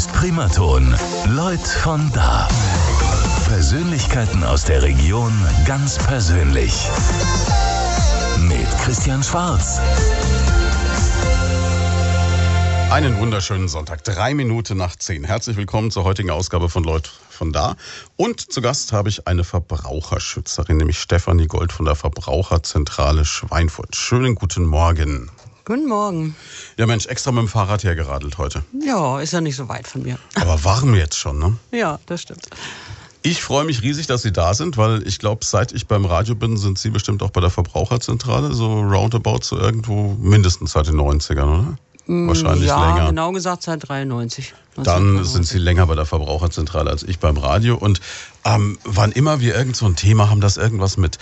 ist Primaton. Leut von da. Persönlichkeiten aus der Region ganz persönlich. Mit Christian Schwarz. Einen wunderschönen Sonntag, drei Minuten nach zehn. Herzlich willkommen zur heutigen Ausgabe von Leut von da. Und zu Gast habe ich eine Verbraucherschützerin, nämlich Stefanie Gold von der Verbraucherzentrale Schweinfurt. Schönen guten Morgen. Guten Morgen. Ja Mensch, extra mit dem Fahrrad hergeradelt heute. Ja, ist ja nicht so weit von mir. Aber warm jetzt schon, ne? Ja, das stimmt. Ich freue mich riesig, dass Sie da sind, weil ich glaube, seit ich beim Radio bin, sind Sie bestimmt auch bei der Verbraucherzentrale, so roundabout, so irgendwo mindestens seit den 90ern, oder? Wahrscheinlich ja, länger. genau gesagt seit 93. Dann sind Sie länger bei der Verbraucherzentrale als ich beim Radio. Und ähm, wann immer wir irgend so ein Thema haben, das irgendwas mit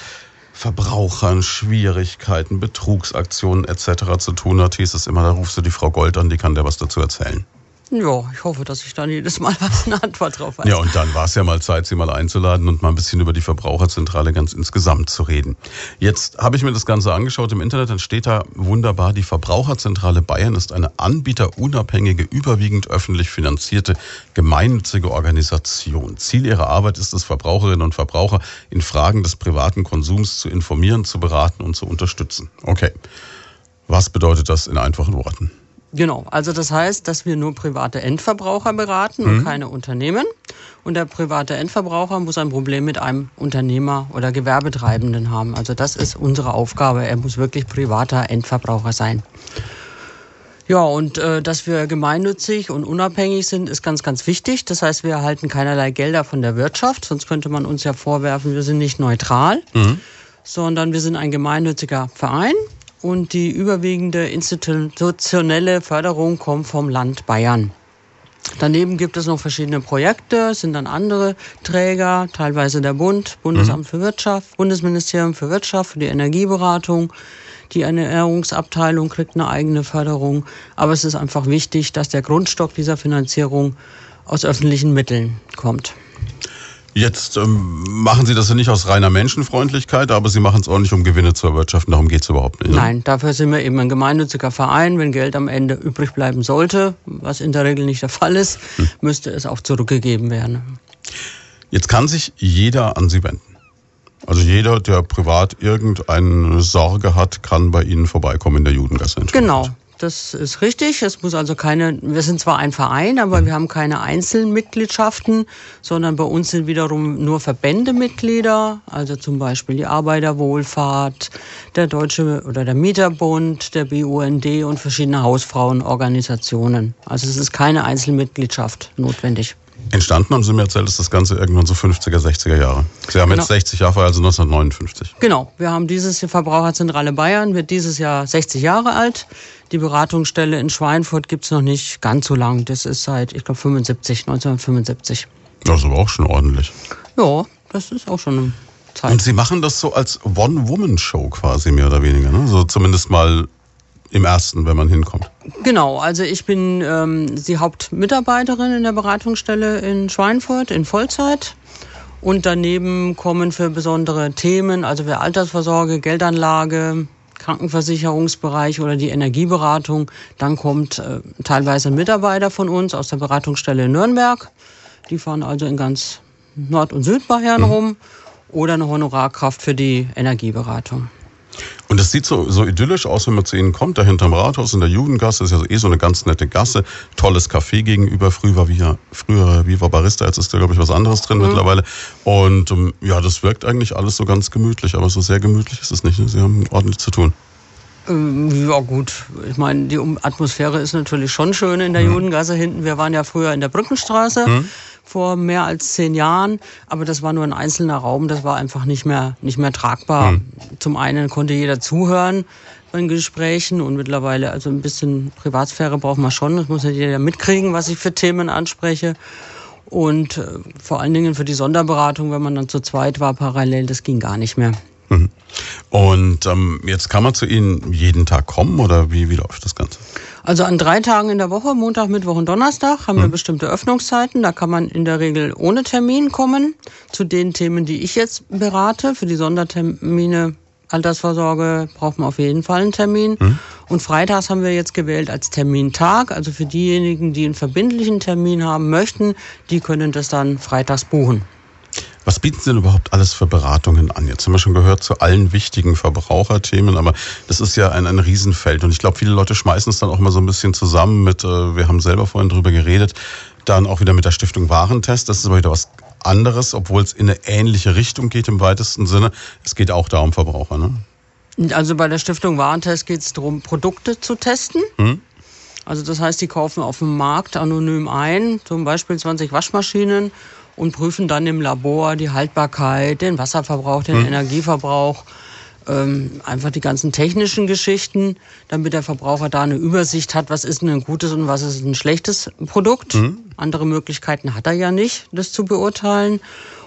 Verbrauchern, Schwierigkeiten, Betrugsaktionen etc. zu tun hat, hieß es immer, da rufst du die Frau Gold an, die kann dir was dazu erzählen. Ja, ich hoffe, dass ich dann jedes Mal was eine Antwort drauf habe. Ja, und dann war es ja mal Zeit, Sie mal einzuladen und mal ein bisschen über die Verbraucherzentrale ganz insgesamt zu reden. Jetzt habe ich mir das Ganze angeschaut im Internet, dann steht da wunderbar, die Verbraucherzentrale Bayern ist eine anbieterunabhängige, überwiegend öffentlich finanzierte gemeinnützige Organisation. Ziel ihrer Arbeit ist es, Verbraucherinnen und Verbraucher in Fragen des privaten Konsums zu informieren, zu beraten und zu unterstützen. Okay. Was bedeutet das in einfachen Worten? Genau, also das heißt, dass wir nur private Endverbraucher beraten und keine Unternehmen. Und der private Endverbraucher muss ein Problem mit einem Unternehmer oder Gewerbetreibenden haben. Also das ist unsere Aufgabe. Er muss wirklich privater Endverbraucher sein. Ja, und äh, dass wir gemeinnützig und unabhängig sind, ist ganz, ganz wichtig. Das heißt, wir erhalten keinerlei Gelder von der Wirtschaft, sonst könnte man uns ja vorwerfen, wir sind nicht neutral, sondern wir sind ein gemeinnütziger Verein und die überwiegende institutionelle Förderung kommt vom Land Bayern. Daneben gibt es noch verschiedene Projekte, sind dann andere Träger, teilweise der Bund, Bundesamt für Wirtschaft, Bundesministerium für Wirtschaft, für die Energieberatung. Die Ernährungsabteilung kriegt eine eigene Förderung. Aber es ist einfach wichtig, dass der Grundstock dieser Finanzierung aus öffentlichen Mitteln kommt. Jetzt ähm, machen Sie das ja nicht aus reiner Menschenfreundlichkeit, aber Sie machen es auch nicht, um Gewinne zu erwirtschaften. Darum geht es überhaupt nicht. ne? Nein, dafür sind wir eben ein gemeinnütziger Verein. Wenn Geld am Ende übrig bleiben sollte, was in der Regel nicht der Fall ist, müsste es auch zurückgegeben werden. Jetzt kann sich jeder an Sie wenden. Also jeder, der privat irgendeine Sorge hat, kann bei Ihnen vorbeikommen in der Judengasse. Genau. Das ist richtig. Es muss also keine, wir sind zwar ein Verein, aber wir haben keine Einzelmitgliedschaften, sondern bei uns sind wiederum nur Verbände Mitglieder, also zum Beispiel die Arbeiterwohlfahrt, der Deutsche oder der Mieterbund, der BUND und verschiedene Hausfrauenorganisationen. Also es ist keine Einzelmitgliedschaft notwendig. Entstanden haben Sie mir erzählt, ist das Ganze irgendwann so 50er, 60er Jahre. Sie haben Genau. jetzt 60 Jahre, also 1959. Genau, wir haben dieses Jahr Verbraucherzentrale Bayern, wird dieses Jahr 60 Jahre alt. Die Beratungsstelle in Schweinfurt gibt's noch nicht ganz so lang. Das ist seit, ich glaube, 75, 1975. Das ist aber auch schon ordentlich. Ja, das ist auch schon eine Zeit. Und Sie machen das so als One-Woman-Show quasi mehr oder weniger, ne? So zumindest mal im ersten, wenn man hinkommt. Genau, also ich bin ähm, die Hauptmitarbeiterin in der Beratungsstelle in Schweinfurt in Vollzeit. Und daneben kommen für besondere Themen, also für Altersvorsorge, Geldanlage, Krankenversicherungsbereich oder die Energieberatung, dann kommt äh, teilweise ein Mitarbeiter von uns aus der Beratungsstelle in Nürnberg. Die fahren also in ganz Nord- und Südbayern rum. Oder eine Honorarkraft für die Energieberatung. Und es sieht so, so idyllisch aus, wenn man zu Ihnen kommt, da hinterm Rathaus in der Judengasse, ist ja eh so eine ganz nette Gasse, tolles Café gegenüber, früher war Viva, früher Viva Barista, jetzt ist da glaube ich was anderes drin mittlerweile. Und ähm, ja, das wirkt eigentlich alles so ganz gemütlich, aber so sehr gemütlich ist es nicht. Sie haben ordentlich zu tun. Ähm, Ja gut, ich meine, die Atmosphäre ist natürlich schon schön in der Judengasse hinten. Wir waren ja früher in der Brückenstraße vor mehr als zehn Jahren, aber das war nur ein einzelner Raum, das war einfach nicht mehr, nicht mehr tragbar. Zum einen konnte jeder zuhören bei den Gesprächen und mittlerweile, also ein bisschen Privatsphäre braucht man schon, das muss ja jeder mitkriegen, was ich für Themen anspreche. Und äh, vor allen Dingen für die Sonderberatung, wenn man dann zu zweit war, parallel, das ging gar nicht mehr. Mhm. Und ähm, jetzt kann man zu Ihnen jeden Tag kommen oder wie, wie läuft das Ganze? Also an drei Tagen in der Woche, Montag, Mittwoch und Donnerstag, haben wir bestimmte Öffnungszeiten. Da kann man in der Regel ohne Termin kommen. Zu den Themen, die ich jetzt berate, für die Sondertermine Altersvorsorge braucht man auf jeden Fall einen Termin. Mhm. Und freitags haben wir jetzt gewählt als Termintag. Also für diejenigen, die einen verbindlichen Termin haben möchten, die können das dann freitags buchen. Was bieten Sie denn überhaupt alles für Beratungen an? Jetzt haben wir schon gehört zu allen wichtigen Verbraucherthemen, aber das ist ja ein, ein Riesenfeld. Und ich glaube, viele Leute schmeißen es dann auch mal so ein bisschen zusammen mit, äh, wir haben selber vorhin drüber geredet, dann auch wieder mit der Stiftung Warentest. Das ist aber wieder was anderes, obwohl es in eine ähnliche Richtung geht im weitesten Sinne. Es geht auch da um Verbraucher, ne? Also bei der Stiftung Warentest geht es darum, Produkte zu testen. Hm? Also das heißt, die kaufen auf dem Markt anonym ein, zum Beispiel 20 Waschmaschinen und prüfen dann im Labor die Haltbarkeit, den Wasserverbrauch, den hm. Energieverbrauch, ähm, einfach die ganzen technischen Geschichten, damit der Verbraucher da eine Übersicht hat, was ist ein gutes und was ist ein schlechtes Produkt. Hm. Andere Möglichkeiten hat er ja nicht, das zu beurteilen.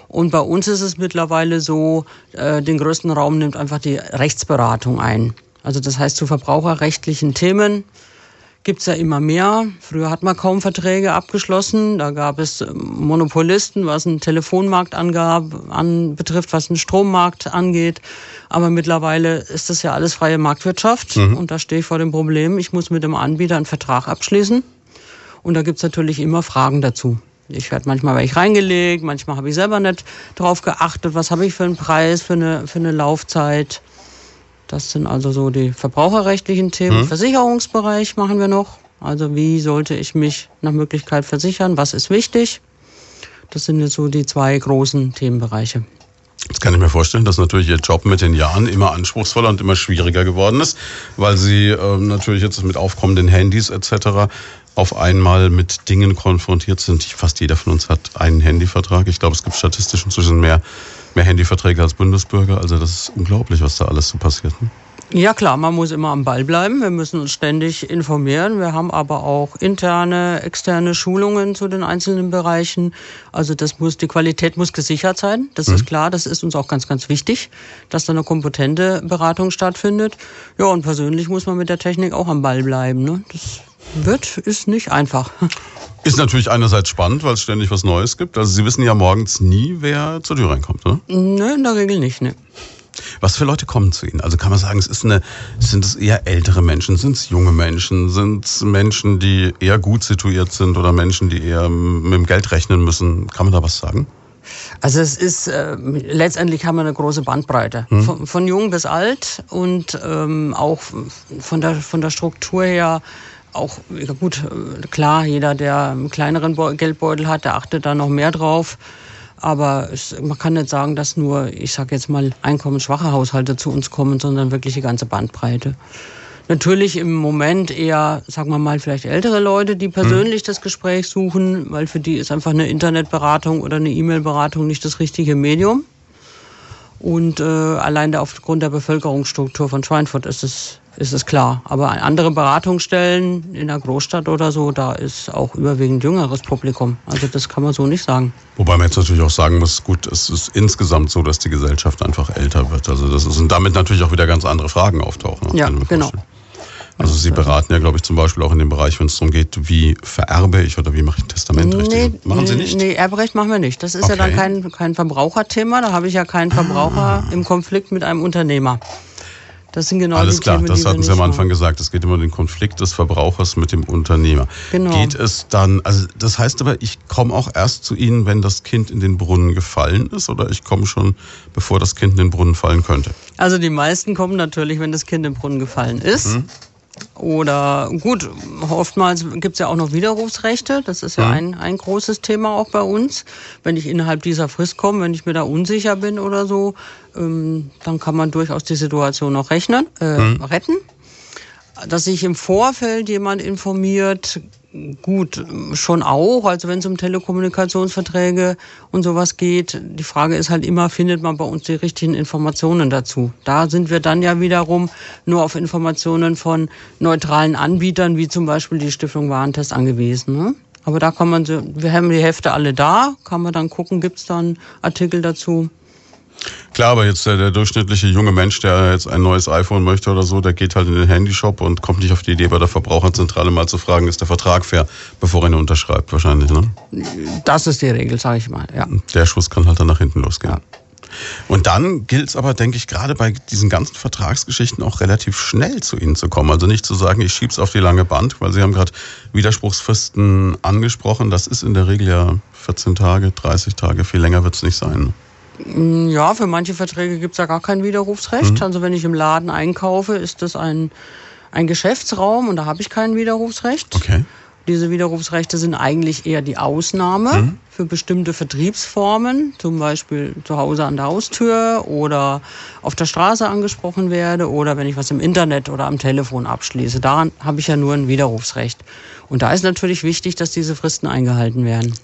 Und bei uns ist es mittlerweile so, äh, den größten Raum nimmt einfach die Rechtsberatung ein. Also das heißt zu verbraucherrechtlichen Themen gibt's ja immer mehr. Früher hat man kaum Verträge abgeschlossen. Da gab es ähm, Monopolisten, was einen Telefonmarkt angab, an, betrifft, was einen Strommarkt angeht. Aber mittlerweile ist das ja alles freie Marktwirtschaft. Mhm. Und da stehe ich vor dem Problem, ich muss mit dem Anbieter einen Vertrag abschließen. Und da gibt's natürlich immer Fragen dazu. Ich werde manchmal welche reingelegt, manchmal habe ich selber nicht drauf geachtet, was habe ich für einen Preis, für eine, für eine Laufzeit. Das sind also so die verbraucherrechtlichen Themen. Hm. Versicherungsbereich machen wir noch. Also wie sollte ich mich nach Möglichkeit versichern? Was ist wichtig? Das sind jetzt so die zwei großen Themenbereiche. Jetzt kann ich mir vorstellen, dass natürlich Ihr Job mit den Jahren immer anspruchsvoller und immer schwieriger geworden ist, weil Sie äh, natürlich jetzt mit aufkommenden Handys etc. auf einmal mit Dingen konfrontiert sind. Fast jeder von uns hat einen Handyvertrag. Ich glaube, es gibt statistisch inzwischen mehr mehr Handyverträge als Bundesbürger. Also das ist unglaublich, was da alles so passiert. Ne? Ja klar, man muss immer am Ball bleiben. Wir müssen uns ständig informieren. Wir haben aber auch interne, externe Schulungen zu den einzelnen Bereichen. Also das muss, die Qualität muss gesichert sein. Das mhm. ist klar. Das ist uns auch ganz, ganz wichtig, dass da eine kompetente Beratung stattfindet. Ja, und persönlich muss man mit der Technik auch am Ball bleiben. Ne? Das wird, ist nicht einfach. Ist natürlich einerseits spannend, weil es ständig was Neues gibt. Also Sie wissen ja morgens nie, wer zur Tür reinkommt, ne? Nö, in der Regel nicht, ne. Was für Leute kommen zu Ihnen? Also kann man sagen, es ist eine, sind es eher ältere Menschen, sind es junge Menschen, sind es Menschen, die eher gut situiert sind oder Menschen, die eher mit dem Geld rechnen müssen? Kann man da was sagen? Also es ist äh, letztendlich haben wir eine große Bandbreite hm. von, von, jung bis alt und ähm, auch von der von der Struktur her auch, ja gut, klar, jeder, der einen kleineren Geldbeutel hat, der achtet da noch mehr drauf. Aber es, man kann nicht sagen, dass nur, ich sage jetzt mal, einkommensschwache Haushalte zu uns kommen, sondern wirklich die ganze Bandbreite. Natürlich im Moment eher, sagen wir mal, vielleicht ältere Leute, die persönlich hm. das Gespräch suchen, weil für die ist einfach eine Internetberatung oder eine E-Mail-Beratung nicht das richtige Medium. Und äh, allein aufgrund der Bevölkerungsstruktur von Schweinfurt ist es ist es klar. Aber andere Beratungsstellen in der Großstadt oder so, da ist auch überwiegend jüngeres Publikum. Also das kann man so nicht sagen. Wobei man jetzt natürlich auch sagen muss, gut, es ist insgesamt so, dass die Gesellschaft einfach älter wird. Also das ist, und damit natürlich auch wieder ganz andere Fragen auftauchen. Ja, genau. Also Sie beraten ja, glaube ich, zum Beispiel auch in dem Bereich, wenn es darum geht, wie vererbe ich oder wie mache ich ein Testament richtig? Nee, machen Sie nicht? Nee, Erbrecht machen wir nicht. Das ist okay. ja dann kein, kein Verbraucherthema. Da habe ich ja keinen Verbraucher ah. im Konflikt mit einem Unternehmer. Das sind genau Alles die klar, Themen, das hatten Sie am Anfang haben. gesagt. Es geht immer um den Konflikt des Verbrauchers mit dem Unternehmer. Genau. Geht es dann, also das heißt aber, ich komme auch erst zu Ihnen, wenn das Kind in den Brunnen gefallen ist oder ich komme schon, bevor das Kind in den Brunnen fallen könnte? Also die meisten kommen natürlich, wenn das Kind in den Brunnen gefallen ist. Mhm. Oder gut, oftmals gibt es ja auch noch Widerrufsrechte. Das ist ja mhm. ein, ein großes Thema auch bei uns. Wenn ich innerhalb dieser Frist komme, wenn ich mir da unsicher bin oder so, ähm, dann kann man durchaus die Situation noch rechnen, äh, mhm. retten. Dass sich im Vorfeld jemand informiert, gut, schon auch. Also wenn es um Telekommunikationsverträge und sowas geht, die Frage ist halt immer, findet man bei uns die richtigen Informationen dazu? Da sind wir dann ja wiederum nur auf Informationen von neutralen Anbietern, wie zum Beispiel die Stiftung Warentest angewiesen. Ne? Aber da kann man, wir haben die Hefte alle da, kann man dann gucken, gibt es dann Artikel dazu. Klar, aber jetzt der, der, durchschnittliche junge Mensch, der jetzt ein neues iPhone möchte oder so, der geht halt in den Handyshop und kommt nicht auf die Idee, bei der Verbraucherzentrale mal zu fragen, ist der Vertrag fair, bevor er ihn unterschreibt, wahrscheinlich, ne? Das ist die Regel, sage ich mal, ja. Der Schuss kann halt dann nach hinten losgehen. Ja. Und dann gilt es aber, denke ich, gerade bei diesen ganzen Vertragsgeschichten auch relativ schnell zu Ihnen zu kommen. Also nicht zu sagen, ich schieb's auf die lange Band, weil Sie haben gerade Widerspruchsfristen angesprochen. Das ist in der Regel ja 14 Tage, 30 Tage, viel länger wird's nicht sein. Mm, ja, für manche Verträge gibt's ja gar kein Widerrufsrecht. Mhm. Also wenn ich im Laden einkaufe, ist das ein, ein Geschäftsraum und da habe ich kein Widerrufsrecht. Okay. Diese Widerrufsrechte sind eigentlich eher die Ausnahme mhm. für bestimmte Vertriebsformen, zum Beispiel zu Hause an der Haustür oder auf der Straße angesprochen werde oder wenn ich was im Internet oder am Telefon abschließe. Daran habe ich ja nur ein Widerrufsrecht. Und da ist natürlich wichtig, dass diese Fristen eingehalten werden.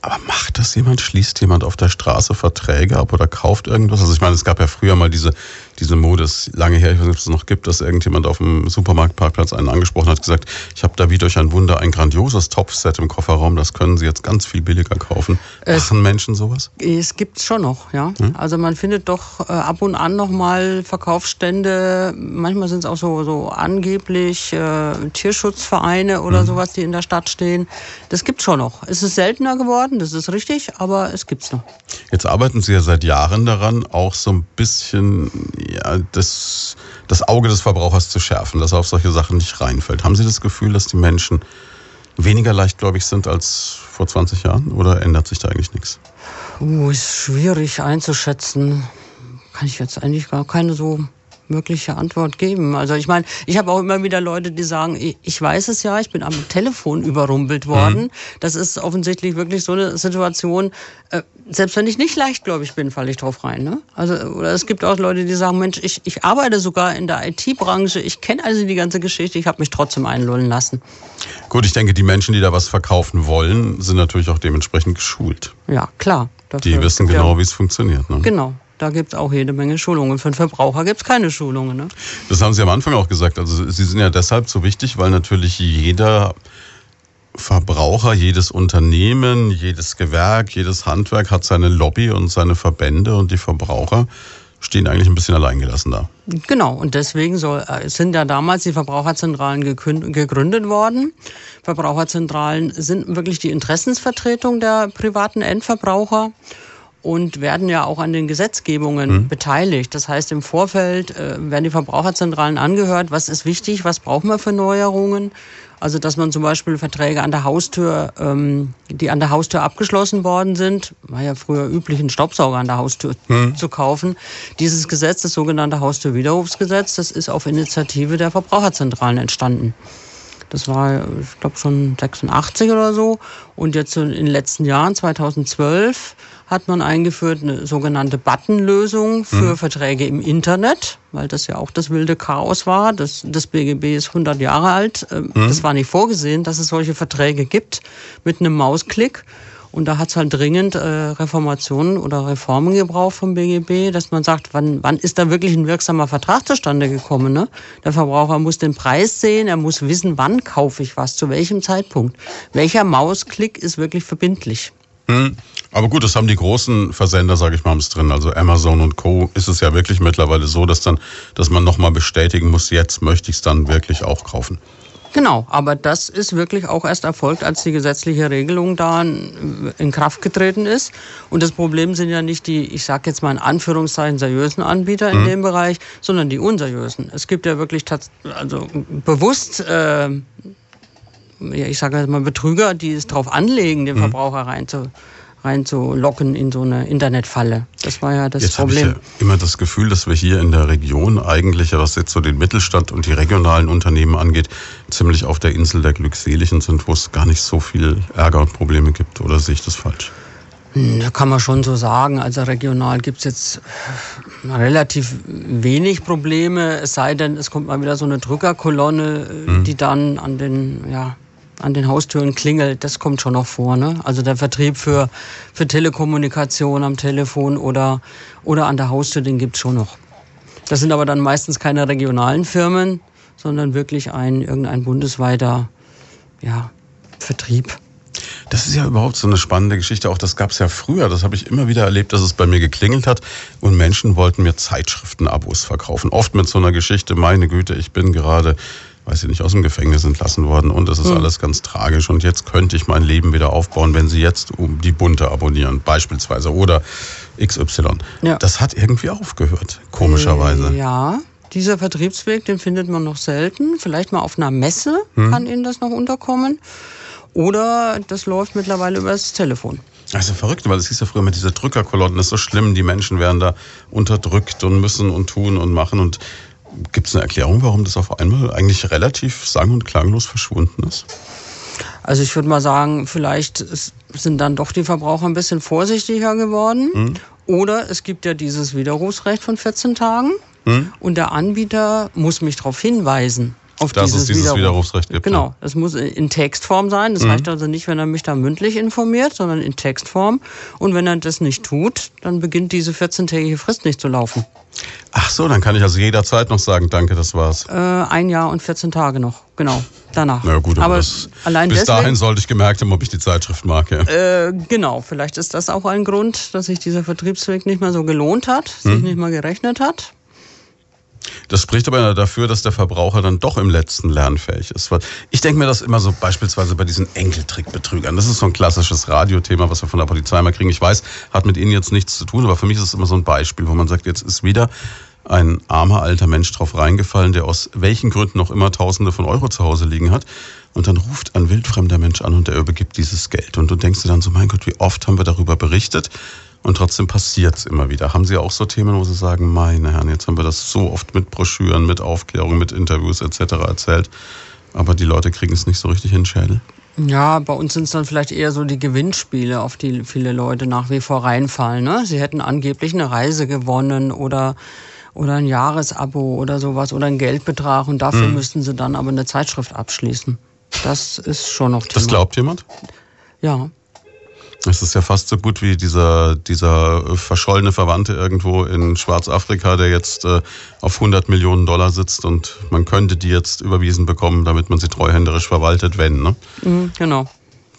Aber macht das jemand? Schließt jemand auf der Straße Verträge ab oder kauft irgendwas? Also ich meine, es gab ja früher mal diese, diese Mode, ist lange her, ich weiß nicht, ob es noch gibt, dass irgendjemand auf dem Supermarktparkplatz einen angesprochen hat, gesagt, ich habe da wie durch ein Wunder ein grandioses Topfset im Kofferraum, das können Sie jetzt ganz viel billiger kaufen. Es, Machen Menschen sowas? Es gibt schon noch, ja. Hm? Also man findet doch äh, ab und an noch mal Verkaufsstände, manchmal sind es auch so, so angeblich äh, Tierschutzvereine oder hm. sowas, die in der Stadt stehen. Das gibt schon noch. Es ist seltener geworden, das ist richtig, aber es gibt's noch. Jetzt arbeiten Sie ja seit Jahren daran, auch so ein bisschen ja, das, das Auge des Verbrauchers zu schärfen, dass er auf solche Sachen nicht reinfällt. Haben Sie das Gefühl, dass die Menschen weniger leichtgläubig sind als vor 20 Jahren oder ändert sich da eigentlich nichts? Uh, ist schwierig einzuschätzen. Kann ich jetzt eigentlich gar keine so mögliche Antwort geben. Also ich meine, ich habe auch immer wieder Leute, die sagen, ich weiß es ja, ich bin am Telefon überrumpelt worden. Mhm. Das ist offensichtlich wirklich so eine Situation. Äh, selbst wenn ich nicht leichtgläubig bin, falle ich drauf rein. Ne? Also oder es gibt auch Leute, die sagen, Mensch, ich, ich arbeite sogar in der IT-Branche, ich kenne also die ganze Geschichte, ich habe mich trotzdem einlullen lassen. Gut, ich denke, die Menschen, die da was verkaufen wollen, sind natürlich auch dementsprechend geschult. Ja, klar. die wissen genau, ja. wie es funktioniert. Ne? Genau. Da gibt es auch jede Menge Schulungen. Für den Verbraucher gibt es keine Schulungen. Ne? Das haben Sie am Anfang auch gesagt. Also Sie sind ja deshalb so wichtig, weil natürlich jeder Verbraucher, jedes Unternehmen, jedes Gewerk, jedes Handwerk hat seine Lobby und seine Verbände und die Verbraucher stehen eigentlich ein bisschen alleingelassen da. Genau, und deswegen soll, äh, sind ja damals die Verbraucherzentralen gegründet worden. Verbraucherzentralen sind wirklich die Interessensvertretung der privaten Endverbraucher und werden ja auch an den Gesetzgebungen mhm. beteiligt. Das heißt, im Vorfeld äh, werden die Verbraucherzentralen angehört, was ist wichtig, was brauchen wir für Neuerungen. Also dass man zum Beispiel Verträge an der Haustür, ähm, die an der Haustür abgeschlossen worden sind, war ja früher üblich, einen Staubsauger an der Haustür mhm. zu kaufen. Dieses Gesetz, das sogenannte Haustürwiderrufsgesetz, das ist auf Initiative der Verbraucherzentralen entstanden. Das war, ich glaube, schon 86 oder so. Und jetzt in den letzten Jahren, 2012, hat man eingeführt eine sogenannte Buttonlösung für mhm. Verträge im Internet, weil das ja auch das wilde Chaos war. Das, das BGB ist 100 Jahre alt. Mhm. Das war nicht vorgesehen, dass es solche Verträge gibt mit einem Mausklick. Und da hat es halt dringend äh, Reformationen oder Reformen gebraucht vom BGB, dass man sagt, wann, wann ist da wirklich ein wirksamer Vertrag zustande gekommen? Ne? Der Verbraucher muss den Preis sehen, er muss wissen, wann kaufe ich was, zu welchem Zeitpunkt. Welcher Mausklick ist wirklich verbindlich? Hm. Aber gut, das haben die großen Versender, sage ich mal, es drin. Also Amazon und Co. ist es ja wirklich mittlerweile so, dass dann, dass man nochmal bestätigen muss, jetzt möchte ich es dann wirklich auch kaufen. Genau, aber das ist wirklich auch erst erfolgt, als die gesetzliche Regelung da in Kraft getreten ist. Und das Problem sind ja nicht die, ich sage jetzt mal in Anführungszeichen, seriösen Anbieter in mhm. dem Bereich, sondern die unseriösen. Es gibt ja wirklich also bewusst äh, ja, ich sage mal Betrüger, die es darauf anlegen, den mhm. Verbraucher reinzu, reinzulocken in so eine Internetfalle. Das war ja das jetzt Problem. Ich ja immer das Gefühl, dass wir hier in der Region eigentlich, was jetzt so den Mittelstand und die regionalen Unternehmen angeht, ziemlich auf der Insel der Glückseligen sind, wo es gar nicht so viel Ärger und Probleme gibt. Oder sehe ich das falsch? Hm, da kann man schon so sagen. Also regional gibt es jetzt relativ wenig Probleme, es sei denn, es kommt mal wieder so eine Drückerkolonne, mhm. die dann an den, ja, an den Haustüren klingelt, das kommt schon noch vor. Ne? Also der Vertrieb für, für Telekommunikation am Telefon oder, oder an der Haustür, den gibt's schon noch. Das sind aber dann meistens keine regionalen Firmen, sondern wirklich ein irgendein bundesweiter ja, Vertrieb. Das ist ja überhaupt so eine spannende Geschichte. Auch das gab es ja früher. Das habe ich immer wieder erlebt, dass es bei mir geklingelt hat und Menschen wollten mir Zeitschriftenabos verkaufen. Oft mit so einer Geschichte, meine Güte, ich bin gerade weiß ich nicht, aus dem Gefängnis entlassen worden und es ist Hm. alles ganz tragisch und jetzt könnte ich mein Leben wieder aufbauen, wenn Sie jetzt um die Bunte abonnieren, beispielsweise oder XY. Ja. Das hat irgendwie aufgehört, komischerweise. Äh, Ja, dieser Vertriebsweg, den findet man noch selten. Vielleicht mal auf einer Messe Hm. kann Ihnen das noch unterkommen. Oder das läuft mittlerweile über das Telefon. Also verrückt, weil es hieß ja früher mit dieser Drückerkolonnen, das ist so schlimm, die Menschen werden da unterdrückt und müssen und tun und machen. Und gibt es eine Erklärung, warum das auf einmal eigentlich relativ sang- und klanglos verschwunden ist? Also ich würde mal sagen, vielleicht sind dann doch die Verbraucher ein bisschen vorsichtiger geworden. Hm. Oder es gibt ja dieses Widerrufsrecht von 14 Tagen. Hm? Und der Anbieter muss mich darauf hinweisen. Auf Dass dieses, es dieses Widerruf. Widerrufsrecht gibt, Genau, es muss in Textform sein. Das reicht also nicht, wenn er mich da mündlich informiert, sondern in Textform. Und wenn er das nicht tut, dann beginnt diese 14-tägige Frist nicht zu laufen. Ach so, dann kann ich also jederzeit noch sagen, danke, das war's. Äh, ein Jahr und 14 Tage noch, genau, danach. Na gut, aber, aber das, allein bis deswegen, dahin sollte ich gemerkt haben, ob ich die Zeitschrift mag. Ja. Äh, genau, vielleicht ist das auch ein Grund, dass sich dieser Vertriebsweg nicht mehr so gelohnt hat, Hm. sich nicht mehr gerechnet hat. Das spricht aber dafür, dass der Verbraucher dann doch im letzten lernfähig ist. Ich denke mir das immer so beispielsweise bei diesen Enkeltrickbetrügern. Das ist so ein klassisches Radiothema, was wir von der Polizei mal kriegen. Ich weiß, hat mit Ihnen jetzt nichts zu tun, aber für mich ist es immer so ein Beispiel, wo man sagt, jetzt ist wieder ein armer alter Mensch drauf reingefallen, der aus welchen Gründen auch immer Tausende von Euro zu Hause liegen hat. Und dann ruft ein wildfremder Mensch an und der übergibt dieses Geld. Und du denkst dir dann so, mein Gott, wie oft haben wir darüber berichtet? Und trotzdem passiert's immer wieder. Haben Sie auch so Themen, wo Sie sagen, meine Herren, jetzt haben wir das so oft mit Broschüren, mit Aufklärung, mit Interviews etc. erzählt, aber die Leute kriegen es nicht so richtig in den Schädel? Ja, bei uns sind es dann vielleicht eher so die Gewinnspiele, auf die viele Leute nach wie vor reinfallen. Ne? Sie hätten angeblich eine Reise gewonnen oder, oder ein Jahresabo oder sowas oder einen Geldbetrag und dafür Mhm. müssten sie dann aber eine Zeitschrift abschließen. Das ist schon noch Thema. Das glaubt jemand? Ja. Es ist ja fast so gut wie dieser, dieser verschollene Verwandte irgendwo in Schwarzafrika, der jetzt äh, auf 100 Millionen Dollar sitzt und man könnte die jetzt überwiesen bekommen, damit man sie treuhänderisch verwaltet, wenn. Ne? Mhm, genau.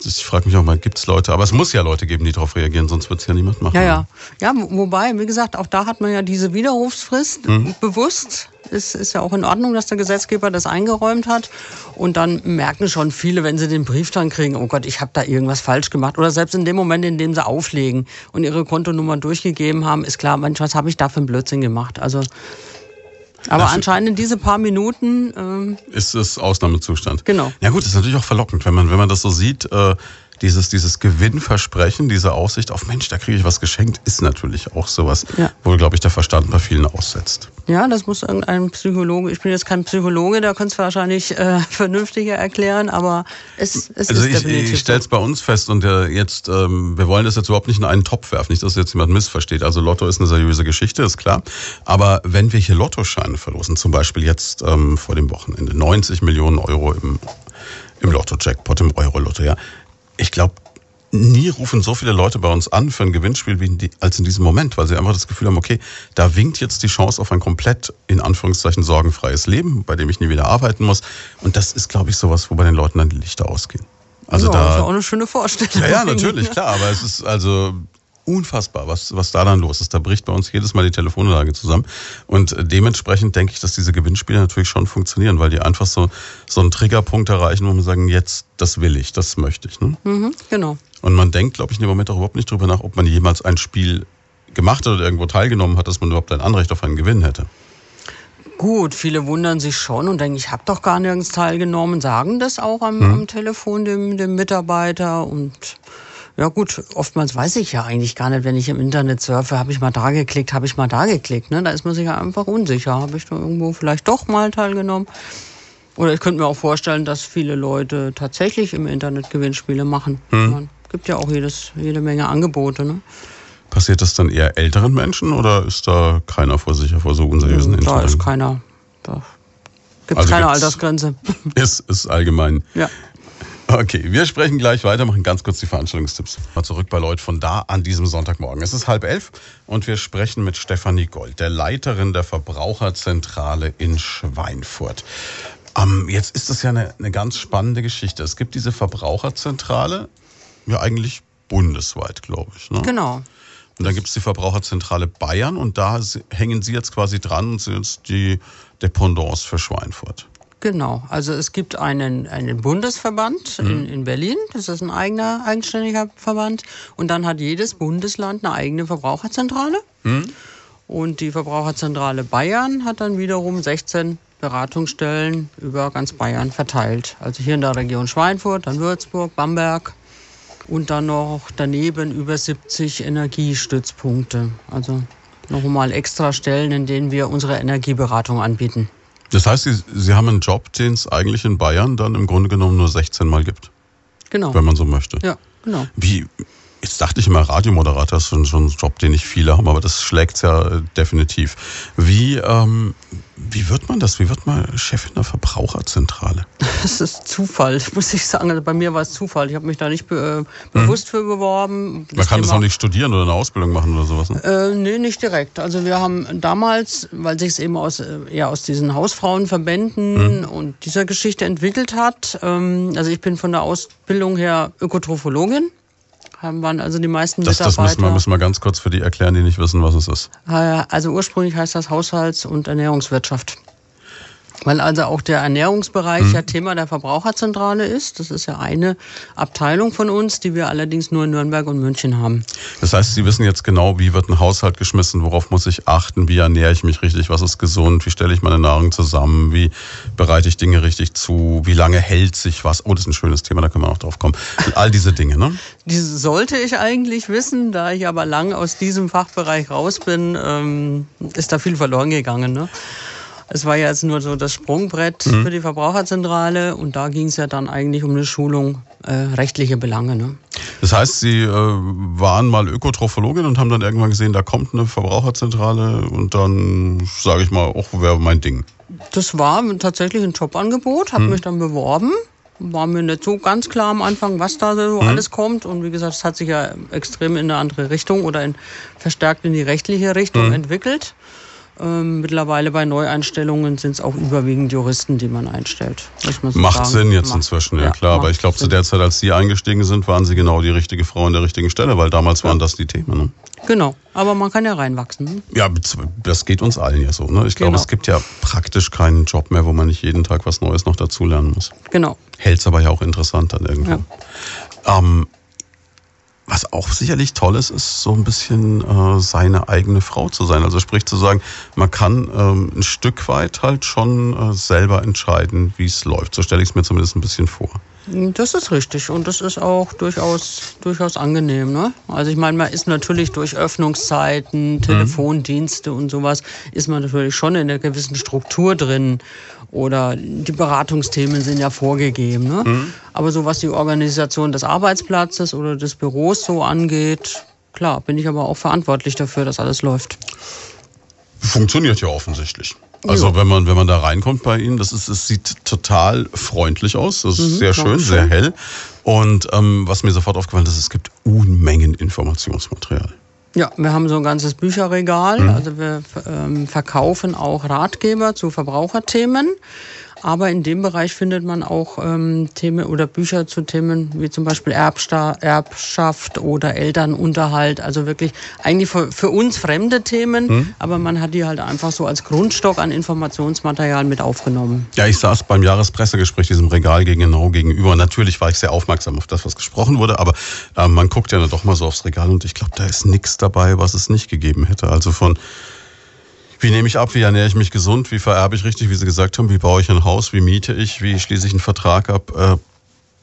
Ich frage mich auch mal, gibt es Leute, aber es muss ja Leute geben, die darauf reagieren, sonst wird es ja niemand machen. Ja, ja. Ja, wo- wobei, wie gesagt, auch da hat man ja diese Widerrufsfrist Mhm. bewusst. Es ist ja auch in Ordnung, dass der Gesetzgeber das eingeräumt hat. Und dann merken schon viele, wenn sie den Brief dann kriegen, oh Gott, ich habe da irgendwas falsch gemacht. Oder selbst in dem Moment, in dem sie auflegen und ihre Kontonummer durchgegeben haben, ist klar, Mensch, was habe ich da für einen Blödsinn gemacht? Also, aber Dafür- anscheinend in diese paar Minuten, ähm, ist es Ausnahmezustand. Genau. Ja gut, das ist natürlich auch verlockend, wenn man, wenn man das so sieht, äh, dieses, dieses Gewinnversprechen, diese Aussicht auf Mensch, da kriege ich was geschenkt, ist natürlich auch sowas, Ja. wo, glaube ich, der Verstand bei vielen aussetzt. ja, das muss irgendein Psychologe, ich bin jetzt kein Psychologe, der könnte es wahrscheinlich äh, vernünftiger erklären, aber es, es Also ist ich, definitiv ich so. stelle es bei uns fest und äh, jetzt, ähm, wir wollen das jetzt überhaupt nicht in einen Topf werfen, nicht, dass jetzt jemand missversteht. Also Lotto ist eine seriöse Geschichte, ist klar. Aber wenn wir hier Lottoscheine verlosen, zum Beispiel jetzt ähm, vor dem Wochenende 90 Millionen Euro im, im Lotto-Jackpot, im Euro-Lotto, ja. Ich glaube, nie rufen so viele Leute bei uns an für ein Gewinnspiel wie in die, als in diesem Moment, weil sie einfach das Gefühl haben, okay, da winkt jetzt die Chance auf ein komplett, in Anführungszeichen, sorgenfreies Leben, bei dem ich nie wieder arbeiten muss. Und das ist, glaube ich, sowas, wo bei den Leuten dann die Lichter ausgehen. Also ja, da. das ist auch eine schöne Vorstellung. Ja, ja, natürlich, klar, aber es ist also unfassbar, was, was da dann los ist. Da bricht bei uns jedes Mal die Telefonlage zusammen. Und dementsprechend denke ich, dass diese Gewinnspiele natürlich schon funktionieren, weil die einfach so, so einen Triggerpunkt erreichen, wo man sagen, jetzt, das will ich, das möchte ich. Ne? Mhm, genau. Und man denkt, glaube ich, in dem Moment auch überhaupt nicht drüber nach, ob man jemals ein Spiel gemacht hat oder irgendwo teilgenommen hat, dass man überhaupt ein Anrecht auf einen Gewinn hätte. Gut, viele wundern sich schon und denken, ich habe doch gar nirgends teilgenommen, sagen das auch am, Hm. am Telefon dem, dem Mitarbeiter und ja gut, oftmals weiß ich ja eigentlich gar nicht, wenn ich im Internet surfe, habe ich mal da geklickt, habe ich mal da geklickt. Ne? Da ist man sich ja einfach unsicher. Habe ich da irgendwo vielleicht doch mal teilgenommen? Oder ich könnte mir auch vorstellen, dass viele Leute tatsächlich im Internet Gewinnspiele machen. Hm. Man gibt ja auch jedes, jede Menge Angebote. Ne? Passiert das dann eher älteren Menschen oder ist da keiner vor sicher vor so unseriösen Da Entscheidungen? ist keiner, da gibt es Also keine Altersgrenze. Ist, ist allgemein. ja. Okay, wir sprechen gleich weiter, machen ganz kurz die Veranstaltungstipps. Mal zurück bei Leut von da an diesem Sonntagmorgen. Es ist halb elf und wir sprechen mit Stefanie Gold, der Leiterin der Verbraucherzentrale in Schweinfurt. Ähm, jetzt ist das ja eine, eine ganz spannende Geschichte. Es gibt diese Verbraucherzentrale, ja eigentlich bundesweit, glaube ich. Ne? Genau. Und dann gibt es die Verbraucherzentrale Bayern und da hängen Sie jetzt quasi dran und sind jetzt die Dependance für Schweinfurt. Genau, also es gibt einen, einen Bundesverband in, in Berlin, das ist ein eigener, eigenständiger Verband. Und dann hat jedes Bundesland eine eigene Verbraucherzentrale. Und die Verbraucherzentrale Bayern hat dann wiederum 16 Beratungsstellen über ganz Bayern verteilt. Also hier in der Region Schweinfurt, dann Würzburg, Bamberg und dann noch daneben über 70 Energiestützpunkte. Also nochmal extra Stellen, in denen wir unsere Energieberatung anbieten. Das heißt, Sie, Sie haben einen Job, den es eigentlich in Bayern dann im Grunde genommen nur 16 Mal gibt, Genau. wenn man so möchte. Ja, genau. Wie, jetzt dachte ich immer, Radiomoderator ist schon, schon ein Job, den nicht viele haben, aber das schlägt's ja äh, definitiv. Wie, ähm, wie wird man das? Wie wird man Chefin der Verbraucherzentrale? Das ist Zufall, muss ich sagen. Also bei mir war es Zufall. Ich habe mich da nicht be äh, bewusst für beworben. Man kann das Thema- auch nicht studieren oder eine Ausbildung machen oder sowas. Ne? Äh, nee, nicht direkt. Also wir haben damals, weil sich es eben aus, äh, ja, aus diesen Hausfrauenverbänden und dieser Geschichte entwickelt hat, ähm, also ich bin von der Ausbildung her Ökotrophologin, haben waren also die meisten Das, das Mitarbeiter. müssen wir, müssen wir ganz kurz für die erklären, die nicht wissen, was es ist. Äh, Also ursprünglich heißt das Haushalts- und Ernährungswirtschaft. Weil also auch der Ernährungsbereich ja Thema der Verbraucherzentrale ist. Das ist ja eine Abteilung von uns, die wir allerdings nur in Nürnberg und München haben. Das heißt, Sie wissen jetzt genau, wie wird ein Haushalt geschmissen, worauf muss ich achten, wie ernähre ich mich richtig, was ist gesund, wie stelle ich meine Nahrung zusammen, wie bereite ich Dinge richtig zu, wie lange hält sich was. Oh, das ist ein schönes Thema, da können wir noch drauf kommen. All diese Dinge, ne? Diese sollte ich eigentlich wissen, da ich aber lang aus diesem Fachbereich raus bin, ähm, ist da viel verloren gegangen. Ne? Es war ja jetzt nur so das Sprungbrett für die Verbraucherzentrale und da ging es ja dann eigentlich um eine Schulung äh, rechtliche Belange. Ne? Das heißt, Sie äh, waren mal Ökotrophologin und haben dann irgendwann gesehen, da kommt eine Verbraucherzentrale und dann sage ich mal, auch wäre mein Ding. Das war tatsächlich ein Jobangebot, habe mich dann beworben. War mir nicht so ganz klar am Anfang, was da so alles kommt. Und wie gesagt, es hat sich ja extrem in eine andere Richtung oder in, verstärkt in die rechtliche Richtung entwickelt. Ähm, mittlerweile bei Neueinstellungen sind es auch überwiegend Juristen, die man einstellt. Man so Macht sagen. Sinn jetzt Macht- inzwischen, ja, klar. Aber ich glaube, zu der Zeit, als Sie eingestiegen sind, waren Sie genau die richtige Frau an der richtigen Stelle, weil damals waren das die Themen. Ne? Genau, aber man kann ja reinwachsen. Ne? Ja, das geht uns allen ja so. Ne? Ich glaube, Genau. es gibt ja praktisch keinen Job mehr, wo man nicht jeden Tag was Neues noch dazulernen muss. Genau. Hält es aber ja auch interessant dann irgendwo. Ähm, was auch sicherlich toll ist, ist so ein bisschen äh, seine eigene Frau zu sein. Also sprich zu sagen, man kann ähm, ein Stück weit halt schon äh, selber entscheiden, wie es läuft. So stelle ich es mir zumindest ein bisschen vor. Das ist richtig und das ist auch durchaus, durchaus angenehm. Ne? Also ich meine, man ist natürlich durch Öffnungszeiten, Telefondienste und sowas, ist man natürlich schon in einer gewissen Struktur drin. Oder die Beratungsthemen sind ja vorgegeben. Ne? Aber so was die Organisation des Arbeitsplatzes oder des Büros so angeht, klar, bin ich aber auch verantwortlich dafür, dass alles läuft. Funktioniert ja offensichtlich. Also wenn man wenn man da reinkommt bei Ihnen, das ist es sieht total freundlich aus, das ist sehr schön, sehr hell und ähm, was mir sofort aufgefallen ist, es gibt Unmengen Informationsmaterial. Ja, wir haben so ein ganzes Bücherregal. Also wir ähm, verkaufen auch Ratgeber zu Verbraucherthemen. Aber in dem Bereich findet man auch ähm, Themen oder Bücher zu Themen wie zum Beispiel Erbsta Erbschaft oder Elternunterhalt. Also wirklich eigentlich für, für uns fremde Themen, aber man hat die halt einfach so als Grundstock an Informationsmaterial mit aufgenommen. Ja, ich saß beim Jahrespressegespräch diesem Regal genau gegenüber. Natürlich war ich sehr aufmerksam auf das, was gesprochen wurde, aber äh, man guckt ja dann doch mal so aufs Regal und ich glaube, da ist nichts dabei, was es nicht gegeben hätte. Also von wie nehme ich ab, wie ernähre ich mich gesund, wie vererbe ich richtig, wie Sie gesagt haben, wie baue ich ein Haus, wie miete ich, wie schließe ich einen Vertrag ab, äh,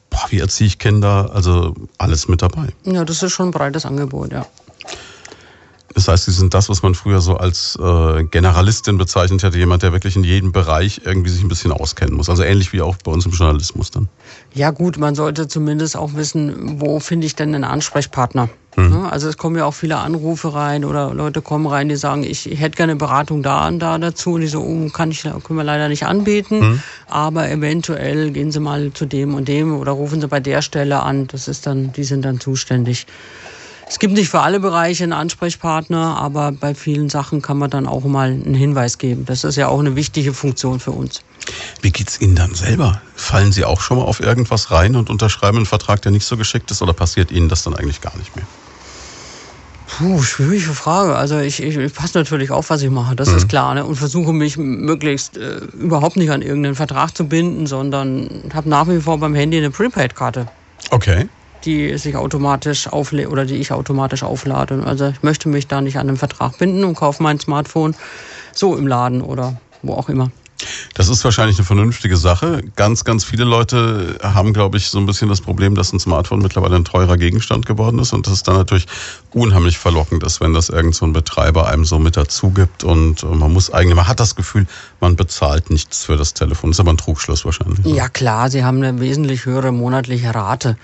boah, wie erziehe ich Kinder, also alles mit dabei. Ja, das ist schon ein breites Angebot, ja. Das heißt, Sie sind das, was man früher so als äh, Generalistin bezeichnet hätte, jemand, der wirklich in jedem Bereich irgendwie sich ein bisschen auskennen muss. Also ähnlich wie auch bei uns im Journalismus dann. Ja gut, man sollte zumindest auch wissen, wo finde ich denn einen Ansprechpartner. Ne? Also es kommen ja auch viele Anrufe rein oder Leute kommen rein, die sagen, ich, ich hätte gerne eine Beratung da und da dazu. Und die so, oh, kann ich, können wir leider nicht anbieten. Aber eventuell gehen Sie mal zu dem und dem oder rufen Sie bei der Stelle an. Das ist dann, die sind dann zuständig. Es gibt nicht für alle Bereiche einen Ansprechpartner, aber bei vielen Sachen kann man dann auch mal einen Hinweis geben. Das ist ja auch eine wichtige Funktion für uns. Wie geht's Ihnen dann selber? Fallen Sie auch schon mal auf irgendwas rein und unterschreiben einen Vertrag, der nicht so geschickt ist, oder passiert Ihnen das dann eigentlich gar nicht mehr? Puh, schwierige Frage. Also ich, ich, ich passe natürlich auf, was ich mache, das mhm. ist klar. Ne? Und versuche mich möglichst äh, überhaupt nicht an irgendeinen Vertrag zu binden, sondern habe nach wie vor beim Handy eine Prepaid-Karte. Okay. Die sich automatisch auflädt oder die ich automatisch auflade. Also ich möchte mich da nicht an einen Vertrag binden und kaufe mein Smartphone so im Laden oder wo auch immer. Das ist wahrscheinlich eine vernünftige Sache. Ganz, ganz viele Leute haben, glaube ich, so ein bisschen das Problem, dass ein Smartphone mittlerweile ein teurer Gegenstand geworden ist und das ist dann natürlich unheimlich verlockend ist, wenn das irgend so ein Betreiber einem so mit dazu gibt und man muss eigentlich, man hat das Gefühl, man bezahlt nichts für das Telefon. Das ist aber ein Trugschluss wahrscheinlich. Ja klar, sie haben eine wesentlich höhere monatliche Rate.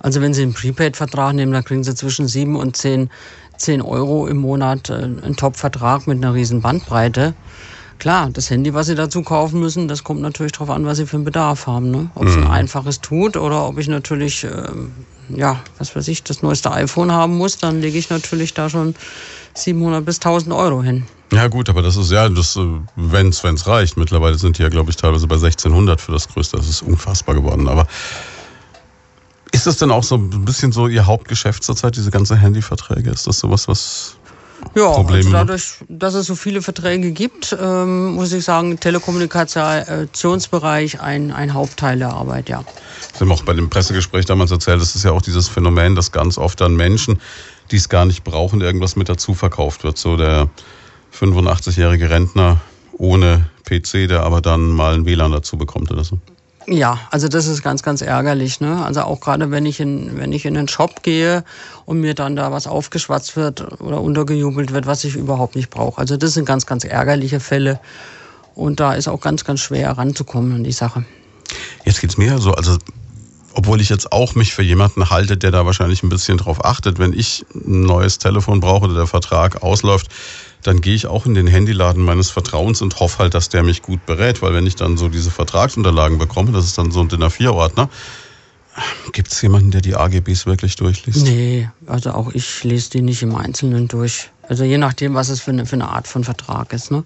Also wenn Sie einen Prepaid-Vertrag nehmen, dann kriegen Sie zwischen 7 und 10, 10 Euro im Monat äh, einen Top-Vertrag mit einer riesen Bandbreite. Klar, das Handy, was Sie dazu kaufen müssen, das kommt natürlich darauf an, was Sie für einen Bedarf haben. Ne? Ob es ein mhm. einfaches tut oder ob ich natürlich, ähm, ja, was weiß ich, das neueste iPhone haben muss, dann lege ich natürlich da schon 700 bis 1000 Euro hin. Ja gut, aber das ist ja, das, äh, wenn es reicht. Mittlerweile sind die ja, glaube ich, teilweise bei 1600 für das Größte. Das ist unfassbar geworden. Aber ist das denn auch so ein bisschen so Ihr Hauptgeschäft zurzeit, diese ganzen Handyverträge? Ist das sowas, was ja, also dadurch, dass es so viele Verträge gibt, ähm, muss ich sagen, Telekommunikationsbereich ein, ein Hauptteil der Arbeit, ja. Sie haben auch bei dem Pressegespräch damals erzählt, das ist ja auch dieses Phänomen, dass ganz oft dann Menschen, die es gar nicht brauchen, irgendwas mit dazu verkauft wird. So der 85-jährige Rentner ohne PC, der aber dann mal ein WLAN dazu bekommt oder so. Ja, also das ist ganz, ganz ärgerlich. Ne? Also auch gerade wenn ich in wenn ich in einen Shop gehe und mir dann da was aufgeschwatzt wird oder untergejubelt wird, was ich überhaupt nicht brauche. Also das sind ganz, ganz ärgerliche Fälle und da ist auch ganz, ganz schwer ranzukommen an die Sache. Jetzt geht's mir so, also obwohl ich jetzt auch mich für jemanden halte, der da wahrscheinlich ein bisschen drauf achtet, wenn ich ein neues Telefon brauche oder der Vertrag ausläuft, dann gehe ich auch in den Handyladen meines Vertrauens und hoffe halt, dass der mich gut berät, weil wenn ich dann so diese Vertragsunterlagen bekomme, das ist dann so ein DIN A4-Ordner, Gibt es jemanden, der die AGBs wirklich durchliest? Nee, also auch ich lese die nicht im Einzelnen durch. Also je nachdem, was es für eine, für eine Art von Vertrag ist. Ne?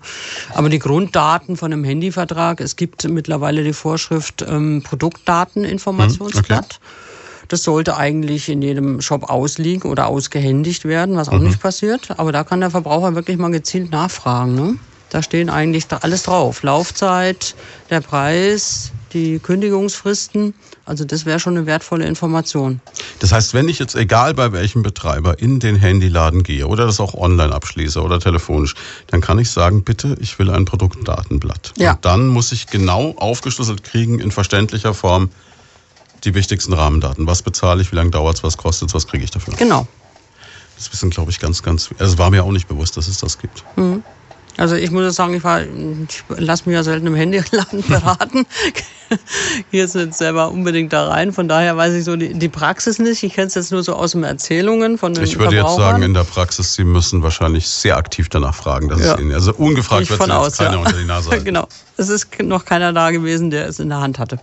Aber die Grunddaten von einem Handyvertrag, es gibt mittlerweile die Vorschrift ähm, Produktdateninformationsblatt. Hm, okay. Das sollte eigentlich in jedem Shop ausliegen oder ausgehändigt werden, was auch mhm. nicht passiert. Aber da kann der Verbraucher wirklich mal gezielt nachfragen. Ne? Da stehen eigentlich alles drauf. Laufzeit, der Preis, die Kündigungsfristen. Also das wäre schon eine wertvolle Information. Das heißt, wenn ich jetzt egal bei welchem Betreiber in den Handyladen gehe oder das auch online abschließe oder telefonisch, dann kann ich sagen, bitte, ich will ein Produktdatenblatt. Ja. Und dann muss ich genau aufgeschlüsselt kriegen in verständlicher Form, die wichtigsten Rahmendaten. Was bezahle ich, wie lange dauert es, was kostet es, was kriege ich dafür? Genau. Das wissen, glaube ich, ganz, ganz. Also es war mir auch nicht bewusst, dass es das gibt. Mhm. Also ich muss sagen, ich, ich lasse mich ja selten im Handyladen beraten. Hier ist nicht selber unbedingt da rein. Von daher weiß ich so die, die Praxis nicht. Ich kenne es jetzt nur so aus den Erzählungen von den Ich würde jetzt sagen, in der Praxis, Sie müssen wahrscheinlich sehr aktiv danach fragen. Dass ja. es Ihnen, also ungefragt wird es aus, keiner ja. unter die Nase halten. genau. Es ist noch keiner da gewesen, der es in der Hand hatte.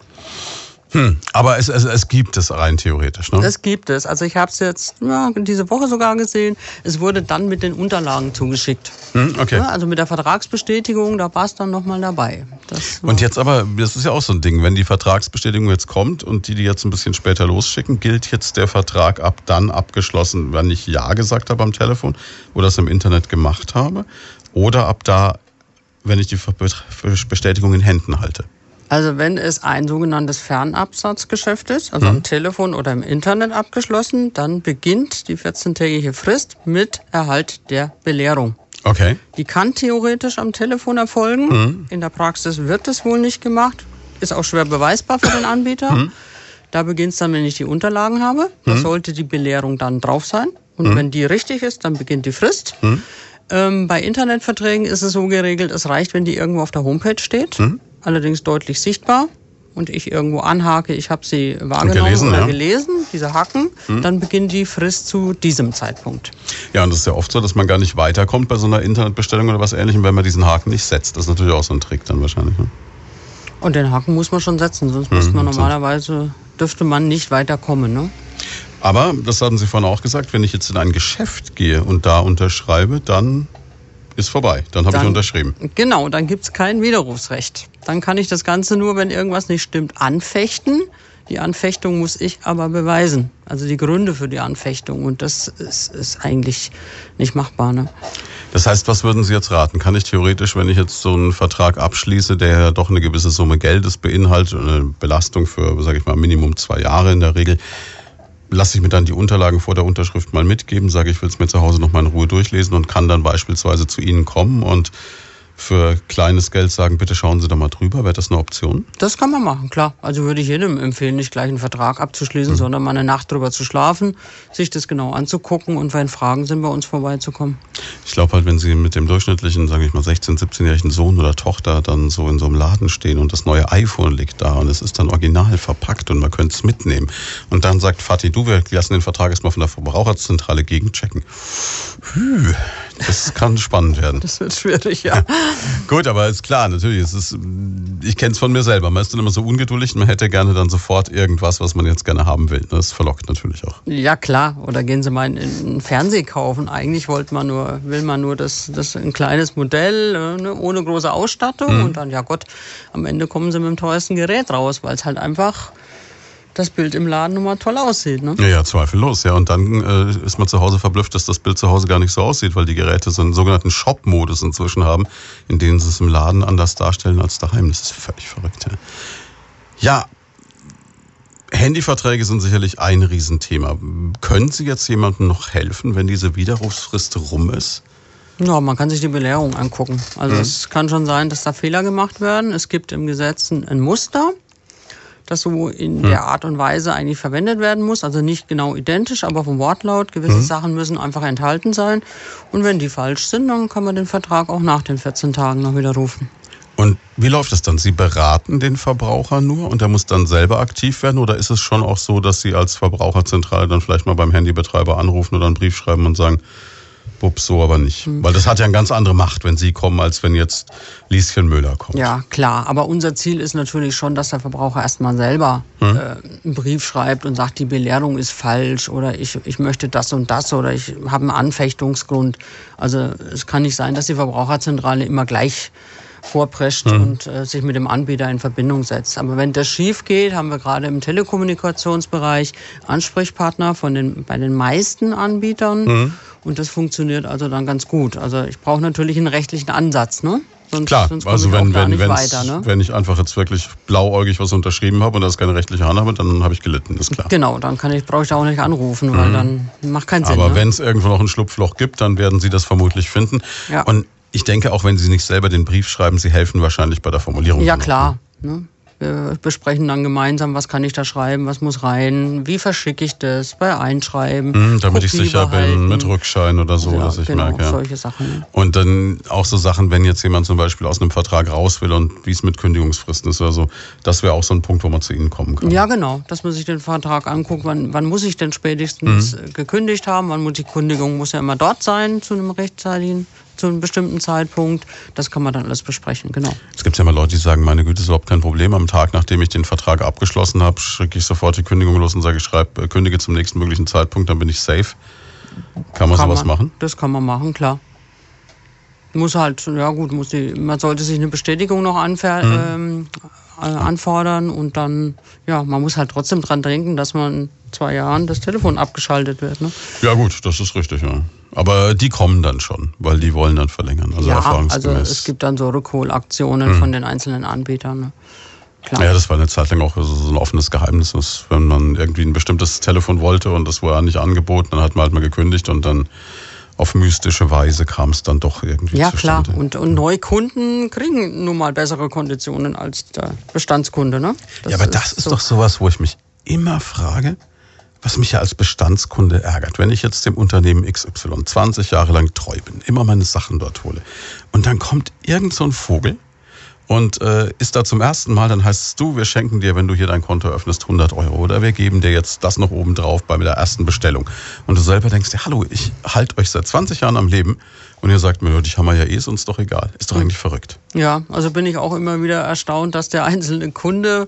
Hm, aber es, es, es gibt es rein theoretisch, ne? Es gibt es. Also ich habe es jetzt ja, diese Woche sogar gesehen. Es wurde dann mit den Unterlagen zugeschickt. Hm, okay. Ja, also mit der Vertragsbestätigung, da war es dann nochmal dabei. Das und jetzt aber, das ist ja auch so ein Ding, wenn die Vertragsbestätigung jetzt kommt und die die jetzt ein bisschen später losschicken, gilt jetzt der Vertrag ab dann abgeschlossen, wenn ich Ja gesagt habe am Telefon oder es im Internet gemacht habe? Oder ab da, wenn ich die Bestätigung in Händen halte? Also wenn es ein sogenanntes Fernabsatzgeschäft ist, also mhm. am Telefon oder im Internet abgeschlossen, dann beginnt die 14-tägige Frist mit Erhalt der Belehrung. Okay. Die kann theoretisch am Telefon erfolgen. Mhm. In der Praxis wird es wohl nicht gemacht. Ist auch schwer beweisbar für den Anbieter. Mhm. Da beginnt es dann, wenn ich die Unterlagen habe. Da mhm. sollte die Belehrung dann drauf sein. Und mhm. wenn die richtig ist, dann beginnt die Frist. Mhm. Ähm, bei Internetverträgen ist es so geregelt, es reicht, wenn die irgendwo auf der Homepage steht allerdings deutlich sichtbar und ich irgendwo anhake, ich habe sie wahrgenommen gelesen, oder ja. gelesen, diese Haken, hm. dann beginnt die Frist zu diesem Zeitpunkt. Ja, und das ist ja oft so, dass man gar nicht weiterkommt bei so einer Internetbestellung oder was ähnlichem, wenn man diesen Haken nicht setzt. Das ist natürlich auch so ein Trick dann wahrscheinlich. Ne? Und den Haken muss man schon setzen, sonst hm, müsste man normalerweise, dürfte man nicht weiterkommen. Ne? Aber, das hatten Sie vorhin auch gesagt, wenn ich jetzt in ein Geschäft gehe und da unterschreibe, dann ist vorbei. Dann habe ich unterschrieben. Genau, dann gibt es kein Widerrufsrecht. Dann kann ich das Ganze nur, wenn irgendwas nicht stimmt, anfechten. Die Anfechtung muss ich aber beweisen. Also die Gründe für die Anfechtung. Und das ist, ist eigentlich nicht machbar. Ne? Das heißt, was würden Sie jetzt raten? Kann ich theoretisch, wenn ich jetzt so einen Vertrag abschließe, der ja doch eine gewisse Summe Geldes beinhaltet, eine Belastung für, sage ich mal, Minimum zwei Jahre in der Regel, lasse ich mir dann die Unterlagen vor der Unterschrift mal mitgeben, sage ich will es mir zu Hause noch mal in Ruhe durchlesen und kann dann beispielsweise zu Ihnen kommen und für kleines Geld sagen, bitte schauen Sie da mal drüber. Wäre das eine Option? Das kann man machen, klar. Also würde ich jedem empfehlen, nicht gleich einen Vertrag abzuschließen, mhm. sondern mal eine Nacht drüber zu schlafen, sich das genau anzugucken und wenn Fragen sind, bei uns vorbeizukommen. Ich glaube halt, wenn Sie mit dem durchschnittlichen, sage ich mal, 16-, 17-jährigen Sohn oder Tochter dann so in so einem Laden stehen und das neue iPhone liegt da und es ist dann original verpackt und man könnte es mitnehmen und dann sagt Fatih, du, wir lassen den Vertrag erstmal von der Verbraucherzentrale gegenchecken. Hü, das kann spannend werden. Das wird schwierig, ja. Gut, aber ist klar, natürlich. Es ist, ich kenne es von mir selber. Man ist dann immer so ungeduldig man hätte gerne dann sofort irgendwas, was man jetzt gerne haben will. Das verlockt natürlich auch. Ja, klar. Oder gehen Sie mal in einen Fernseh kaufen. Eigentlich wollte man nur, will man nur das, das ein kleines Modell, äh, ne, ohne große Ausstattung. Mhm. Und dann, ja Gott, am Ende kommen Sie mit dem teuersten Gerät raus, weil es halt einfach das Bild im Laden nun mal toll aussieht. Ne? Ja, ja, zweifellos. Ja, und dann äh, ist man zu Hause verblüfft, dass das Bild zu Hause gar nicht so aussieht, weil die Geräte so einen sogenannten Shop-Modus inzwischen haben, in denen sie es im Laden anders darstellen als daheim. Das ist völlig verrückt. Ja, ja Handyverträge sind sicherlich ein Riesenthema. Können Sie jetzt jemandem noch helfen, wenn diese Widerrufsfrist rum ist? Ja, man kann sich die Belehrung angucken. Also mhm. es kann schon sein, dass da Fehler gemacht werden. Es gibt im Gesetz ein Muster das so in hm. der Art und Weise eigentlich verwendet werden muss. Also nicht genau identisch, aber vom Wortlaut. Gewisse hm. Sachen müssen einfach enthalten sein. Und wenn die falsch sind, dann kann man den Vertrag auch nach den 14 Tagen noch widerrufen. Und wie läuft das dann? Sie beraten den Verbraucher nur und er muss dann selber aktiv werden? Oder ist es schon auch so, dass Sie als Verbraucherzentrale dann vielleicht mal beim Handybetreiber anrufen oder einen Brief schreiben und sagen, Bups, so aber nicht. Mhm. Weil das hat ja eine ganz andere Macht, wenn Sie kommen, als wenn jetzt Lieschen Müller kommt. Ja, klar. Aber unser Ziel ist natürlich schon, dass der Verbraucher erstmal selber mhm. äh, einen Brief schreibt und sagt, die Belehrung ist falsch oder ich, ich möchte das und das oder ich habe einen Anfechtungsgrund. Also es kann nicht sein, dass die Verbraucherzentrale immer gleich vorprescht mhm. und äh, sich mit dem Anbieter in Verbindung setzt. Aber wenn das schief geht, haben wir gerade im Telekommunikationsbereich Ansprechpartner von den, bei den meisten Anbietern. Mhm. Und das funktioniert also dann ganz gut. Also ich brauche natürlich einen rechtlichen Ansatz, ne? Sonst, Klar, sonst also wenn, wenn, weiter, ne? wenn ich einfach jetzt wirklich blauäugig was unterschrieben habe und das keine rechtliche Hand habe, dann habe ich gelitten, ist klar. Genau, dann kann ich, brauche ich da auch nicht anrufen, weil mhm. dann macht keinen Sinn. Aber ne? wenn es irgendwo noch ein Schlupfloch gibt, dann werden Sie das vermutlich finden. Ja. Und ich denke, auch wenn Sie nicht selber den Brief schreiben, Sie helfen wahrscheinlich bei der Formulierung. Ja, klar. Ne? Wir besprechen dann gemeinsam, was kann ich da schreiben, was muss rein, wie verschicke ich das bei Einschreiben. Mhm, damit Kopie ich sicher behalten. bin mit Rückschein oder so, ja, dass ich genau, merke. Ja. solche Sachen. Und dann auch so Sachen, wenn jetzt jemand zum Beispiel aus einem Vertrag raus will und wie es mit Kündigungsfristen ist oder so, das wäre auch so ein Punkt, wo man zu Ihnen kommen kann. Ja, genau, dass man sich den Vertrag anguckt, wann, wann muss ich denn spätestens mhm. gekündigt haben, wann muss die Kündigung muss ja immer dort sein zu einem rechtzeitigen zu einem bestimmten Zeitpunkt. Das kann man dann alles besprechen, genau. Es gibt ja immer Leute, die sagen, meine Güte, ist überhaupt kein Problem. Am Tag, nachdem ich den Vertrag abgeschlossen habe, schicke ich sofort die Kündigung los und sage, ich schreibe, äh, kündige zum nächsten möglichen Zeitpunkt, dann bin ich safe. Kann man kann sowas man, machen? Das kann man machen, klar. Muss halt, ja gut, muss die, man sollte sich eine Bestätigung noch mhm. ähm, äh, anfordern und dann, ja, man muss halt trotzdem dran denken, dass man in zwei Jahren das Telefon abgeschaltet wird. Ne? Ja gut, das ist richtig, ja. Aber die kommen dann schon, weil die wollen dann verlängern. Also ja, also es gibt dann so Rückholaktionen hm. von den einzelnen Anbietern. Ne? Klar. Ja, das war eine Zeit lang auch so ein offenes Geheimnis, dass wenn man irgendwie ein bestimmtes Telefon wollte und das war nicht angeboten, dann hat man halt mal gekündigt und dann auf mystische Weise kam es dann doch irgendwie Ja, zustande. klar. Und, und Neukunden kriegen nun mal bessere Konditionen als der Bestandskunde. Ne? ja, aber das ist so. doch sowas, wo ich mich immer frage, was mich ja als Bestandskunde ärgert, wenn ich jetzt dem Unternehmen XY 20 Jahre lang treu bin, immer meine Sachen dort hole und dann kommt irgend so ein Vogel und äh, ist da zum ersten Mal, dann heißt es du, wir schenken dir, wenn du hier dein Konto öffnest, 100 Euro oder wir geben dir jetzt das noch oben drauf bei der ersten Bestellung. Und du selber denkst dir, hallo, ich halte euch seit 20 Jahren am Leben und ihr sagt mir, dich haben wir ja eh, ist uns doch egal. Ist doch hm. eigentlich verrückt. Ja, also bin ich auch immer wieder erstaunt, dass der einzelne Kunde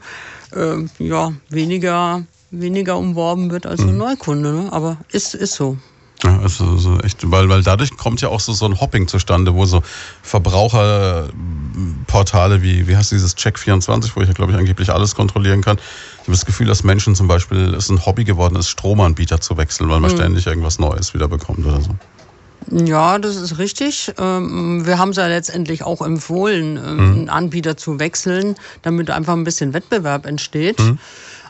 äh, ja weniger weniger umworben wird als ein mhm. Neukunde. Ne? Aber ist, ist so. Ja, also so echt, weil, weil dadurch kommt ja auch so, so ein Hopping zustande, wo so Verbraucherportale wie, wie heißt dieses Check24, wo ich ja, glaube ich, angeblich alles kontrollieren kann. Ich habe das Gefühl, dass Menschen zum Beispiel, es ein Hobby geworden ist, Stromanbieter zu wechseln, weil man mhm. ständig irgendwas Neues wieder bekommt oder so. Ja, das ist richtig. Ähm, wir haben es ja letztendlich auch empfohlen, ähm, mhm. einen Anbieter zu wechseln, damit einfach ein bisschen Wettbewerb entsteht. Mhm.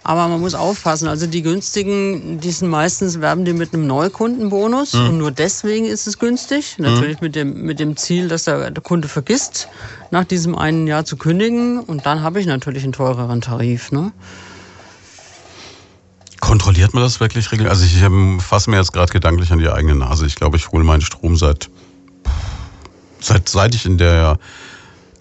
Aber man muss aufpassen. Also die günstigen, die sind meistens werben die mit einem Neukundenbonus mhm. und nur deswegen ist es günstig. Mhm. Natürlich mit dem mit dem Ziel, dass der, der, Kunde vergisst, nach diesem einen Jahr zu kündigen und dann habe ich natürlich einen teureren Tarif. Ne? Kontrolliert man das wirklich regelmäßig? Also ich, ich fasse mir jetzt gerade gedanklich an die eigene Nase. Ich glaube, ich hole meinen Strom seit seit seit ich in der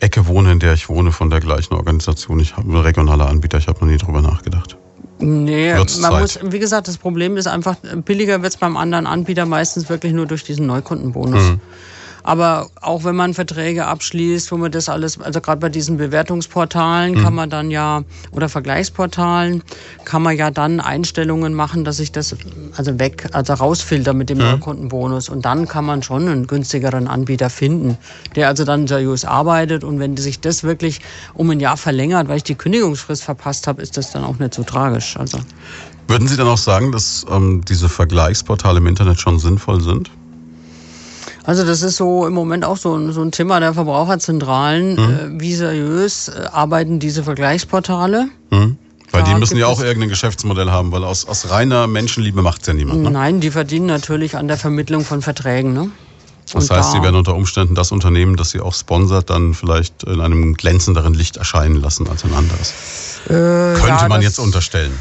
Ecke wohne, in der ich wohne, von der gleichen Organisation. Ich habe regionaler Anbieter, ich habe noch nie drüber nachgedacht. Nee, Wird's man Zeit. muss, wie gesagt, das Problem ist einfach, billiger wird es beim anderen Anbieter meistens wirklich nur durch diesen Neukundenbonus. Mhm. Aber auch wenn man Verträge abschließt, wo man das alles, also gerade bei diesen Bewertungsportalen mhm. kann man dann ja, oder Vergleichsportalen, kann man ja dann Einstellungen machen, dass ich das also weg, also rausfilter mit dem mhm. Neukundenbonus. Und dann kann man schon einen günstigeren Anbieter finden, der also dann seriös arbeitet. Und wenn sich das wirklich um ein Jahr verlängert, weil ich die Kündigungsfrist verpasst habe, ist das dann auch nicht so tragisch. Also. Würden Sie dann auch sagen, dass ähm, diese Vergleichsportale im Internet schon sinnvoll sind? Also das ist so im Moment auch so ein, so ein Thema der Verbraucherzentralen. Mhm. Äh, wie seriös äh, arbeiten diese Vergleichsportale? Mhm. Weil die müssen ja auch irgendein Geschäftsmodell haben, weil aus, aus reiner Menschenliebe macht es ja niemand. Ne? Nein, die verdienen natürlich an der Vermittlung von Verträgen. Ne? Das heißt, da sie werden unter Umständen das Unternehmen, das sie auch sponsert, dann vielleicht in einem glänzenderen Licht erscheinen lassen als ein anderes. Äh, Könnte ja, man jetzt unterstellen.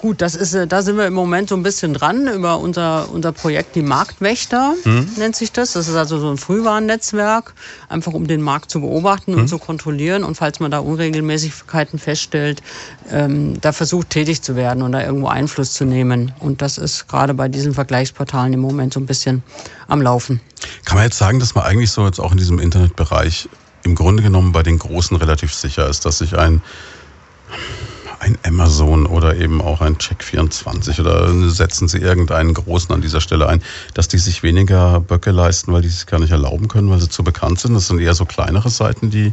Gut, das ist, äh, da sind wir im Moment so ein bisschen dran über unser, unser Projekt Die Marktwächter, hm. nennt sich das. Das ist also so ein Frühwarnnetzwerk, einfach um den Markt zu beobachten hm. und zu kontrollieren. Und falls man da Unregelmäßigkeiten feststellt, ähm, da versucht tätig zu werden und da irgendwo Einfluss zu nehmen. Und das ist gerade bei diesen Vergleichsportalen im Moment so ein bisschen am Laufen. Kann man jetzt sagen, dass man eigentlich so jetzt auch in diesem Internetbereich im Grunde genommen bei den Großen relativ sicher ist, dass sich ein ein Amazon oder eben auch ein Check24 oder setzen Sie irgendeinen Großen an dieser Stelle ein, dass die sich weniger Böcke leisten, weil die sich gar nicht erlauben können, weil sie zu bekannt sind? Das sind eher so kleinere Seiten, die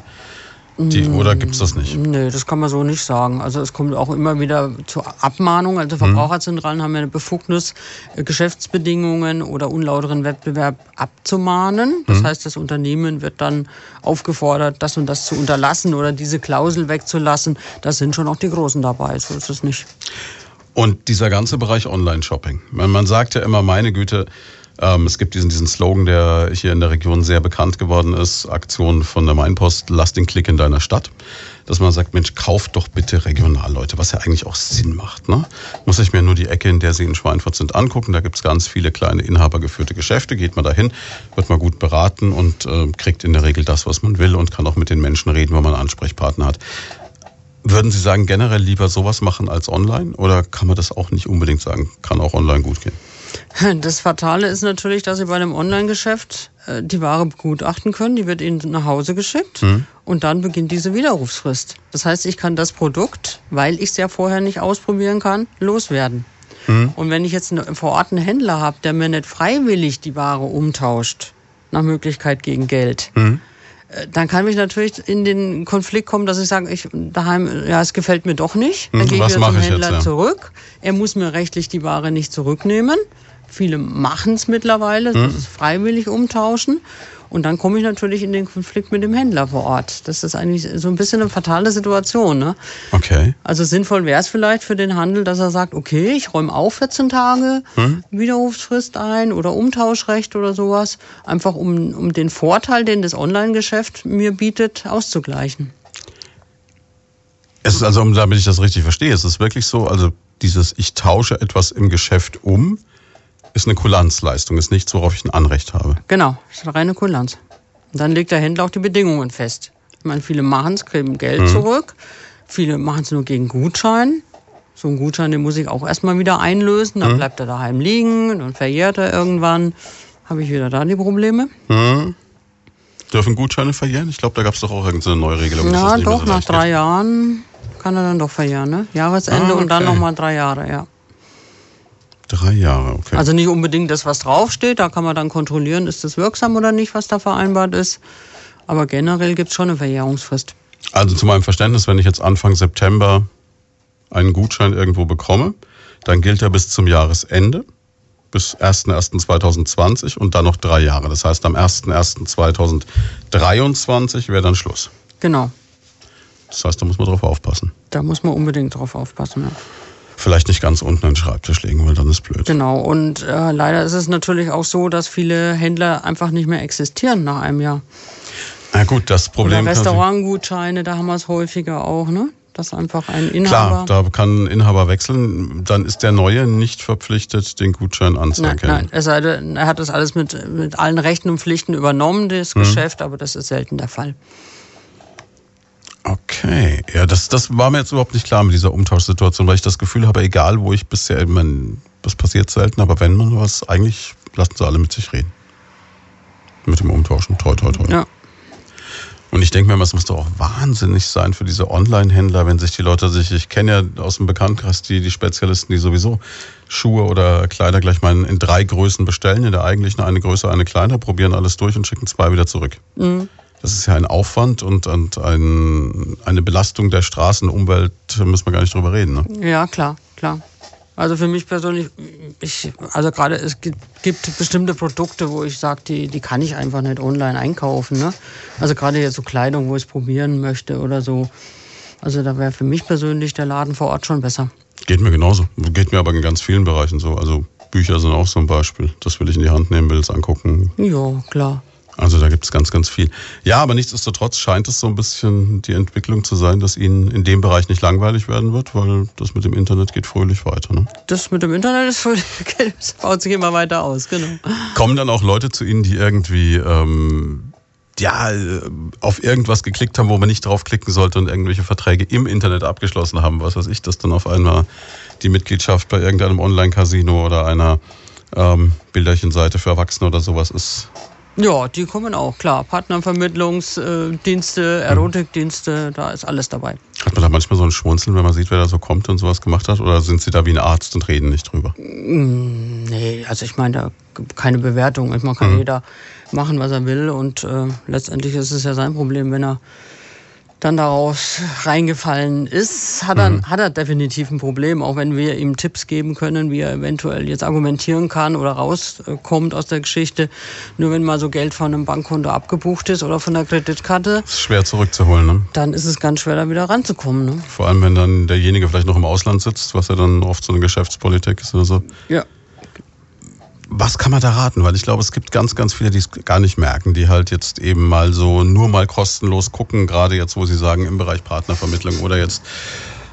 die, mm, oder gibt es das nicht? Nee, das kann man so nicht sagen. Also es kommt auch immer wieder zur Abmahnung. Also Verbraucherzentralen mhm. haben ja eine Befugnis, äh, Geschäftsbedingungen oder unlauteren Wettbewerb abzumahnen. Das mhm. heißt, das Unternehmen wird dann aufgefordert, das und das zu unterlassen oder diese Klausel wegzulassen. Da sind schon auch die Großen dabei. So ist es nicht. Und dieser ganze Bereich Online-Shopping. Man sagt ja immer, meine Güte, ähm, es gibt diesen, diesen Slogan, der hier in der Region sehr bekannt geworden ist, Aktion von der Mainpost, lass den Klick in deiner Stadt. Dass man sagt, Mensch, kauft doch bitte regional, Leute, was ja eigentlich auch Sinn macht. Ne? Muss ich mir nur die Ecke, in der Sie in Schweinfurt sind, angucken. Da gibt's ganz viele kleine inhabergeführte Geschäfte. Geht man dahin, wird man gut beraten und äh, kriegt in der Regel das, was man will und kann auch mit den Menschen reden, wenn man Ansprechpartner hat. Würden Sie sagen, generell lieber sowas machen als online? Oder kann man das auch nicht unbedingt sagen? Kann auch online gut gehen? Das Fatale ist natürlich, dass Sie bei einem Online-Geschäft äh, die Ware begutachten können. Die wird Ihnen nach Hause geschickt mhm. und dann beginnt diese Widerrufsfrist. Das heißt, ich kann das Produkt, weil ich es ja vorher nicht ausprobieren kann, loswerden. Mhm. Und wenn ich jetzt einen, vor Ort einen Händler habe, der mir nicht freiwillig die Ware umtauscht, nach Möglichkeit gegen Geld, äh, dann kann ich natürlich in den Konflikt kommen, dass ich sage, ich daheim, ja, es gefällt mir doch nicht. Dann mhm, gehe ich wieder zum Händler jetzt, ja. zurück. Er muss mir rechtlich die Ware nicht zurücknehmen. Viele machen es mittlerweile, hm. das ist freiwillig umtauschen. Und dann komme ich natürlich in den Konflikt mit dem Händler vor Ort. Das ist eigentlich so ein bisschen eine fatale Situation. Ne? Okay. Also sinnvoll wäre es vielleicht für den Handel, dass er sagt, okay, ich räume auch 14 Tage hm? Widerrufsfrist ein oder Umtauschrecht oder sowas, einfach um, um den Vorteil, den das Online-Geschäft mir bietet, auszugleichen. Es ist also, damit ich das richtig verstehe, es ist wirklich so, also dieses, ich tausche etwas im Geschäft um, ist eine Kulanzleistung, ist nichts, worauf ich ein Anrecht habe. Genau, ist eine reine Kulanz. Und dann legt der Händler auch die Bedingungen fest. Ich meine, viele machen es, kriegen Geld mhm. zurück. Viele machen es nur gegen Gutschein. So einen Gutschein, den muss ich auch erstmal wieder einlösen. Dann mhm. bleibt er daheim liegen, dann verjährt er irgendwann. Habe ich wieder da die Probleme. Mhm. Dürfen Gutscheine verjähren? Ich glaube, da gab es doch auch irgendeine Neuregelung. Ja, doch, nach drei Jahren kann er dann doch verjähren. Ne? Jahresende ah, okay. und dann nochmal drei Jahre, ja. Drei Jahre, okay. Also nicht unbedingt das, was draufsteht, da kann man dann kontrollieren, ist das wirksam oder nicht, was da vereinbart ist. Aber generell gibt es schon eine Verjährungsfrist. Also zu meinem Verständnis, wenn ich jetzt Anfang September einen Gutschein irgendwo bekomme, dann gilt er bis zum Jahresende, bis 01.01.2020 und dann noch drei Jahre. Das heißt, am 01.01.2023 wäre dann Schluss. Genau. Das heißt, da muss man drauf aufpassen. Da muss man unbedingt drauf aufpassen. Ja. Vielleicht nicht ganz unten an den Schreibtisch legen, weil dann ist blöd. Genau. Und äh, leider ist es natürlich auch so, dass viele Händler einfach nicht mehr existieren nach einem Jahr. Na gut, das Problem. Oder Restaurantgutscheine, da haben wir es häufiger auch, ne? Dass einfach ein Inhaber. Klar, da kann ein Inhaber wechseln. Dann ist der Neue nicht verpflichtet, den Gutschein anzuerkennen. Nein, nein. Es sei denn, er hat das alles mit, mit allen Rechten und Pflichten übernommen, das mhm. Geschäft, aber das ist selten der Fall. Okay, ja, das, das war mir jetzt überhaupt nicht klar mit dieser Umtauschsituation, weil ich das Gefühl habe, egal wo ich bisher, ich meine, das passiert selten, aber wenn man was, eigentlich lassen sie alle mit sich reden. Mit dem Umtauschen, toi, toi, toi. Ja. Und ich denke mir, es muss doch auch wahnsinnig sein für diese Online-Händler, wenn sich die Leute sich, ich kenne ja aus dem Bekanntkreis die, die Spezialisten, die sowieso Schuhe oder Kleider gleich mal in drei Größen bestellen, in der eigentlichen eine Größe, eine kleiner, probieren alles durch und schicken zwei wieder zurück. Mhm. Das ist ja ein Aufwand und, und ein, eine Belastung der Straßenumwelt, müssen wir gar nicht drüber reden. Ne? Ja, klar, klar. Also für mich persönlich, ich, also gerade es gibt, gibt bestimmte Produkte, wo ich sage, die, die kann ich einfach nicht online einkaufen. Ne? Also gerade jetzt so Kleidung, wo ich es probieren möchte oder so. Also da wäre für mich persönlich der Laden vor Ort schon besser. Geht mir genauso. Geht mir aber in ganz vielen Bereichen so. Also Bücher sind auch so ein Beispiel. Das will ich in die Hand nehmen, will es angucken. Ja, klar. Also da gibt es ganz, ganz viel. Ja, aber nichtsdestotrotz scheint es so ein bisschen die Entwicklung zu sein, dass Ihnen in dem Bereich nicht langweilig werden wird, weil das mit dem Internet geht fröhlich weiter. Ne? Das mit dem Internet ist fröhlich, das baut sich immer weiter aus, genau. Kommen dann auch Leute zu Ihnen, die irgendwie ähm, ja, auf irgendwas geklickt haben, wo man nicht draufklicken sollte und irgendwelche Verträge im Internet abgeschlossen haben, was weiß ich, dass dann auf einmal die Mitgliedschaft bei irgendeinem Online-Casino oder einer ähm, Bilderchenseite für Erwachsene oder sowas ist ja, die kommen auch, klar. Partnervermittlungsdienste, Erotikdienste, da ist alles dabei. Hat man da manchmal so ein Schmunzeln, wenn man sieht, wer da so kommt und sowas gemacht hat? Oder sind Sie da wie ein Arzt und reden nicht drüber? Mm, nee, also ich meine, da keine Bewertung. Man kann mhm. jeder machen, was er will und äh, letztendlich ist es ja sein Problem, wenn er dann daraus reingefallen ist, hat er, mhm. hat er definitiv ein Problem, auch wenn wir ihm Tipps geben können, wie er eventuell jetzt argumentieren kann oder rauskommt aus der Geschichte. Nur wenn mal so Geld von einem Bankkonto abgebucht ist oder von der Kreditkarte. Ist schwer zurückzuholen, ne? Dann ist es ganz schwer, da wieder ranzukommen. Ne? Vor allem, wenn dann derjenige vielleicht noch im Ausland sitzt, was ja dann oft so eine Geschäftspolitik ist oder so. Ja. Was kann man da raten? Weil ich glaube, es gibt ganz, ganz viele, die es gar nicht merken, die halt jetzt eben mal so nur mal kostenlos gucken, gerade jetzt, wo sie sagen, im Bereich Partnervermittlung oder jetzt,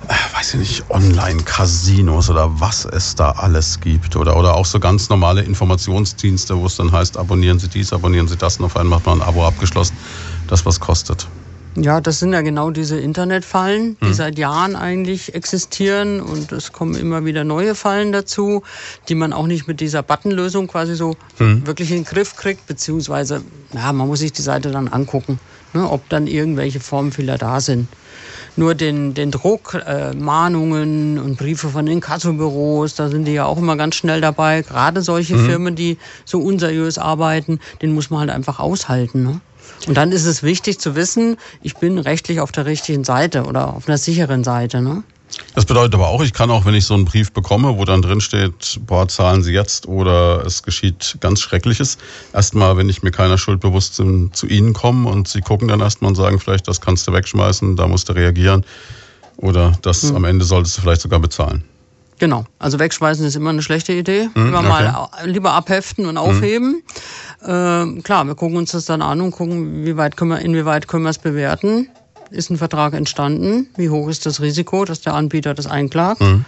äh, weiß ich nicht, Online-Casinos oder was es da alles gibt. Oder, oder auch so ganz normale Informationsdienste, wo es dann heißt, abonnieren Sie dies, abonnieren Sie das und auf einmal hat man ein Abo abgeschlossen, das was kostet. Ja, das sind ja genau diese Internetfallen, die hm. seit Jahren eigentlich existieren und es kommen immer wieder neue Fallen dazu, die man auch nicht mit dieser Buttonlösung quasi so hm. wirklich in den Griff kriegt, beziehungsweise, ja, man muss sich die Seite dann angucken, ne, ob dann irgendwelche Formfehler da sind. Nur den, den Druck, äh, Mahnungen und Briefe von den Kassobüros, da sind die ja auch immer ganz schnell dabei. Gerade solche mhm. Firmen, die so unseriös arbeiten, den muss man halt einfach aushalten. Ne? Und dann ist es wichtig zu wissen, ich bin rechtlich auf der richtigen Seite oder auf einer sicheren Seite. Ne? Das bedeutet aber auch, ich kann auch, wenn ich so einen Brief bekomme, wo dann drin steht, boah, zahlen Sie jetzt oder es geschieht ganz Schreckliches, erstmal, wenn ich mir keiner Schuld bewusst bin, zu Ihnen kommen und Sie gucken dann erstmal und sagen, vielleicht, das kannst du wegschmeißen, da musst du reagieren oder das hm. am Ende solltest du vielleicht sogar bezahlen. Genau, also wegschmeißen ist immer eine schlechte Idee. Hm, lieber okay. mal lieber abheften und aufheben. Hm. Äh, klar, wir gucken uns das dann an und gucken, wie weit können wir, inwieweit können wir es bewerten. Ist ein Vertrag entstanden? Wie hoch ist das Risiko, dass der Anbieter das einklagt? Hm.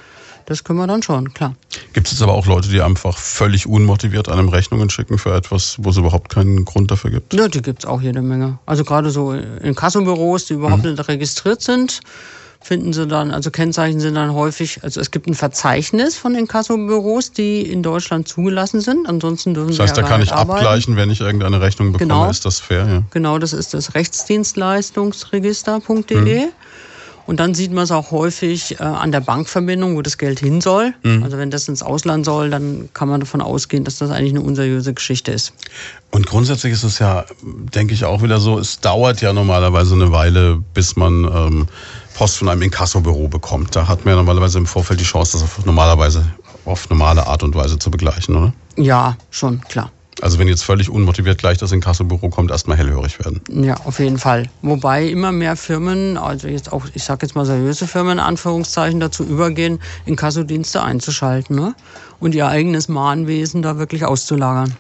Das können wir dann schon, klar. Gibt es jetzt aber auch Leute, die einfach völlig unmotiviert einem Rechnungen schicken für etwas, wo es überhaupt keinen Grund dafür gibt? Ja, die gibt es auch jede Menge. Also gerade so in Kassobüros, die überhaupt hm. nicht registriert sind finden Sie dann, also Kennzeichen sind dann häufig, also es gibt ein Verzeichnis von den Kassobüros, die in Deutschland zugelassen sind. Ansonsten dürfen das heißt, Sie da kann ich arbeiten. abgleichen, wenn ich irgendeine Rechnung bekomme. Genau. Ist das fair? Ja. Genau, das ist das Rechtsdienstleistungsregister.de. Mhm. Und dann sieht man es auch häufig äh, an der Bankverbindung, wo das Geld hin soll. Mhm. Also wenn das ins Ausland soll, dann kann man davon ausgehen, dass das eigentlich eine unseriöse Geschichte ist. Und grundsätzlich ist es ja, denke ich, auch wieder so, es dauert ja normalerweise eine Weile, bis man ähm, Post von einem Inkassobüro bekommt. Da hat man ja normalerweise im Vorfeld die Chance, das auf normalerweise auf normale Art und Weise zu begleichen, oder? Ja, schon, klar. Also wenn jetzt völlig unmotiviert gleich das Inkassobüro kommt, erstmal hellhörig werden. Ja, auf jeden Fall. Wobei immer mehr Firmen, also jetzt auch, ich sage jetzt mal seriöse Firmen, in Anführungszeichen, dazu übergehen, Inkassodienste einzuschalten ne? und ihr eigenes Mahnwesen da wirklich auszulagern.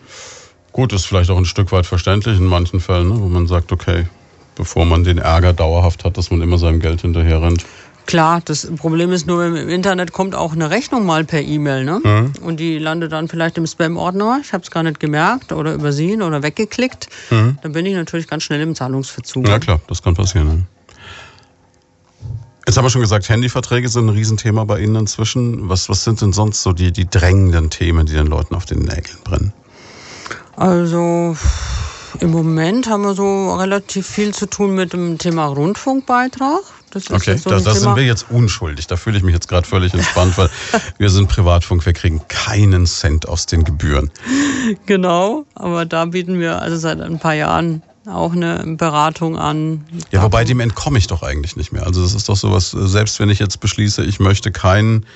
Gut, ist vielleicht auch ein Stück weit verständlich in manchen Fällen, ne? wo man sagt, okay, bevor man den Ärger dauerhaft hat, dass man immer seinem Geld hinterher rennt. Klar, das Problem ist nur, im Internet kommt auch eine Rechnung mal per E-Mail, ne? Mhm. Und die landet dann vielleicht im Spam-Ordner. Ich habe es gar nicht gemerkt oder übersehen oder weggeklickt. Mhm. Dann bin ich natürlich ganz schnell im Zahlungsverzug. Ja klar, das kann passieren. Ne? Jetzt haben wir schon gesagt, Handyverträge sind ein Riesenthema bei Ihnen inzwischen. Was, was sind denn sonst so die, die drängenden Themen, die den Leuten auf den Nägeln brennen? Also im Moment haben wir so relativ viel zu tun mit dem Thema Rundfunkbeitrag. Das okay, so da, da sind wir jetzt unschuldig. Da fühle ich mich jetzt gerade völlig entspannt, weil wir sind Privatfunk, wir kriegen keinen Cent aus den Gebühren. Genau, aber da bieten wir also seit ein paar Jahren auch eine Beratung an. Ja, wobei dem entkomme ich doch eigentlich nicht mehr. Also das ist doch sowas, selbst wenn ich jetzt beschließe, ich möchte keinen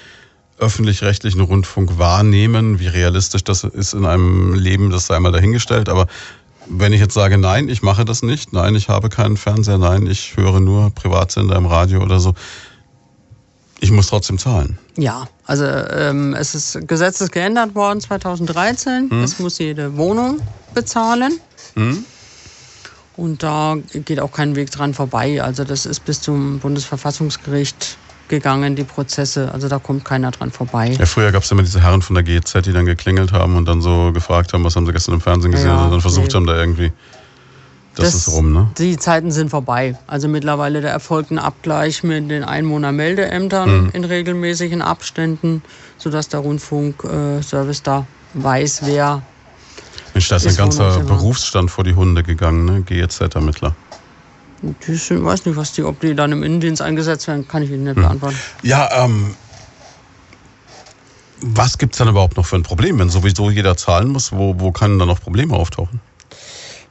öffentlich-rechtlichen Rundfunk wahrnehmen, wie realistisch das ist in einem Leben, das sei mal dahingestellt, aber wenn ich jetzt sage, nein, ich mache das nicht, nein, ich habe keinen Fernseher, nein, ich höre nur Privatsender im Radio oder so, ich muss trotzdem zahlen. Ja, also ähm, es ist Gesetz ist geändert worden 2013. Hm. Es muss jede Wohnung bezahlen. Hm. Und da geht auch kein Weg dran vorbei. Also das ist bis zum Bundesverfassungsgericht gegangen, die Prozesse. Also da kommt keiner dran vorbei. Ja, früher gab es immer diese Herren von der GZ, die dann geklingelt haben und dann so gefragt haben, was haben sie gestern im Fernsehen gesehen ja, und dann versucht nee. haben, da irgendwie. Das, das, ist rum, ne? Die Zeiten sind vorbei. Also mittlerweile der erfolgt ein Abgleich mit den Einwohnermeldeämtern mhm. in regelmäßigen Abständen, sodass der Rundfunkservice da weiß, wer. Mensch, da ist ein ganzer Berufsstand vor die Hunde gegangen, ne? GEZ-Ermittler. Ich weiß nicht, was die, ob die dann im Innendienst eingesetzt werden, kann ich Ihnen nicht hm. beantworten. Ja, ähm, was gibt es dann überhaupt noch für ein Problem, wenn sowieso jeder zahlen muss? Wo, wo können dann noch Probleme auftauchen?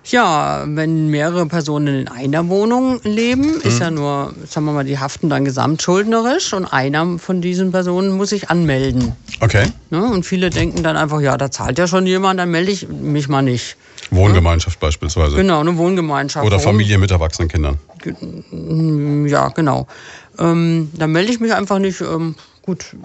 Ja, wenn mehrere Personen in einer Wohnung leben, mhm. ist ja nur, sagen wir mal, die haften dann gesamtschuldnerisch und einer von diesen Personen muss sich anmelden. Okay. Ne? Und viele denken dann einfach, ja, da zahlt ja schon jemand, dann melde ich mich mal nicht. Wohngemeinschaft ja? beispielsweise. Genau, eine Wohngemeinschaft. Oder Familie mit erwachsenen Kindern. Ja, genau. Ähm, dann melde ich mich einfach nicht. Ähm, gut,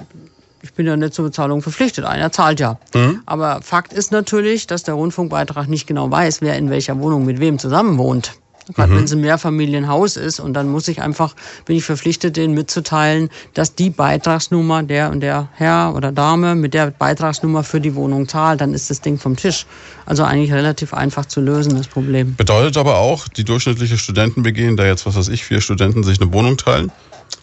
ich bin ja nicht zur Bezahlung verpflichtet. Einer zahlt ja. Mhm. Aber Fakt ist natürlich, dass der Rundfunkbeitrag nicht genau weiß, wer in welcher Wohnung mit wem zusammen wohnt. Gerade mhm. wenn es ein Mehrfamilienhaus ist und dann muss ich einfach, bin ich verpflichtet, denen mitzuteilen, dass die Beitragsnummer, der und der Herr oder Dame mit der Beitragsnummer für die Wohnung zahlt, dann ist das Ding vom Tisch. Also eigentlich relativ einfach zu lösen, das Problem. Bedeutet aber auch, die durchschnittliche Studentenbegehen, da jetzt, was weiß ich, vier Studenten sich eine Wohnung teilen,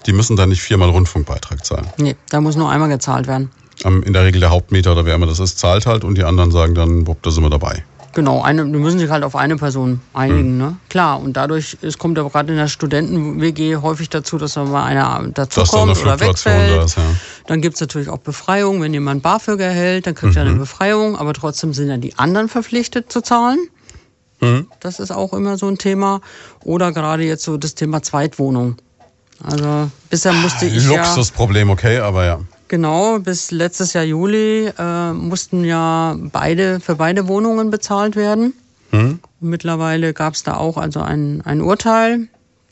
die müssen dann nicht viermal Rundfunkbeitrag zahlen. Nee, da muss nur einmal gezahlt werden. In der Regel der Hauptmieter oder wer immer das ist, zahlt halt und die anderen sagen dann, wupp, da sind wir dabei. Genau, eine, die müssen sich halt auf eine Person einigen, mhm. ne? Klar, und dadurch es kommt ja gerade in der Studenten-WG häufig dazu, dass da mal einer dazukommt oder wegfällt. Da ist, ja. Dann gibt's natürlich auch Befreiung. Wenn jemand BAföG erhält, dann kriegt mhm. er eine Befreiung, aber trotzdem sind ja die anderen verpflichtet zu zahlen. Mhm. Das ist auch immer so ein Thema. Oder gerade jetzt so das Thema Zweitwohnung. Also bisher musste ich. Luxusproblem, ja, okay, aber ja. Genau, bis letztes Jahr Juli äh, mussten ja beide für beide Wohnungen bezahlt werden. Mhm. Mittlerweile gab es da auch also ein, ein Urteil,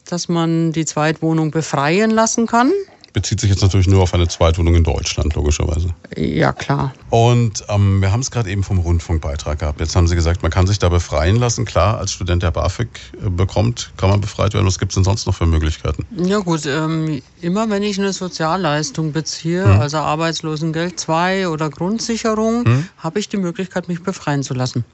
dass man die Zweitwohnung befreien lassen kann bezieht sich jetzt natürlich nur auf eine Zweitwohnung in Deutschland, logischerweise. Ja, klar. Und ähm, wir haben es gerade eben vom Rundfunkbeitrag gehabt. Jetzt haben Sie gesagt, man kann sich da befreien lassen. Klar, als Student, der BAföG äh, bekommt, kann man befreit werden. Was gibt es denn sonst noch für Möglichkeiten? Ja gut, ähm, immer wenn ich eine Sozialleistung beziehe, hm. also Arbeitslosengeld 2 oder Grundsicherung, hm. habe ich die Möglichkeit, mich befreien zu lassen.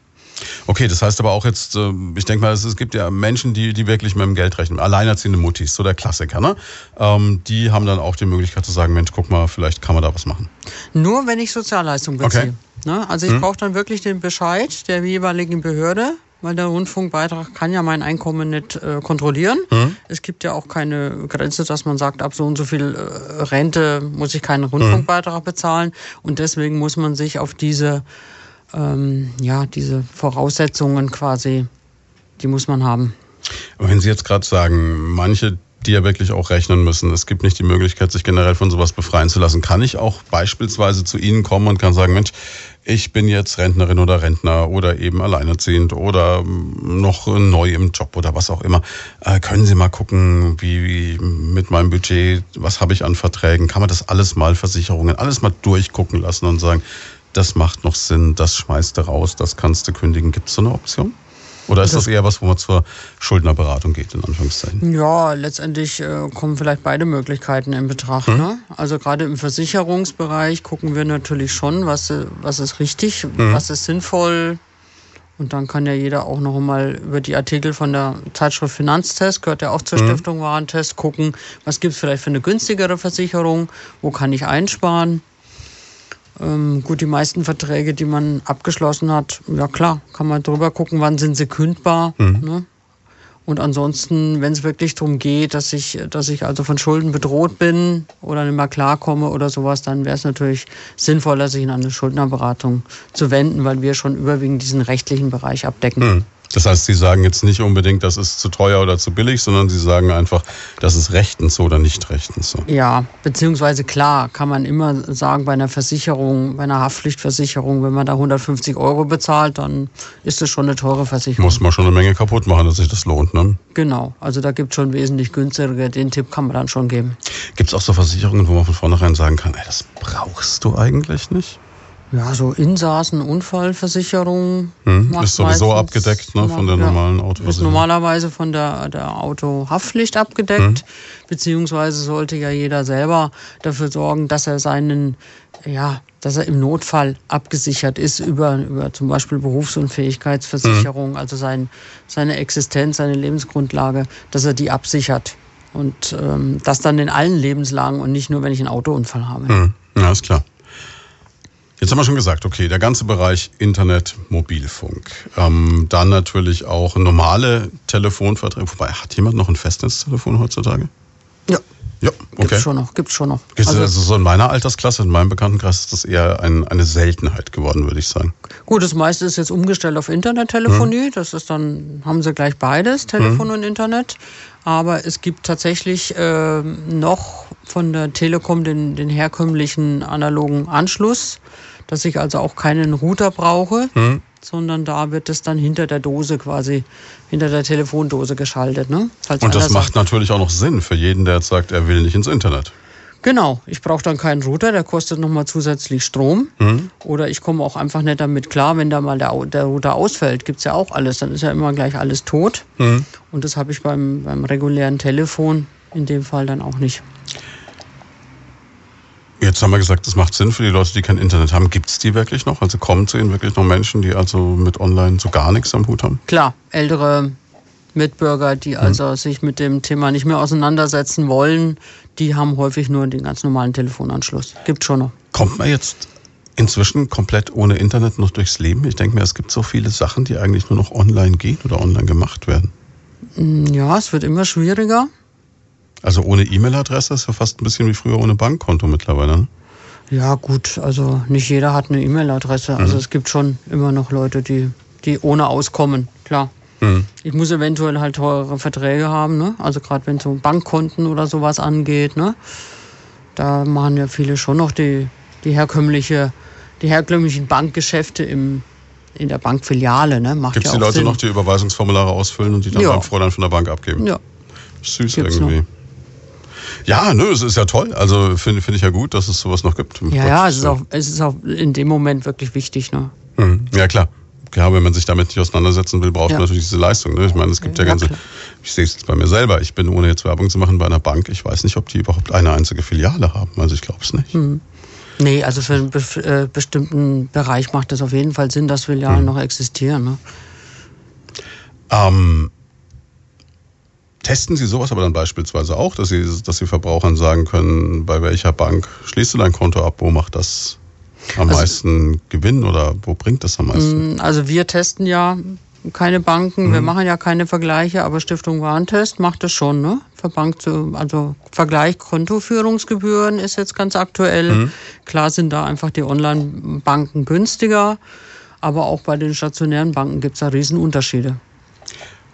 Okay, das heißt aber auch jetzt, äh, ich denke mal, es gibt ja Menschen, die, die wirklich mit dem Geld rechnen. Alleinerziehende Muttis, so der Klassiker, ne? Ähm, die haben dann auch die Möglichkeit zu sagen, Mensch, guck mal, vielleicht kann man da was machen. Nur wenn ich Sozialleistung beziehe. Okay. Ne? Also ich hm. brauche dann wirklich den Bescheid der jeweiligen Behörde, weil der Rundfunkbeitrag kann ja mein Einkommen nicht äh, kontrollieren. Mhm. Es gibt ja auch keine Grenze, dass man sagt, ab so und so viel äh, Rente muss ich keinen Rundfunkbeitrag mhm. bezahlen. Und deswegen muss man sich auf diese, ähm, ja, diese Voraussetzungen quasi, die muss man haben. wenn Sie jetzt gerade sagen, manche die ja wirklich auch rechnen müssen. Es gibt nicht die Möglichkeit, sich generell von sowas befreien zu lassen. Kann ich auch beispielsweise zu Ihnen kommen und kann sagen, Mensch, ich bin jetzt Rentnerin oder Rentner oder eben alleinerziehend oder noch neu im Job oder was auch immer. Äh, können Sie mal gucken, wie, wie mit meinem Budget, was habe ich an Verträgen? Kann man das alles mal, Versicherungen, alles mal durchgucken lassen und sagen, das macht noch Sinn, das schmeißt du raus, das kannst du kündigen. Gibt es so eine Option? Oder ist das eher was, wo man zur Schuldnerberatung geht, in Anführungszeichen? Ja, letztendlich äh, kommen vielleicht beide Möglichkeiten in Betracht. Hm. Ne? Also gerade im Versicherungsbereich gucken wir natürlich schon, was, was ist richtig, hm. was ist sinnvoll. Und dann kann ja jeder auch noch mal über die Artikel von der Zeitschrift Finanztest, gehört ja auch zur hm. Stiftung Warentest, gucken, was gibt es vielleicht für eine günstigere Versicherung, wo kann ich einsparen. Ähm, gut, die meisten Verträge, die man abgeschlossen hat, ja klar, kann man drüber gucken, wann sind sie kündbar. Mhm. Ne? Und ansonsten, wenn es wirklich darum geht, dass ich, dass ich also von Schulden bedroht bin oder nicht mehr klarkomme oder sowas, dann wäre es natürlich sinnvoller, sich in eine Schuldnerberatung zu wenden, weil wir schon überwiegend diesen rechtlichen Bereich abdecken. Mhm. Das heißt, Sie sagen jetzt nicht unbedingt, das ist zu teuer oder zu billig, sondern Sie sagen einfach, das ist rechtens so oder nicht rechtens so. Ja, beziehungsweise klar, kann man immer sagen, bei einer Versicherung, bei einer Haftpflichtversicherung, wenn man da 150 Euro bezahlt, dann ist das schon eine teure Versicherung. Muss man schon eine Menge kaputt machen, dass sich das lohnt, ne? Genau, also da gibt es schon wesentlich günstiger, den Tipp kann man dann schon geben. Gibt es auch so Versicherungen, wo man von vornherein sagen kann, ey, das brauchst du eigentlich nicht? Ja, so Insassen, Unfallversicherung. Hm, ist sowieso abgedeckt ne, von der ja, normalen Autoversicherung. Ist normalerweise von der, der Autohaftpflicht abgedeckt. Hm. Beziehungsweise sollte ja jeder selber dafür sorgen, dass er seinen, ja, dass er im Notfall abgesichert ist über, über zum Beispiel Berufsunfähigkeitsversicherung, hm. also sein, seine Existenz, seine Lebensgrundlage, dass er die absichert. Und ähm, das dann in allen Lebenslagen und nicht nur, wenn ich einen Autounfall habe. Hm. Ja, ist klar. Jetzt haben wir schon gesagt, okay, der ganze Bereich Internet, Mobilfunk. Ähm, dann natürlich auch normale Telefonverträge. Wobei, hat jemand noch ein Festnetztelefon heutzutage? Ja. Ja, okay. Gibt's schon noch, gibt's schon noch. Also, also so in meiner Altersklasse, in meinem Bekanntenkreis ist das eher ein, eine Seltenheit geworden, würde ich sagen. Gut, das meiste ist jetzt umgestellt auf Internettelefonie. Hm. Das ist dann, haben sie gleich beides, Telefon hm. und Internet. Aber es gibt tatsächlich äh, noch von der Telekom den, den herkömmlichen analogen Anschluss dass ich also auch keinen Router brauche, hm. sondern da wird es dann hinter der Dose quasi, hinter der Telefondose geschaltet. Ne? Und das macht sagt, natürlich auch noch Sinn für jeden, der jetzt sagt, er will nicht ins Internet. Genau, ich brauche dann keinen Router, der kostet nochmal zusätzlich Strom. Mhm. Oder ich komme auch einfach nicht damit klar, wenn da mal der, der Router ausfällt, gibt es ja auch alles, dann ist ja immer gleich alles tot. Mhm. Und das habe ich beim, beim regulären Telefon in dem Fall dann auch nicht. Jetzt haben wir gesagt, das macht Sinn für die Leute, die kein Internet haben. Gibt es die wirklich noch? Also kommen zu Ihnen wirklich noch Menschen, die also mit Online so gar nichts am Hut haben? Klar, ältere Mitbürger, die hm. also sich mit dem Thema nicht mehr auseinandersetzen wollen, die haben häufig nur den ganz normalen Telefonanschluss. Gibt schon noch. Kommt man jetzt inzwischen komplett ohne Internet noch durchs Leben? Ich denke mir, es gibt so viele Sachen, die eigentlich nur noch online gehen oder online gemacht werden. Hm, ja, es wird immer schwieriger. Also ohne E-Mail-Adresse ist ja fast ein bisschen wie früher ohne Bankkonto mittlerweile. Ne? Ja, gut, also nicht jeder hat eine E-Mail-Adresse. Also mhm. es gibt schon immer noch Leute, die, die ohne auskommen, klar. Mhm. Ich muss eventuell halt teure Verträge haben, ne? Also gerade wenn es so Bankkonten oder sowas angeht, ne? Da machen ja viele schon noch die, die herkömmliche, die herkömmlichen Bankgeschäfte im, in der Bankfiliale, ne? Gibt es ja die Leute Sinn. noch, die Überweisungsformulare ausfüllen und die dann ja. beim Fräulein von der Bank abgeben? Ja. Süß Gibt's irgendwie. Noch. Ja, nö, es ist ja toll. Also finde find ich ja gut, dass es sowas noch gibt. Ja, ja, es ist, auch, es ist auch in dem Moment wirklich wichtig. Ne? Mhm. Ja, klar. Klar, wenn man sich damit nicht auseinandersetzen will, braucht ja. man natürlich diese Leistung. Ne? Ich meine, es gibt ja, ja ganze, ich sehe es jetzt bei mir selber. Ich bin, ohne jetzt Werbung zu machen, bei einer Bank. Ich weiß nicht, ob die überhaupt eine einzige Filiale haben. Also ich glaube es nicht. Mhm. Nee, also für einen be äh, bestimmten Bereich macht es auf jeden Fall Sinn, dass Filialen mhm. noch existieren. Ne? Ähm, Testen Sie sowas aber dann beispielsweise auch, dass Sie, dass Sie Verbrauchern sagen können, bei welcher Bank schließt du dein Konto ab, wo macht das am also, meisten Gewinn oder wo bringt das am meisten? Mm, also wir testen ja keine Banken, mhm. wir machen ja keine Vergleiche, aber Stiftung Warentest macht das schon, ne? Für Bank zu, also Vergleich Kontoführungsgebühren ist jetzt ganz aktuell. Mhm. Klar sind da einfach die Online-Banken günstiger, aber auch bei den stationären Banken gibt es da Riesenunterschiede.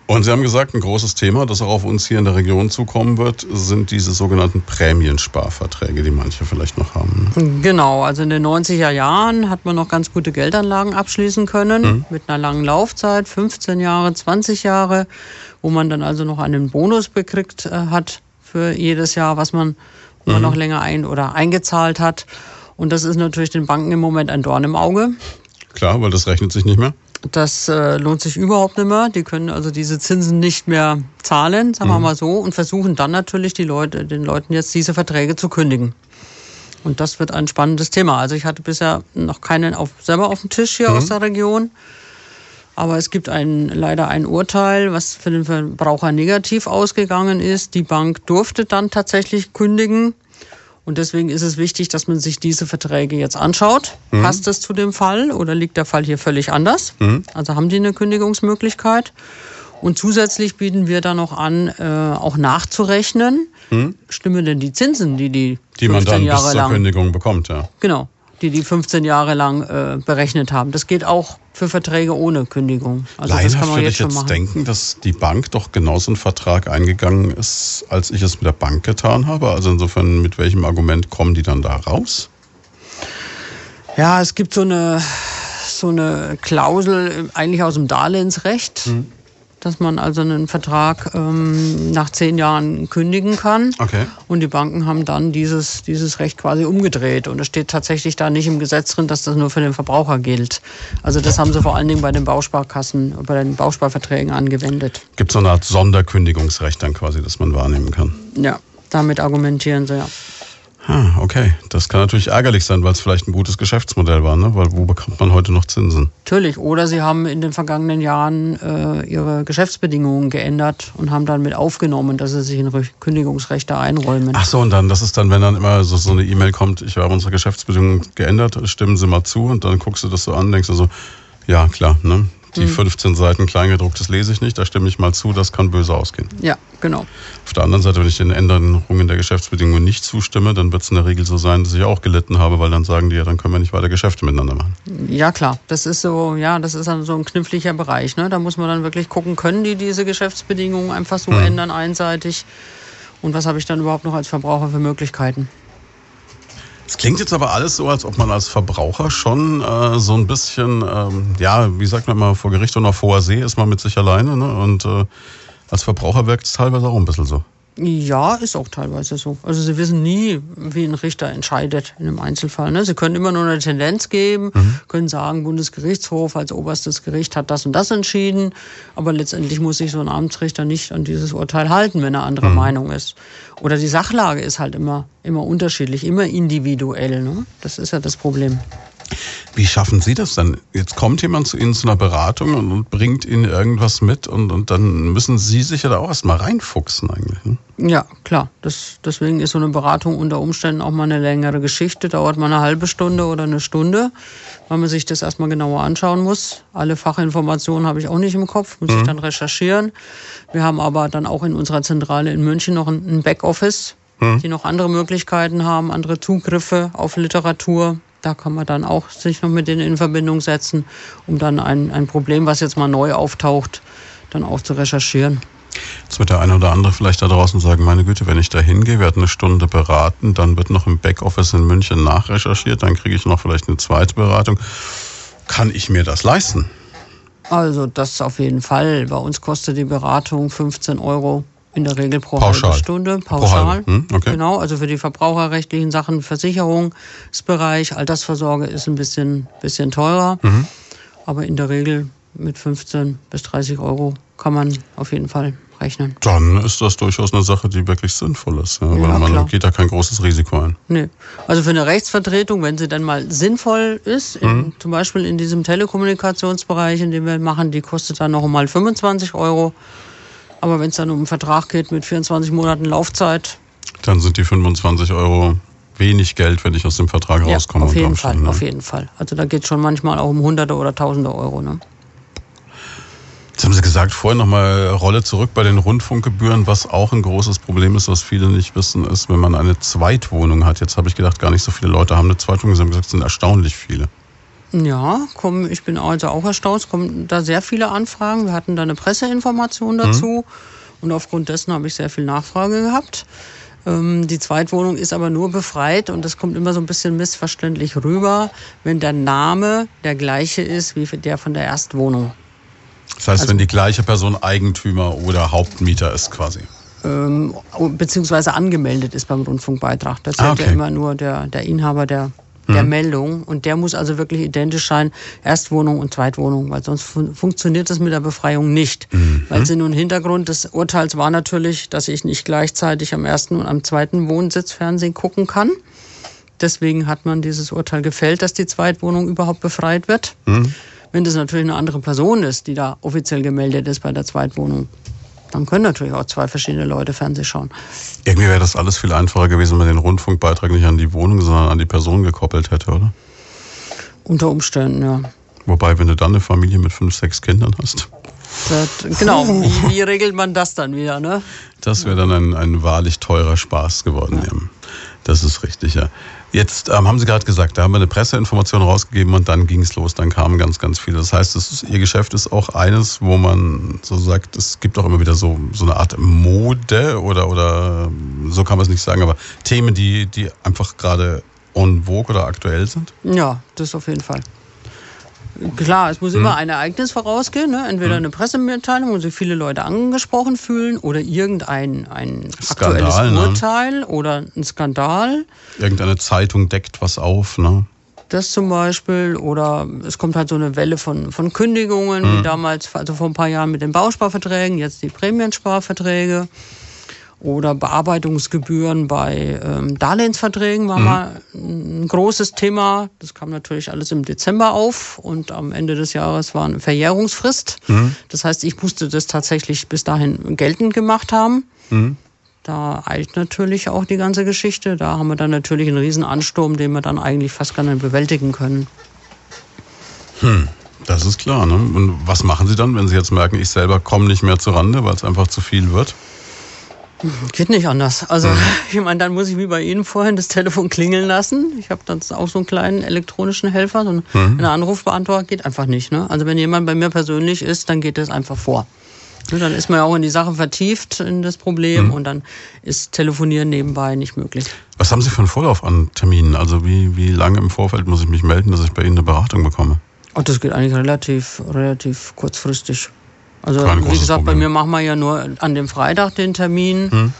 Und Sie haben gesagt, ein großes Thema, das auch auf uns hier in der Region zukommen wird, sind diese sogenannten Prämiensparverträge, die manche vielleicht noch haben. Ne? Genau, also in den 90er Jahren hat man noch ganz gute Geldanlagen abschließen können mhm. mit einer langen Laufzeit, 15 Jahre, 20 Jahre, wo man dann also noch einen Bonus bekriegt äh, hat für jedes Jahr, was man, mhm. man noch länger ein oder eingezahlt hat. Und das ist natürlich den Banken im Moment ein Dorn im Auge. Klar, weil das rechnet sich nicht mehr. Das äh, lohnt sich überhaupt nicht mehr. Die können also diese Zinsen nicht mehr zahlen, sagen mhm. wir mal so, und versuchen dann natürlich die Leute, den Leuten jetzt diese Verträge zu kündigen. Und das wird ein spannendes Thema. Also ich hatte bisher noch keinen auf, selber auf dem Tisch hier mhm. aus der Region. Aber es gibt ein, leider ein Urteil, was für den Verbraucher negativ ausgegangen ist. Die Bank durfte dann tatsächlich kündigen. Und deswegen ist es wichtig, dass man sich diese Verträge jetzt anschaut. Mhm. Passt das zu dem Fall oder liegt der Fall hier völlig anders? Mhm. Also haben die eine Kündigungsmöglichkeit? Und zusätzlich bieten wir da noch an, äh, auch nachzurechnen. Mhm. Stimmen denn die Zinsen, die die, die man dann Jahre bis zur Kündigung bekommt, ja? Genau die die 15 Jahre lang äh, berechnet haben. Das geht auch für Verträge ohne Kündigung. Also Laienhaft das kann man jetzt, jetzt machen. denken, dass die Bank doch genauso einen Vertrag eingegangen ist, als ich es mit der Bank getan habe. Also insofern, mit welchem Argument kommen die dann da raus? Ja, es gibt so eine, so eine Klausel eigentlich aus dem Darlehensrecht. Mhm dass man also einen Vertrag ähm, nach zehn Jahren kündigen kann. Okay. Und die Banken haben dann dieses, dieses Recht quasi umgedreht. Und es steht tatsächlich da nicht im Gesetz drin, dass das nur für den Verbraucher gilt. Also das haben sie vor allen Dingen bei den Bausparkassen, bei den Bausparverträgen angewendet. Gibt es so eine Art Sonderkündigungsrecht dann quasi, das man wahrnehmen kann? Ja, damit argumentieren sie ja. Ah, okay. Das kann natürlich ärgerlich sein, weil es vielleicht ein gutes Geschäftsmodell war, ne? Weil wo bekommt man heute noch Zinsen? Natürlich. Oder sie haben in den vergangenen Jahren äh, ihre Geschäftsbedingungen geändert und haben dann mit aufgenommen, dass sie sich in Kündigungsrechte einräumen. Ach so, und dann, das ist dann, wenn dann immer so, so eine E-Mail kommt, ich habe unsere Geschäftsbedingungen geändert, stimmen Sie mal zu und dann guckst du das so an, denkst du so, ja klar, ne? Die 15 hm. Seiten Kleingedrucktes lese ich nicht, da stimme ich mal zu, das kann böse ausgehen. Ja, genau. Auf der anderen Seite, wenn ich den Änderungen der Geschäftsbedingungen nicht zustimme, dann wird es in der Regel so sein, dass ich auch gelitten habe, weil dann sagen die ja, dann können wir nicht weiter Geschäfte miteinander machen. Ja, klar. Das ist so, ja, das ist dann so ein kniffliger Bereich. Ne? Da muss man dann wirklich gucken, können die diese Geschäftsbedingungen einfach so hm. ändern, einseitig? Und was habe ich dann überhaupt noch als Verbraucher für Möglichkeiten? Es klingt jetzt aber alles so, als ob man als Verbraucher schon äh, so ein bisschen, ähm, ja, wie sagt man mal, vor Gericht und auf hoher See ist man mit sich alleine. Ne? Und äh, als Verbraucher wirkt es teilweise auch ein bisschen so. Ja, ist auch teilweise so. Also Sie wissen nie, wie ein Richter entscheidet in einem Einzelfall. Ne? Sie können immer nur eine Tendenz geben, mhm. können sagen, Bundesgerichtshof als oberstes Gericht hat das und das entschieden, aber letztendlich muss sich so ein Amtsrichter nicht an dieses Urteil halten, wenn er anderer mhm. Meinung ist. Oder die Sachlage ist halt immer, immer unterschiedlich, immer individuell. Ne? Das ist ja das Problem. Wie schaffen Sie das dann? Jetzt kommt jemand zu Ihnen zu einer Beratung und, und bringt Ihnen irgendwas mit und, und dann müssen Sie sich ja da auch erstmal reinfuchsen eigentlich. Ne? Ja, klar. Das, deswegen ist so eine Beratung unter Umständen auch mal eine längere Geschichte, dauert mal eine halbe Stunde oder eine Stunde, weil man sich das erstmal genauer anschauen muss. Alle Fachinformationen habe ich auch nicht im Kopf, muss mhm. ich dann recherchieren. Wir haben aber dann auch in unserer Zentrale in München noch ein Backoffice, mhm. die noch andere Möglichkeiten haben, andere Zugriffe auf Literatur, da kann man dann auch sich noch mit denen in Verbindung setzen, um dann ein, ein Problem, was jetzt mal neu auftaucht, dann auch zu recherchieren. Jetzt wird der eine oder andere vielleicht da draußen sagen, meine Güte, wenn ich da hingehe, werde eine Stunde beraten, dann wird noch im Backoffice in München nachrecherchiert, dann kriege ich noch vielleicht eine zweite Beratung. Kann ich mir das leisten? Also das auf jeden Fall. Bei uns kostet die Beratung 15 Euro in der Regel pro pauschal. halbe Stunde, pauschal. Hm, okay. Genau, also für die verbraucherrechtlichen Sachen, Versicherungsbereich, Altersvorsorge ist ein bisschen, bisschen teurer. Mhm. Aber in der Regel mit 15 bis 30 Euro kann man auf jeden Fall rechnen. Dann ist das durchaus eine Sache, die wirklich sinnvoll ist. Ja, ja, weil man klar. geht da kein großes Risiko ein. Nee. Also für eine Rechtsvertretung, wenn sie dann mal sinnvoll ist, mhm. in, zum Beispiel in diesem Telekommunikationsbereich, in dem wir machen, die kostet dann noch mal 25 Euro. Aber wenn es dann um einen Vertrag geht mit 24 Monaten Laufzeit. Dann sind die 25 Euro wenig Geld, wenn ich aus dem Vertrag ja, rauskomme. Auf jeden Fall, ne? auf jeden Fall. Also da geht es schon manchmal auch um Hunderte oder Tausende Euro. Ne? haben Sie gesagt, vorhin nochmal Rolle zurück bei den Rundfunkgebühren, was auch ein großes Problem ist, was viele nicht wissen, ist, wenn man eine Zweitwohnung hat. Jetzt habe ich gedacht, gar nicht so viele Leute haben eine Zweitwohnung. Sie haben gesagt, es sind erstaunlich viele. Ja, kommen, ich bin also auch erstaunt. Es kommen da sehr viele Anfragen. Wir hatten da eine Presseinformation dazu mhm. und aufgrund dessen habe ich sehr viel Nachfrage gehabt. Ähm, die Zweitwohnung ist aber nur befreit und das kommt immer so ein bisschen missverständlich rüber, wenn der Name der gleiche ist wie der von der Erstwohnung. Das heißt, also, wenn die gleiche Person Eigentümer oder Hauptmieter ist quasi. Ähm, beziehungsweise angemeldet ist beim Rundfunkbeitrag. Das ah, okay. ja immer nur der, der Inhaber der, der mhm. Meldung. Und der muss also wirklich identisch sein, Erstwohnung und Zweitwohnung, weil sonst fun funktioniert das mit der Befreiung nicht. Mhm. Weil Sinn und Hintergrund des Urteils war natürlich, dass ich nicht gleichzeitig am ersten und am zweiten Wohnsitz Fernsehen gucken kann. Deswegen hat man dieses Urteil gefällt, dass die Zweitwohnung überhaupt befreit wird. Mhm. Wenn das natürlich eine andere Person ist, die da offiziell gemeldet ist bei der Zweitwohnung, dann können natürlich auch zwei verschiedene Leute Fernseh schauen. Irgendwie wäre das alles viel einfacher gewesen, wenn man den Rundfunkbeitrag nicht an die Wohnung, sondern an die Person gekoppelt hätte, oder? Unter Umständen, ja. Wobei, wenn du dann eine Familie mit fünf, sechs Kindern hast. Das, genau, wie, wie, regelt man das dann wieder, ne? Das wäre dann ein, ein wahrlich teurer Spaß geworden. Ja. Das ist richtig, ja. Jetzt ähm, haben Sie gerade gesagt, da haben wir eine Presseinformation rausgegeben und dann ging es los, dann kamen ganz, ganz viele. Das heißt, ist, Ihr Geschäft ist auch eines, wo man so sagt, es gibt auch immer wieder so, so eine Art Mode oder, oder so kann man es nicht sagen, aber Themen, die, die einfach gerade en vogue oder aktuell sind? Ja, das auf jeden Fall. Klar, es muss hm. immer ein Ereignis vorausgehen, ne? entweder hm. eine Pressemitteilung, wo sich viele Leute angesprochen fühlen, oder irgendein ein Skandal, aktuelles ne? Urteil oder ein Skandal. Irgendeine Zeitung deckt was auf, ne? Das zum Beispiel, oder es kommt halt so eine Welle von, von Kündigungen, hm. wie damals, also vor ein paar Jahren mit den Bausparverträgen, jetzt die Prämiensparverträge oder Bearbeitungsgebühren bei ähm, Darlehensverträgen war mhm. mal ein großes Thema. Das kam natürlich alles im Dezember auf und am Ende des Jahres war eine Verjährungsfrist. Mhm. Das heißt, ich musste das tatsächlich bis dahin geltend gemacht haben. Mhm. Da eilt natürlich auch die ganze Geschichte. Da haben wir dann natürlich einen riesen Ansturm, den wir dann eigentlich fast gar nicht bewältigen können. Hm. Das ist klar. Ne? Und was machen Sie dann, wenn Sie jetzt merken, ich selber komme nicht mehr zur Rande, weil es einfach zu viel wird? Geht nicht anders. Also, mhm. ich meine, dann muss ich wie bei Ihnen vorhin das Telefon klingeln lassen. Ich habe dann auch so einen kleinen elektronischen Helfer. So mhm. Ein Anrufbeantworter geht einfach nicht. Ne? Also, wenn jemand bei mir persönlich ist, dann geht das einfach vor. Ne, dann ist man ja auch in die Sache vertieft, in das Problem. Mhm. Und dann ist Telefonieren nebenbei nicht möglich. Was haben Sie für einen Vorlauf an Terminen? Also, wie, wie lange im Vorfeld muss ich mich melden, dass ich bei Ihnen eine Beratung bekomme? Und das geht eigentlich relativ, relativ kurzfristig. Also wie gesagt, Problem. bei mir machen wir ja nur an dem Freitag den Termin. Hm.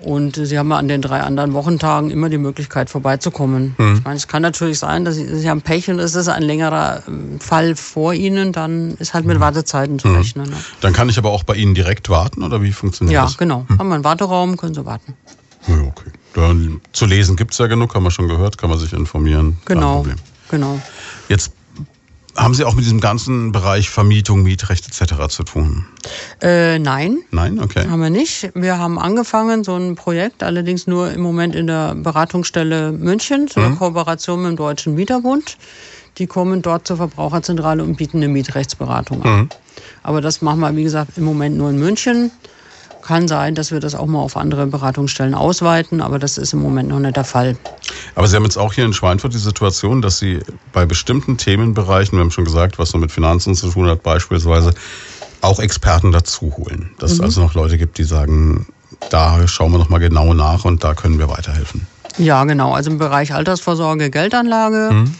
Und Sie haben ja an den drei anderen Wochentagen immer die Möglichkeit vorbeizukommen. Hm. Ich meine, es kann natürlich sein, dass Sie, Sie haben Pech und es ist ein längerer ähm, Fall vor Ihnen, dann ist halt mit hm. Wartezeiten zu hm. rechnen. Ne? Dann kann ich aber auch bei Ihnen direkt warten oder wie funktioniert ja, das? Ja, genau. Hm. Haben wir einen Warteraum, können Sie warten. Ja, okay. Dann, zu lesen gibt es ja genug, haben wir schon gehört, kann man sich informieren. Genau. Genau. Jetzt haben Sie auch mit diesem ganzen Bereich Vermietung, Mietrecht etc. zu tun? Äh, nein. Nein, okay. Haben wir nicht. Wir haben angefangen, so ein Projekt, allerdings nur im Moment in der Beratungsstelle München, so eine mhm. Kooperation mit dem Deutschen Mieterbund. Die kommen dort zur Verbraucherzentrale und bieten eine Mietrechtsberatung an. Mhm. Aber das machen wir, wie gesagt, im Moment nur in München. Kann sein, dass wir das auch mal auf andere Beratungsstellen ausweiten, aber das ist im Moment noch nicht der Fall. Aber Sie haben jetzt auch hier in Schweinfurt die Situation, dass Sie bei bestimmten Themenbereichen, wir haben schon gesagt, was so mit Finanzen zu tun hat, beispielsweise auch Experten dazu holen. Dass mhm. es also noch Leute gibt, die sagen, da schauen wir noch mal genau nach und da können wir weiterhelfen. Ja, genau. Also im Bereich Altersvorsorge, Geldanlage, mhm.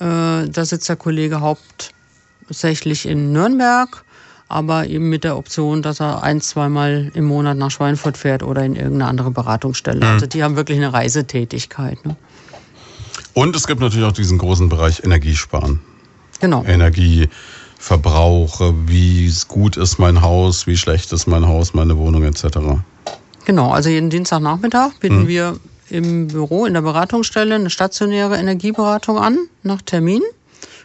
äh, da sitzt der Kollege hauptsächlich in Nürnberg aber eben mit der Option, dass er ein, zweimal im Monat nach Schweinfurt fährt oder in irgendeine andere Beratungsstelle. Mhm. Also die haben wirklich eine Reisetätigkeit. Ne? Und es gibt natürlich auch diesen großen Bereich Energiesparen. Genau. Energieverbrauch, wie gut ist mein Haus, wie schlecht ist mein Haus, meine Wohnung etc. Genau, also jeden Dienstagnachmittag bieten mhm. wir im Büro in der Beratungsstelle eine stationäre Energieberatung an, nach Termin.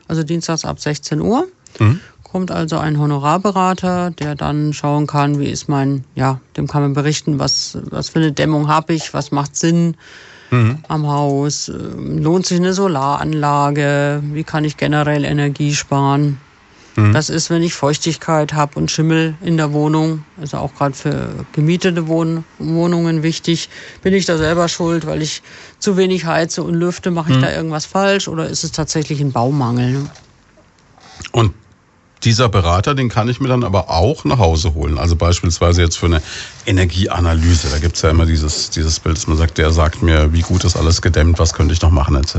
Also dienstags ab 16 Uhr. Mhm kommt also ein Honorarberater, der dann schauen kann, wie ist mein, ja, dem kann man berichten, was, was für eine Dämmung habe ich, was macht Sinn mhm. am Haus, ähm, lohnt sich eine Solaranlage, wie kann ich generell Energie sparen. Mhm. Das ist, wenn ich Feuchtigkeit habe und Schimmel in der Wohnung, also auch gerade für gemietete Wohn Wohnungen wichtig. Bin ich da selber schuld, weil ich zu wenig heize und lüfte? Mache ich mhm. da irgendwas falsch oder ist es tatsächlich ein Baumangel? Ne? Und dieser Berater, den kann ich mir dann aber auch nach Hause holen. Also beispielsweise jetzt für eine Energieanalyse. Da gibt es ja immer dieses, dieses Bild, dass man sagt, der sagt mir, wie gut ist alles gedämmt, was könnte ich noch machen, etc.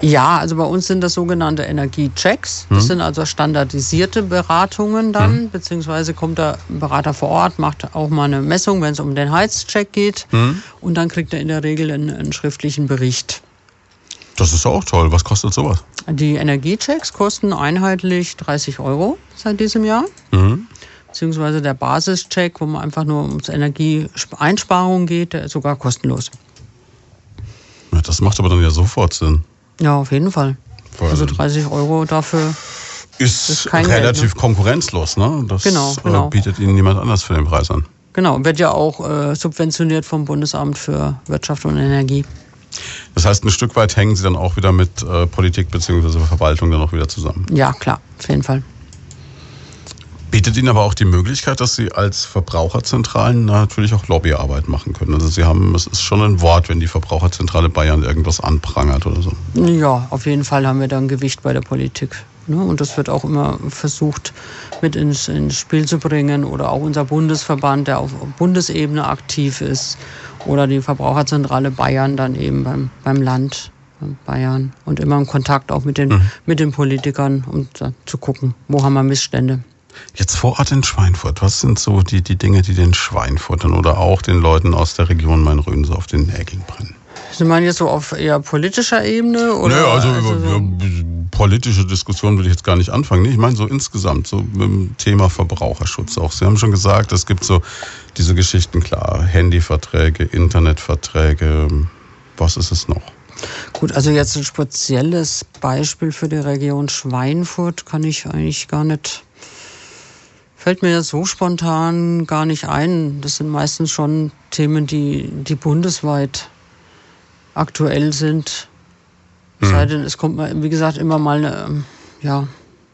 Ja, also bei uns sind das sogenannte Energiechecks. Das hm. sind also standardisierte Beratungen dann, hm. beziehungsweise kommt der Berater vor Ort, macht auch mal eine Messung, wenn es um den Heizcheck geht. Hm. Und dann kriegt er in der Regel einen, einen schriftlichen Bericht. Das ist auch toll. Was kostet sowas? Die Energiechecks kosten einheitlich 30 Euro seit diesem Jahr. Mhm. Beziehungsweise der Basischeck, wo man einfach nur ums Energieeinsparung geht, der ist sogar kostenlos. Ja, das macht aber dann ja sofort Sinn. Ja, auf jeden Fall. Weil also 30 Euro dafür ist, ist relativ Geld, ne? konkurrenzlos. Ne? Das genau, genau. Äh, bietet Ihnen niemand anders für den Preis an. Genau, wird ja auch äh, subventioniert vom Bundesamt für Wirtschaft und Energie. Das heißt, ein Stück weit hängen Sie dann auch wieder mit äh, Politik bzw. Verwaltung dann auch wieder zusammen. Ja, klar, auf jeden Fall. Bietet Ihnen aber auch die Möglichkeit, dass Sie als Verbraucherzentralen natürlich auch Lobbyarbeit machen können. Also Sie haben, es ist schon ein Wort, wenn die Verbraucherzentrale Bayern irgendwas anprangert oder so. Ja, auf jeden Fall haben wir da ein Gewicht bei der Politik. Ne? Und das wird auch immer versucht mit ins, ins Spiel zu bringen oder auch unser Bundesverband, der auf Bundesebene aktiv ist oder die Verbraucherzentrale Bayern dann eben beim, beim Land Bayern und immer im Kontakt auch mit den, mhm. mit den Politikern, um zu gucken, wo haben wir Missstände. Jetzt vor Ort in Schweinfurt, was sind so die, die Dinge, die den Schweinfurtern oder auch den Leuten aus der Region Main-Rhön so auf den Nägeln brennen? Sie meinen jetzt so auf eher politischer Ebene? Oder? Naja, also, also so politische Diskussion würde ich jetzt gar nicht anfangen. Ich meine so insgesamt, so mit dem Thema Verbraucherschutz auch. Sie haben schon gesagt, es gibt so diese Geschichten, klar, Handyverträge, Internetverträge, was ist es noch? Gut, also jetzt ein spezielles Beispiel für die Region Schweinfurt kann ich eigentlich gar nicht, fällt mir so spontan gar nicht ein. Das sind meistens schon Themen, die, die bundesweit aktuell sind. Mhm. Sei denn, es kommt mal, wie gesagt, immer mal eine, ja,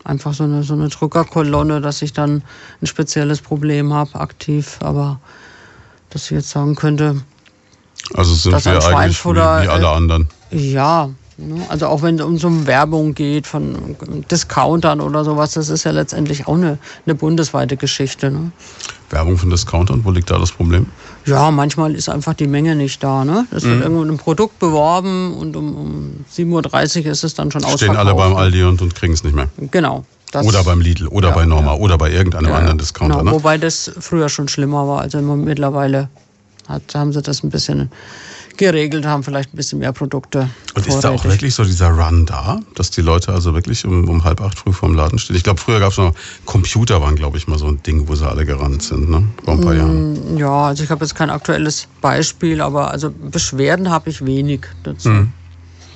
einfach so eine, so eine Drückerkolonne, dass ich dann ein spezielles Problem habe, aktiv. Aber dass ich jetzt sagen könnte. Also sind wir eigentlich wie, wie alle anderen. Ja, ne, also auch wenn es um so Werbung geht von Discountern oder sowas, das ist ja letztendlich auch eine, eine bundesweite Geschichte. Ne? Werbung von Discountern, wo liegt da das Problem? Ja, manchmal ist einfach die Menge nicht da. Ne? Es wird mhm. irgendwo ein Produkt beworben und um, um 7.30 Uhr ist es dann schon ausverkauft. Stehen alle beim Aldi und, und kriegen es nicht mehr. Genau. Das, oder beim Lidl oder ja, bei Norma ja. oder bei irgendeinem ja, anderen Discounter. Genau, ne? Wobei das früher schon schlimmer war. Also mittlerweile hat, haben sie das ein bisschen geregelt, haben vielleicht ein bisschen mehr Produkte. Und ist da auch wirklich so dieser Run da, dass die Leute also wirklich um, um halb acht früh vorm Laden stehen? Ich glaube, früher gab es noch Computer, waren glaube ich mal so ein Ding, wo sie alle gerannt sind, ne? Vor ein paar Jahren. Mm, ja, also ich habe jetzt kein aktuelles Beispiel, aber also Beschwerden habe ich wenig dazu. Mhm.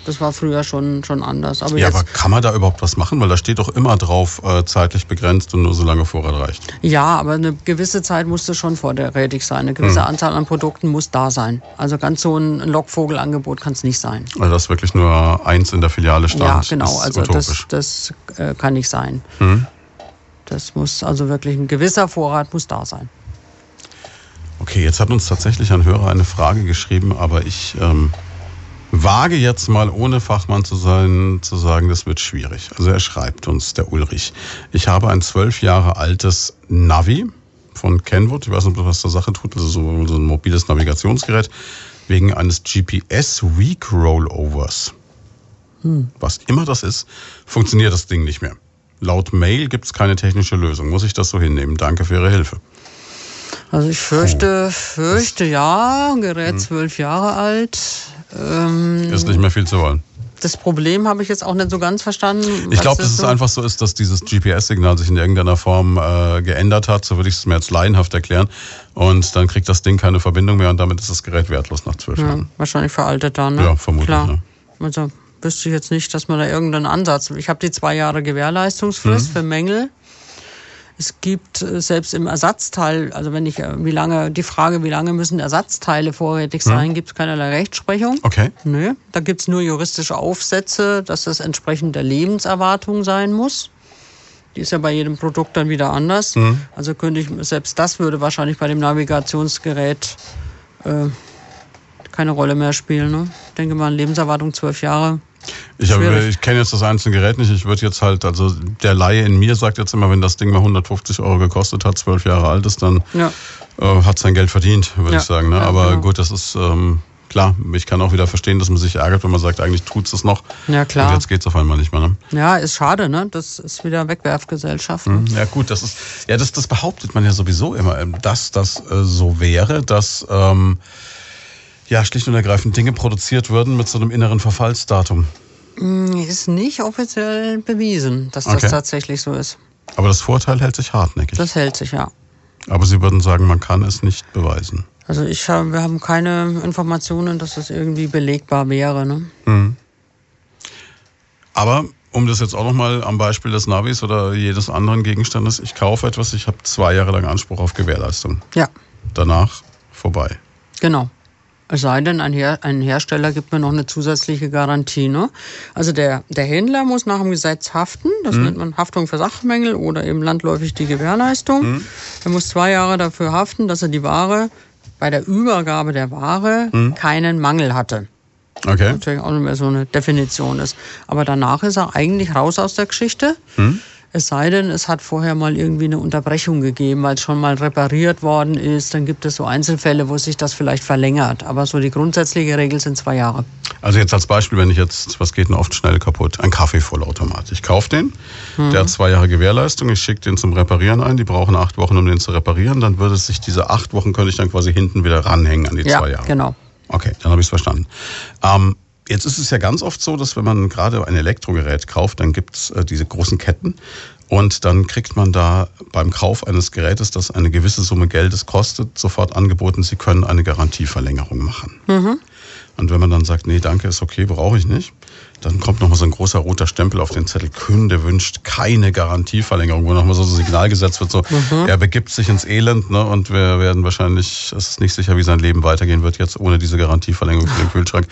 Das war früher schon, schon anders. Aber ja, aber kann man da überhaupt was machen? Weil da steht doch immer drauf, äh, zeitlich begrenzt und nur so lange Vorrat reicht. Ja, aber eine gewisse Zeit musste schon vorrätig sein. Eine gewisse hm. Anzahl an Produkten muss da sein. Also ganz so ein Lockvogelangebot kann es nicht sein. Also dass wirklich nur eins in der Filiale stand. Ja, genau. also utopisch. das, das äh, kann nicht sein. Hm. Das muss also wirklich ein gewisser Vorrat muss da sein. Okay, jetzt hat uns tatsächlich ein Hörer eine Frage geschrieben, aber ich ähm, wage jetzt mal, ohne Fachmann zu sein, zu sagen, das wird schwierig. Also er schreibt uns, der Ulrich, ich habe ein zwölf Jahre altes Navi von Kenwood, ich weiß nicht, was zur Sache tut, also so, so ein mobiles Navigationsgerät, wegen eines GPS Week Rollovers. Hm. Was immer das ist, funktioniert das Ding nicht mehr. Laut Mail gibt es keine technische Lösung. Muss ich das so hinnehmen? Danke für Ihre Hilfe. Also ich fürchte, fürchte ja, Gerät hm. zwölf Jahre alt. Ähm, ist nicht mehr viel zu wollen. Das Problem habe ich jetzt auch nicht so ganz verstanden. Ich glaube, dass es so? einfach so ist, dass dieses GPS-Signal sich in irgendeiner Form äh, geändert hat. So würde ich es mir jetzt laienhaft erklären. Und dann kriegt das Ding keine Verbindung mehr und damit ist das Gerät wertlos nach zwölf ja, Jahren. Wahrscheinlich veraltet dann, ne? Ja, vermutlich. Klar. Ja. Also wüsste ich jetzt nicht, dass man da irgendeinen Ansatz. Ich habe die zwei Jahre Gewährleistungsfrist mhm. für Mängel. Es gibt äh, selbst im Ersatzteil, also wenn ich, äh, wie lange, die Frage, wie lange müssen Ersatzteile vorrätig hm. sein, hm. gibt es keinerlei Rechtsprechung. Okay. Nö. Da gibt es nur juristische Aufsätze, dass das entsprechend der Lebenserwartung sein muss. Die ist ja bei jedem Produkt dann wieder anders. Mhm. Also könnte ich, selbst das würde wahrscheinlich bei dem Navigationsgerät äh, keine Rolle mehr spielen. Ne? Ich denke mal, Lebenserwartung zwölf Jahre. Ich, ich kenne jetzt das einzelne Gerät nicht. Ich würde jetzt halt, also der Laie in mir sagt jetzt immer, wenn das Ding mal 150 Euro gekostet hat, zwölf Jahre alt ist, dann ja. äh, hat sein Geld verdient, würde ja. ich sagen. Ne? Aber genau. gut, das ist ähm, klar. Ich kann auch wieder verstehen, dass man sich ärgert, wenn man sagt, eigentlich tut es noch. Ja, klar. Und jetzt geht es auf einmal nicht mehr. Ne? Ja, ist schade, ne? Das ist wieder Wegwerfgesellschaft. Mhm. Ja, gut, das ist, ja, das, das behauptet man ja sowieso immer, ähm, dass das äh, so wäre, dass. Ähm, ja, schlicht und ergreifend Dinge produziert würden mit so einem inneren Verfallsdatum. Mm, ist nicht offiziell bewiesen, dass das okay. tatsächlich so ist. Aber das Vorteil hält sich hartnäckig. Das hält sich, ja. Aber Sie würden sagen, man kann es nicht beweisen. Also ich hab, wir haben keine Informationen, dass das irgendwie belegbar wäre. Ne? Mhm. Aber um das jetzt auch nochmal am Beispiel des Navis oder jedes anderen Gegenstandes, ich kaufe etwas, ich habe zwei Jahre lang Anspruch auf Gewährleistung. Ja. Danach vorbei. Genau. Es sei denn, ein, Her ein, Hersteller gibt mir noch eine zusätzliche Garantie. Ne? Also der, der Händler muss nach dem Gesetz haften. Das mhm. nennt man Haftung für Sachmängel oder eben landläufig die Gewährleistung. Mhm. Er muss zwei Jahre dafür haften, dass er die Ware bei der Übergabe der Ware mhm. keinen Mangel hatte. Okay. Was natürlich auch nicht mehr so eine Definition ist. Aber danach ist er eigentlich raus aus der Geschichte. Mhm. Es sei denn, es hat vorher mal irgendwie eine Unterbrechung gegeben, weil es schon mal repariert worden ist. Dann gibt es so Einzelfälle, wo sich das vielleicht verlängert. Aber so die grundsätzliche Regel sind zwei Jahre. Also jetzt als Beispiel, wenn ich jetzt, was geht denn oft schnell kaputt? Ein Kaffeevollautomat. Ich kaufe den, mhm. der hat zwei Jahre Gewährleistung, ich schicke den zum Reparieren ein, die brauchen acht Wochen, um den zu reparieren. Dann würde sich diese acht Wochen, könnte ich dann quasi hinten wieder ranhängen an die ja, zwei Jahre. genau. Okay, dann habe ich es verstanden. Ähm, Jetzt ist es ja ganz oft so, dass wenn man gerade ein Elektrogerät kauft, dann gibt's äh, diese großen Ketten und dann kriegt man da beim Kauf eines Gerätes, das eine gewisse Summe Geldes kostet, sofort angeboten, Sie können eine Garantieverlängerung machen. Mhm. Und wenn man dann sagt, nee, danke, ist okay, brauche ich nicht, dann kommt nochmal so ein großer roter Stempel auf den Zettel. Kunde wünscht keine Garantieverlängerung, wo nochmal so ein Signal gesetzt wird, so, mhm. er begibt sich ins Elend, ne, und wir werden wahrscheinlich, es ist nicht sicher, wie sein Leben weitergehen wird jetzt ohne diese Garantieverlängerung für den Kühlschrank.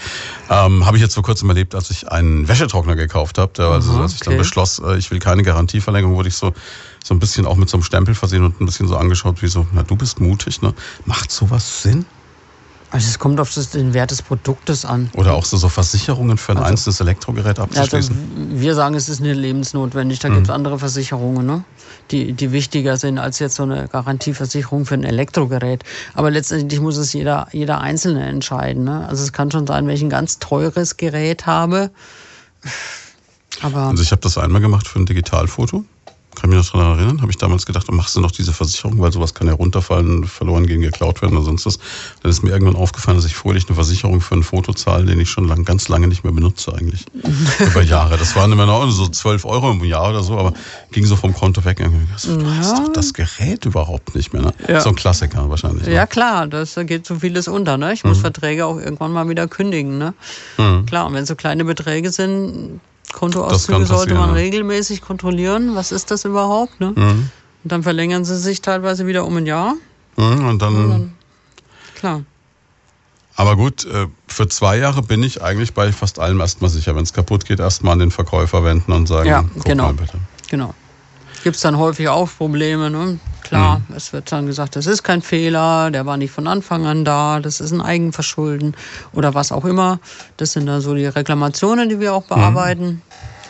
Ähm, habe ich jetzt vor kurzem erlebt, als ich einen Wäschetrockner gekauft habe, also mhm, als ich dann beschloss, äh, ich will keine Garantieverlängerung, wurde ich so, so ein bisschen auch mit so einem Stempel versehen und ein bisschen so angeschaut, wie so, na, du bist mutig, ne? Macht sowas Sinn? Also es kommt auf das, den Wert des Produktes an. Oder auch so, so Versicherungen für ein also, einzelnes Elektrogerät abzuschließen? Also wir sagen, es ist nicht lebensnotwendig. Da mhm. gibt es andere Versicherungen, ne? die, die wichtiger sind als jetzt so eine Garantieversicherung für ein Elektrogerät. Aber letztendlich muss es jeder, jeder Einzelne entscheiden. Ne? Also es kann schon sein, wenn ich ein ganz teures Gerät habe. Aber also ich habe das einmal gemacht für ein Digitalfoto kann mich noch daran erinnern, habe ich damals gedacht, dann machst du noch diese Versicherung, weil sowas kann ja runterfallen, verloren gehen, geklaut werden oder sonst was. Dann ist mir irgendwann aufgefallen, dass ich fröhlich eine Versicherung für ein Foto zahle, den ich schon lang, ganz lange nicht mehr benutze eigentlich. Über Jahre. Das waren immer noch so 12 Euro im Jahr oder so, aber ging so vom Konto weg. Du ja. hast doch das Gerät überhaupt nicht mehr. Ne? Ja. So ein Klassiker wahrscheinlich. Ne? Ja klar, das geht so vieles unter. Ne? Ich muss mhm. Verträge auch irgendwann mal wieder kündigen. Ne? Mhm. Klar, und wenn so kleine Beträge sind, Kontoauszüge sollte man regelmäßig kontrollieren. Was ist das überhaupt? Ne? Mhm. Und dann verlängern sie sich teilweise wieder um ein Jahr. Mhm, und, dann, und dann, Klar. Aber gut, äh, für zwei Jahre bin ich eigentlich bei fast allem erstmal sicher. Wenn es kaputt geht, erstmal an den Verkäufer wenden und sagen, ja, genau. mal bitte. Genau gibt es dann häufig auch Probleme. Ne? Klar, mhm. es wird dann gesagt, das ist kein Fehler, der war nicht von Anfang an da, das ist ein Eigenverschulden oder was auch immer. Das sind dann so die Reklamationen, die wir auch bearbeiten.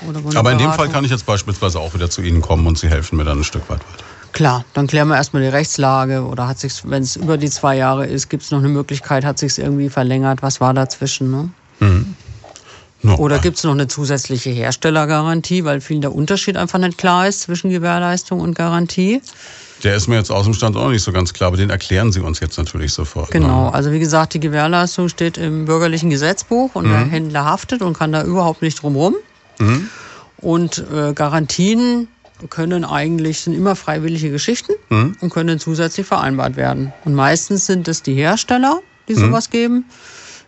Mhm. Aber in dem Fall kann ich jetzt beispielsweise auch wieder zu Ihnen kommen und Sie helfen mir dann ein Stück weit weiter. Klar, dann klären wir erstmal die Rechtslage oder hat sich, wenn es über die zwei Jahre ist, gibt es noch eine Möglichkeit, hat sich irgendwie verlängert, was war dazwischen? Ne? Mhm. No. Oder gibt es noch eine zusätzliche Herstellergarantie, weil vielen der Unterschied einfach nicht klar ist zwischen Gewährleistung und Garantie? Der ist mir jetzt aus dem Stand auch nicht so ganz klar, aber den erklären Sie uns jetzt natürlich sofort. Genau, also wie gesagt, die Gewährleistung steht im bürgerlichen Gesetzbuch und mhm. der Händler haftet und kann da überhaupt nicht drum rum. Mhm. Und äh, Garantien können eigentlich, sind immer freiwillige Geschichten mhm. und können zusätzlich vereinbart werden. Und meistens sind es die Hersteller, die mhm. sowas geben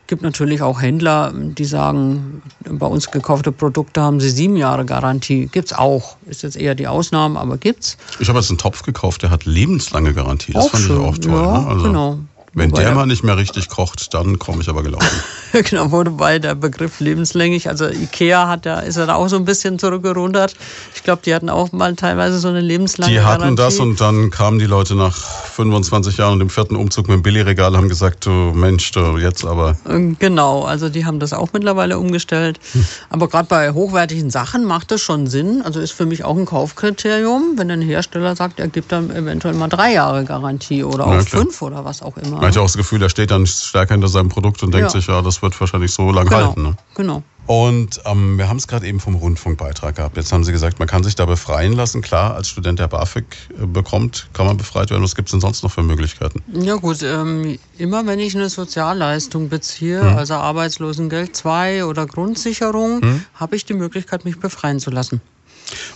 gibt natürlich auch Händler, die sagen, bei uns gekaufte Produkte haben sie sieben Jahre Garantie. Gibt's auch. Ist jetzt eher die Ausnahme, aber gibt's. Ich habe jetzt einen Topf gekauft, der hat lebenslange Garantie. Das auch fand schön. ich auch toll. Ja, ne? also. genau. Wenn Wobei der ja- mal nicht mehr richtig kocht, dann komme ich aber gelaufen. genau, wobei der Begriff lebenslänglich, also Ikea hat ja, ist ja da auch so ein bisschen zurückgerudert. Ich glaube, die hatten auch mal teilweise so eine lebenslange Die hatten Garantie. das und dann kamen die Leute nach 25 Jahren und dem vierten Umzug mit dem Billigregal und haben gesagt, du Mensch, du jetzt aber. Ähm, Genau, also die haben das auch mittlerweile umgestellt. Hm. Aber gerade bei hochwertigen Sachen macht es schon Sinn. Also ist für mich auch ein Kaufkriterium, wenn ein Hersteller sagt, er gibt dann eventuell mal drei Jahre Garantie oder Ja, auch klar. fünf oder was auch immer. Man hat ja auch das Gefühl, er steht dann stärker hinter seinem Produkt und denkt Ja. sich, ja, das wird wahrscheinlich so lang genau, halten. Ne? genau. Und ähm, wir haben es gerade eben vom Rundfunkbeitrag gehabt. Jetzt haben Sie gesagt, man kann sich da befreien lassen. Klar, als Student der BAföG äh, bekommt, kann man befreit werden. Was gibt es denn sonst noch für Möglichkeiten? Ja gut, ähm, immer wenn ich eine Sozialleistung beziehe, Hm. also Arbeitslosengeld 2 oder Grundsicherung, Hm. habe ich die Möglichkeit, mich befreien zu lassen.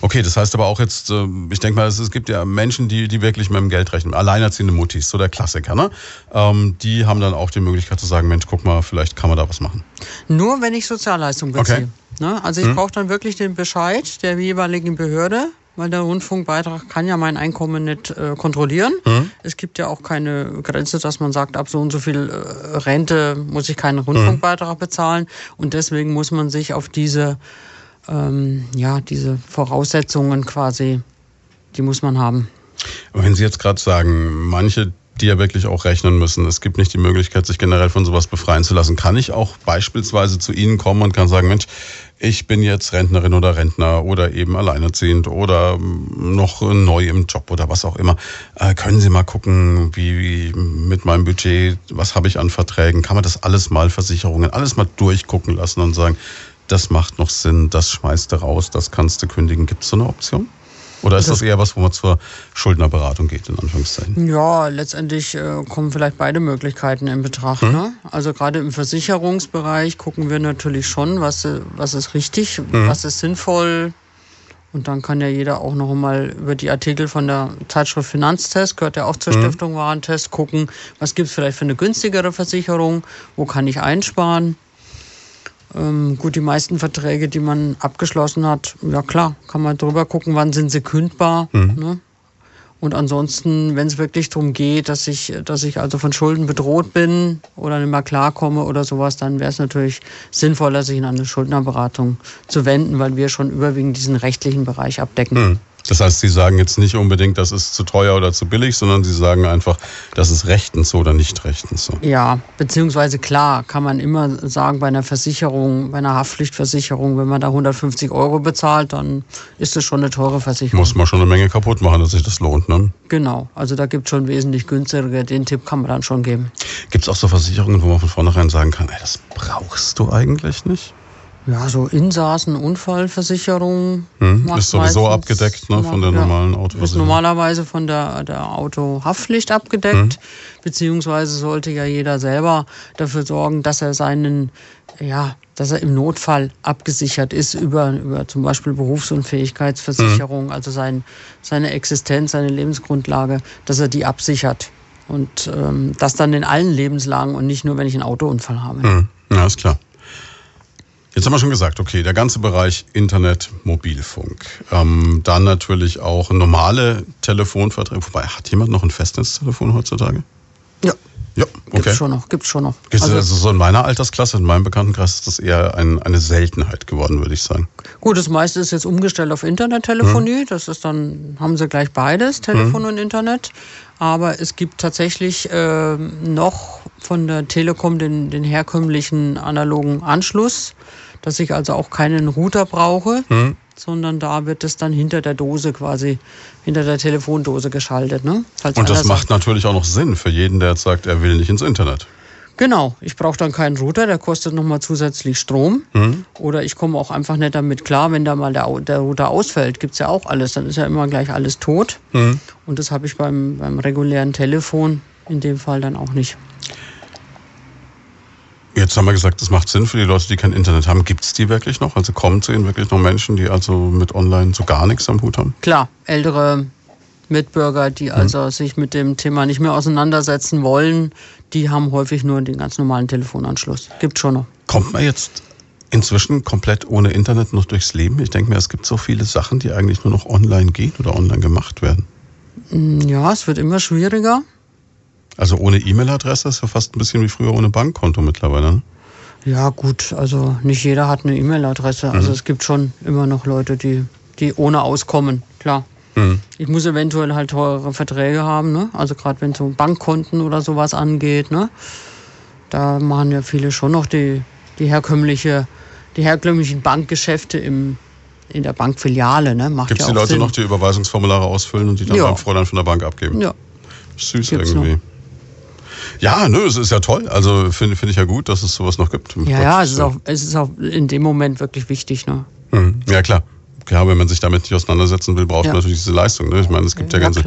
Okay, das heißt aber auch jetzt, äh, ich denke mal, es, gibt ja Menschen, die, die wirklich mit dem Geld rechnen. Alleinerziehende Muttis, so der Klassiker, ne? Ähm, die haben dann auch die Möglichkeit zu sagen, Mensch, guck mal, vielleicht kann man da was machen. Nur wenn ich Sozialleistung beziehe. Okay. Ne? Also ich brauche dann wirklich den Bescheid der jeweiligen Behörde, weil der Rundfunkbeitrag kann ja mein Einkommen nicht äh, kontrollieren. Es gibt ja auch keine Grenze, dass man sagt, ab so und so viel äh, Rente muss ich keinen Rundfunkbeitrag bezahlen. Und deswegen muss man sich auf diese, ähm, ja, diese Voraussetzungen quasi, die muss man haben. Wenn Sie jetzt gerade sagen, manche, die ja wirklich auch rechnen müssen, es gibt nicht die Möglichkeit, sich generell von sowas befreien zu lassen, kann ich auch beispielsweise zu Ihnen kommen und kann sagen, Mensch, ich bin jetzt Rentnerin oder Rentner oder eben alleinerziehend oder noch neu im Job oder was auch immer. Äh, können Sie mal gucken, wie, wie mit meinem Budget, was habe ich an Verträgen? Kann man das alles mal, Versicherungen, alles mal durchgucken lassen und sagen, das macht noch Sinn, das schmeißt du raus, das kannst du kündigen. Gibt es so eine Option? Oder ist das eher was, wo man zur Schuldnerberatung geht, in Anführungszeichen? Ja, letztendlich äh, kommen vielleicht beide Möglichkeiten in Betracht. Ne? Also gerade im Versicherungsbereich gucken wir natürlich schon, was, äh, was ist richtig, was ist sinnvoll. Und dann kann ja jeder auch noch mal über die Artikel von der Zeitschrift Finanztest, gehört ja auch zur Stiftung Warentest, gucken, was gibt's vielleicht für eine günstigere Versicherung, wo kann ich einsparen. Ähm, gut, die meisten Verträge, die man abgeschlossen hat, ja klar, kann man drüber gucken, wann sind sie kündbar. Ne? Und ansonsten, wenn es wirklich darum geht, dass ich, dass ich also von Schulden bedroht bin oder nicht mehr klarkomme oder sowas, dann wäre es natürlich sinnvoller, sich in eine Schuldnerberatung zu wenden, weil wir schon überwiegend diesen rechtlichen Bereich abdecken. Hm. Das heißt, Sie sagen jetzt nicht unbedingt, das ist zu teuer oder zu billig, sondern Sie sagen einfach, das ist rechtens so oder nicht rechtens so. Ja, beziehungsweise klar kann man immer sagen, bei einer Versicherung, bei einer Haftpflichtversicherung, wenn man da 150 Euro bezahlt, dann ist das schon eine teure Versicherung. Muss man schon eine Menge kaputt machen, dass sich das lohnt. Ne? Genau, also da gibt es schon wesentlich günstiger, den Tipp kann man dann schon geben. Gibt es auch so Versicherungen, wo man von vornherein sagen kann, ey, das brauchst du eigentlich nicht? Ja, so Insassen, Unfallversicherung. Hm, ist sowieso abgedeckt, ne, von der ja, normalen Ist Autoversicherung. normalerweise von der, der Autohaftpflicht abgedeckt, Hm. beziehungsweise sollte ja jeder selber dafür sorgen, dass er seinen, ja, dass er im Notfall abgesichert ist über, über zum Beispiel Berufsunfähigkeitsversicherung, Hm. also sein, seine Existenz, seine Lebensgrundlage, dass er die absichert. Und ähm, das dann in allen Lebenslagen und nicht nur, wenn ich einen Autounfall habe. Hm, ja, ist klar. Jetzt haben wir schon gesagt, okay, der ganze Bereich Internet, Mobilfunk. Ähm, dann natürlich auch normale Telefonverträge. Wobei, hat jemand noch ein Festnetztelefon heutzutage? Ja, Ja, okay. schon noch, gibt's schon noch. Also- also so in meiner Altersklasse, in meinem Bekanntenkreis ist das eher ein, eine Seltenheit geworden, würde ich sagen. Gut, das meiste ist jetzt umgestellt auf Internettelefonie. Das ist dann, haben sie gleich beides, Telefon und Internet. Aber es gibt tatsächlich ähm, noch von der Telekom den, den herkömmlichen analogen Anschluss, dass ich also auch keinen Router brauche, sondern da wird es dann hinter der Dose quasi, hinter der Telefondose geschaltet. Ne? Und das macht sagt, natürlich auch noch Sinn für jeden, der jetzt sagt, er will nicht ins Internet. Genau, ich brauche dann keinen Router, der kostet nochmal zusätzlich Strom. Mhm. Oder ich komme auch einfach nicht damit klar, wenn da mal der, der Router ausfällt, gibt's ja auch alles, dann ist ja immer gleich alles tot. Mhm. Und das habe ich beim, beim regulären Telefon in dem Fall dann auch nicht. Jetzt haben wir gesagt, das macht Sinn für die Leute, die kein Internet haben. Gibt es die wirklich noch? Also kommen zu Ihnen wirklich noch Menschen, die also mit Online so gar nichts am Hut haben? Klar, ältere Mitbürger, die also sich mit dem Thema nicht mehr auseinandersetzen wollen, die haben häufig nur den ganz normalen Telefonanschluss. Gibt schon noch. Kommt man jetzt inzwischen komplett ohne Internet noch durchs Leben? Ich denke mir, es gibt so viele Sachen, die eigentlich nur noch online gehen oder online gemacht werden. Ja, es wird immer schwieriger. Also ohne E-Mail-Adresse ist ja fast ein bisschen wie früher ohne Bankkonto mittlerweile. Ne? Ja, gut, also nicht jeder hat eine E-Mail-Adresse. Also mhm. es gibt schon immer noch Leute, die, die ohne auskommen, klar. Mhm. Ich muss eventuell halt teure Verträge haben, ne? Also gerade wenn es so Bankkonten oder sowas angeht, ne? Da machen ja viele schon noch die, die herkömmliche, die herkömmlichen Bankgeschäfte im, in der Bankfiliale, ne? Gibt es ja die Leute Sinn. noch, die Überweisungsformulare ausfüllen und die dann ja. beim Fräulein von der Bank abgeben? Ja. Süß Gibt's irgendwie. Noch. Ja, nö, es ist ja toll. Also finde find ich ja gut, dass es sowas noch gibt. Ja, ja, es ist, auch, es ist auch in dem Moment wirklich wichtig. Ne? Mhm. Ja, klar. Klar, wenn man sich damit nicht auseinandersetzen will, braucht ja. man natürlich diese Leistung. Ne? Ich meine, es gibt ja, ja ganze,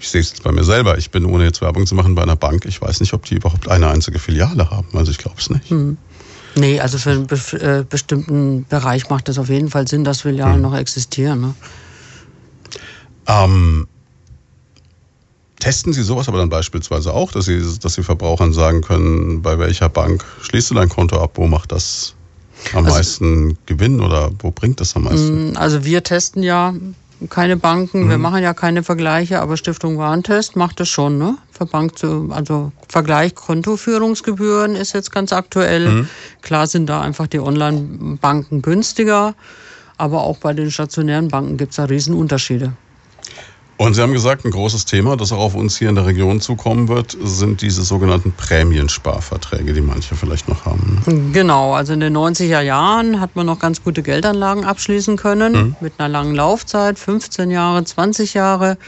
ich sehe es jetzt bei mir selber, ich bin ohne jetzt Werbung zu machen bei einer Bank, ich weiß nicht, ob die überhaupt eine einzige Filiale haben. Also ich glaube es nicht. Mhm. Nee, also für einen be äh, bestimmten Bereich macht es auf jeden Fall Sinn, dass Filialen mhm. noch existieren. Ne? Ähm, Testen Sie sowas aber dann beispielsweise auch, dass Sie, dass Sie Verbrauchern sagen können, bei welcher Bank schließt du dein Konto ab, wo macht das am also, meisten Gewinn oder wo bringt das am meisten? Mm, also wir testen ja keine Banken, mhm. wir machen ja keine Vergleiche, aber Stiftung Warentest macht das schon, ne? Für Bank zu, also Vergleich Kontoführungsgebühren ist jetzt ganz aktuell. Mhm. Klar sind da einfach die Online-Banken günstiger, aber auch bei den stationären Banken gibt es da Riesenunterschiede. Und Sie haben gesagt, ein großes Thema, das auch auf uns hier in der Region zukommen wird, sind diese sogenannten Prämiensparverträge, die manche vielleicht noch haben. Genau, also in den 90er Jahren hat man noch ganz gute Geldanlagen abschließen können mhm. mit einer langen Laufzeit, 15 Jahre, 20 Jahre,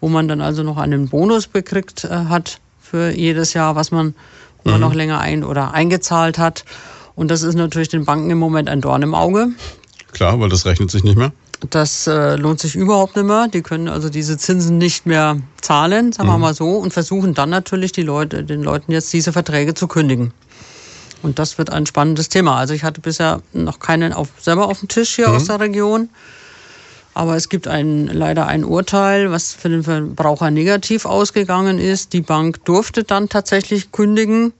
wo man dann also noch einen Bonus bekriegt äh, hat für jedes Jahr, was man, mhm. man noch länger ein oder eingezahlt hat. Und das ist natürlich den Banken im Moment ein Dorn im Auge. Klar, weil das rechnet sich nicht mehr. Das äh, lohnt sich überhaupt nicht mehr. Die können also diese Zinsen nicht mehr zahlen, sagen mhm. wir mal so, und versuchen dann natürlich die Leute, den Leuten jetzt diese Verträge zu kündigen. Und das wird ein spannendes Thema. Also ich hatte bisher noch keinen auf, selber auf dem Tisch hier mhm. aus der Region. Aber es gibt ein, leider ein Urteil, was für den Verbraucher negativ ausgegangen ist. Die Bank durfte dann tatsächlich kündigen.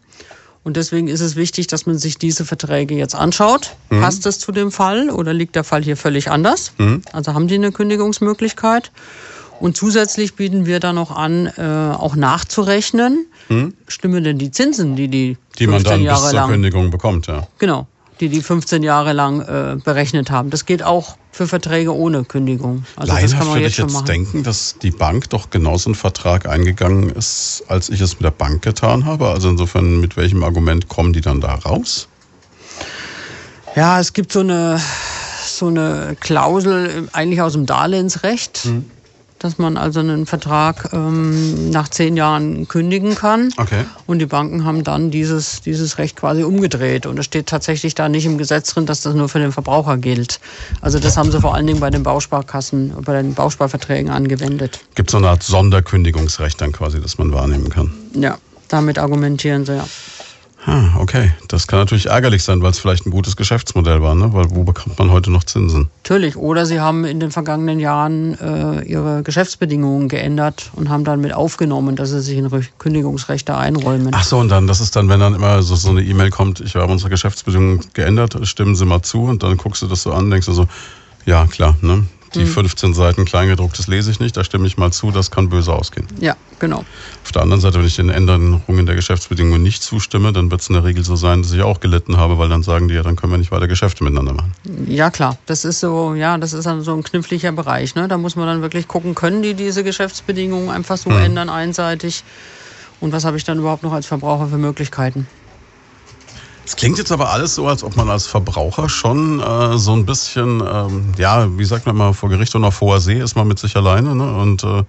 Und deswegen ist es wichtig, dass man sich diese Verträge jetzt anschaut. Mhm. Passt es zu dem Fall oder liegt der Fall hier völlig anders? Mhm. Also haben die eine Kündigungsmöglichkeit? Und zusätzlich bieten wir da noch an, äh, auch nachzurechnen. Mhm. Stimmen denn die Zinsen, die die, die man dann Jahre bis zur lang, Kündigung bekommt, ja? Genau die die 15 Jahre lang äh, berechnet haben. Das geht auch für Verträge ohne Kündigung. Also Leider das kann man jetzt, ich jetzt machen. denken, dass die Bank doch genauso einen Vertrag eingegangen ist, als ich es mit der Bank getan habe. Also insofern, mit welchem Argument kommen die dann da raus? Ja, es gibt so eine, so eine Klausel eigentlich aus dem Darlehensrecht. Hm dass man also einen Vertrag ähm, nach zehn Jahren kündigen kann. Okay. Und die Banken haben dann dieses, dieses Recht quasi umgedreht. Und es steht tatsächlich da nicht im Gesetz drin, dass das nur für den Verbraucher gilt. Also das haben sie vor allen Dingen bei den Bausparkassen, bei den Bausparverträgen angewendet. Gibt es so eine Art Sonderkündigungsrecht dann quasi, das man wahrnehmen kann? Ja, damit argumentieren sie ja. Ah, okay. Das kann natürlich ärgerlich sein, weil es vielleicht ein gutes Geschäftsmodell war, ne? Weil wo bekommt man heute noch Zinsen? Natürlich. Oder sie haben in den vergangenen Jahren äh, ihre Geschäftsbedingungen geändert und haben dann mit aufgenommen, dass sie sich in Kündigungsrechte einräumen. Ach so, und dann, das ist dann, wenn dann immer so, so eine E-Mail kommt, ich habe unsere Geschäftsbedingungen geändert, stimmen Sie mal zu und dann guckst du das so an, denkst du so, ja klar, ne? Die 15 hm. Seiten Kleingedrucktes lese ich nicht, da stimme ich mal zu, das kann böse ausgehen. Ja, genau. Auf der anderen Seite, wenn ich den Änderungen der Geschäftsbedingungen nicht zustimme, dann wird es in der Regel so sein, dass ich auch gelitten habe, weil dann sagen die ja, dann können wir nicht weiter Geschäfte miteinander machen. Ja, klar. Das ist so, ja, das ist dann so ein kniffliger Bereich. Ne? Da muss man dann wirklich gucken, können die diese Geschäftsbedingungen einfach so hm. ändern, einseitig? Und was habe ich dann überhaupt noch als Verbraucher für Möglichkeiten? Es klingt jetzt aber alles so, als ob man als Verbraucher schon äh, so ein bisschen, ähm, ja, wie sagt man mal, vor Gericht und auf hoher See ist man mit sich alleine. Ne? Und äh,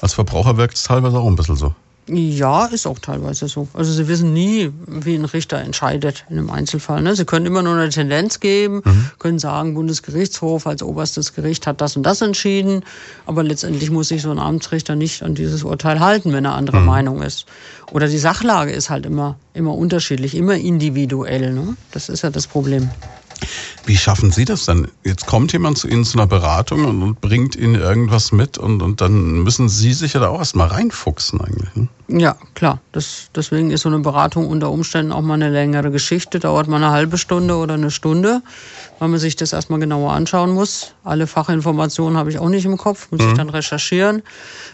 als Verbraucher wirkt es teilweise auch ein bisschen so. Ja, ist auch teilweise so. Also Sie wissen nie, wie ein Richter entscheidet in einem Einzelfall. Ne? Sie können immer nur eine Tendenz geben, mhm. können sagen, Bundesgerichtshof als oberstes Gericht hat das und das entschieden, aber letztendlich muss sich so ein Amtsrichter nicht an dieses Urteil halten, wenn er anderer mhm. Meinung ist. Oder die Sachlage ist halt immer, immer unterschiedlich, immer individuell. Ne? Das ist ja das Problem. Wie schaffen Sie das dann? Jetzt kommt jemand zu Ihnen zu einer Beratung und, und bringt Ihnen irgendwas mit und, und dann müssen Sie sich ja da auch erstmal reinfuchsen eigentlich. Ne? Ja, klar. Das, deswegen ist so eine Beratung unter Umständen auch mal eine längere Geschichte. Dauert mal eine halbe Stunde oder eine Stunde, weil man sich das erstmal genauer anschauen muss. Alle Fachinformationen habe ich auch nicht im Kopf, muss mhm. ich dann recherchieren.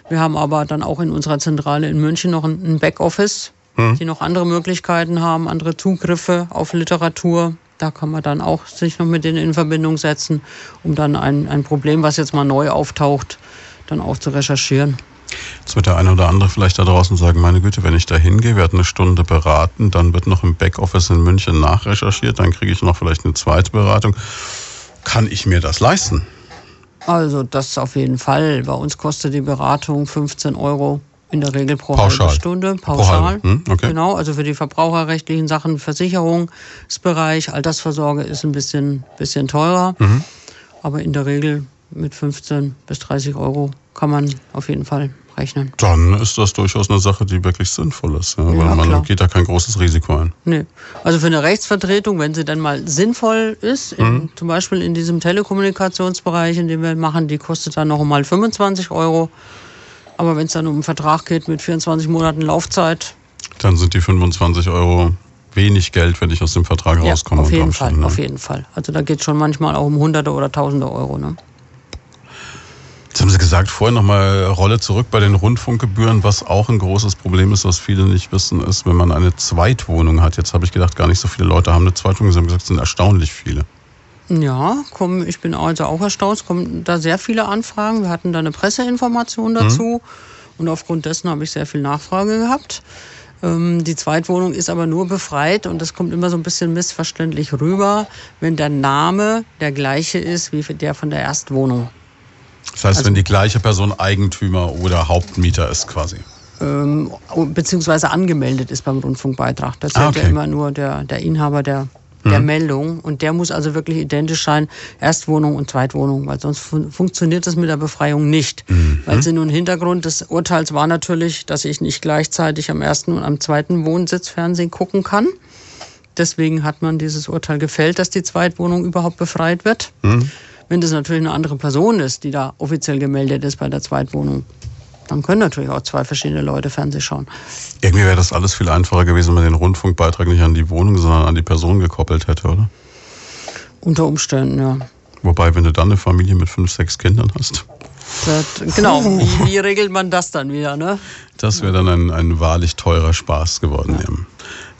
Wir haben aber dann auch in unserer Zentrale in München noch ein Backoffice, mhm. die noch andere Möglichkeiten haben, andere Zugriffe auf Literatur. Da kann man dann auch sich noch mit denen in Verbindung setzen, um dann ein, ein Problem, was jetzt mal neu auftaucht, dann auch zu recherchieren. Jetzt wird der eine oder andere vielleicht da draußen sagen, meine Güte, wenn ich da hingehe, werde eine Stunde beraten, dann wird noch im Backoffice in München nachrecherchiert, dann kriege ich noch vielleicht eine zweite Beratung. Kann ich mir das leisten? Also das auf jeden Fall. Bei uns kostet die Beratung 15 Euro in der Regel pro pauschal. halbe Stunde, pauschal. Hm, okay. Genau, also für die verbraucherrechtlichen Sachen, Versicherungsbereich, Altersvorsorge ist ein bisschen, bisschen teurer. Mhm. Aber in der Regel mit 15 bis 30 Euro kann man auf jeden Fall rechnen. Dann ist das durchaus eine Sache, die wirklich sinnvoll ist. Ja, ja, weil man klar. geht da kein großes Risiko ein. Nee. Also für eine Rechtsvertretung, wenn sie dann mal sinnvoll ist, in, mhm. zum Beispiel in diesem Telekommunikationsbereich, in dem wir machen, die kostet dann noch mal 25 Euro. Aber wenn es dann um einen Vertrag geht mit 24 Monaten Laufzeit. Dann sind die 25 Euro wenig Geld, wenn ich aus dem Vertrag ja, rauskomme. Auf jeden Fall, ne? auf jeden Fall. Also da geht es schon manchmal auch um Hunderte oder Tausende Euro. Ne? Jetzt haben Sie gesagt, vorhin nochmal Rolle zurück bei den Rundfunkgebühren, was auch ein großes Problem ist, was viele nicht wissen, ist, wenn man eine Zweitwohnung hat. Jetzt habe ich gedacht, gar nicht so viele Leute haben eine Zweitwohnung. Sie haben gesagt, es sind erstaunlich viele. Ja, komm, ich bin also auch erstaunt. Es kommen da sehr viele Anfragen. Wir hatten da eine Presseinformation dazu. Mhm. Und aufgrund dessen habe ich sehr viel Nachfrage gehabt. Ähm, die Zweitwohnung ist aber nur befreit und das kommt immer so ein bisschen missverständlich rüber, wenn der Name der gleiche ist wie der von der Erstwohnung. Das heißt, also, wenn die gleiche Person Eigentümer oder Hauptmieter ist quasi. Ähm, beziehungsweise angemeldet ist beim Rundfunkbeitrag. Das ah, okay. ja immer nur der, der Inhaber der der mhm. Meldung. Und der muss also wirklich identisch sein, Erstwohnung und Zweitwohnung, weil sonst fun funktioniert das mit der Befreiung nicht. Mhm. Weil Sinn und Hintergrund des Urteils war natürlich, dass ich nicht gleichzeitig am ersten und am zweiten Wohnsitz Fernsehen gucken kann. Deswegen hat man dieses Urteil gefällt, dass die Zweitwohnung überhaupt befreit wird. Mhm. Wenn das natürlich eine andere Person ist, die da offiziell gemeldet ist bei der Zweitwohnung, dann können natürlich auch zwei verschiedene Leute Fernsehen schauen. Irgendwie wäre das alles viel einfacher gewesen, wenn man den Rundfunkbeitrag nicht an die Wohnung, sondern an die Person gekoppelt hätte, oder? Unter Umständen, ja. Wobei, wenn du dann eine Familie mit fünf, sechs Kindern hast. Das, genau, wie, wie, regelt man das dann wieder, ne? Das wäre dann ein, ein wahrlich teurer Spaß geworden. Ja.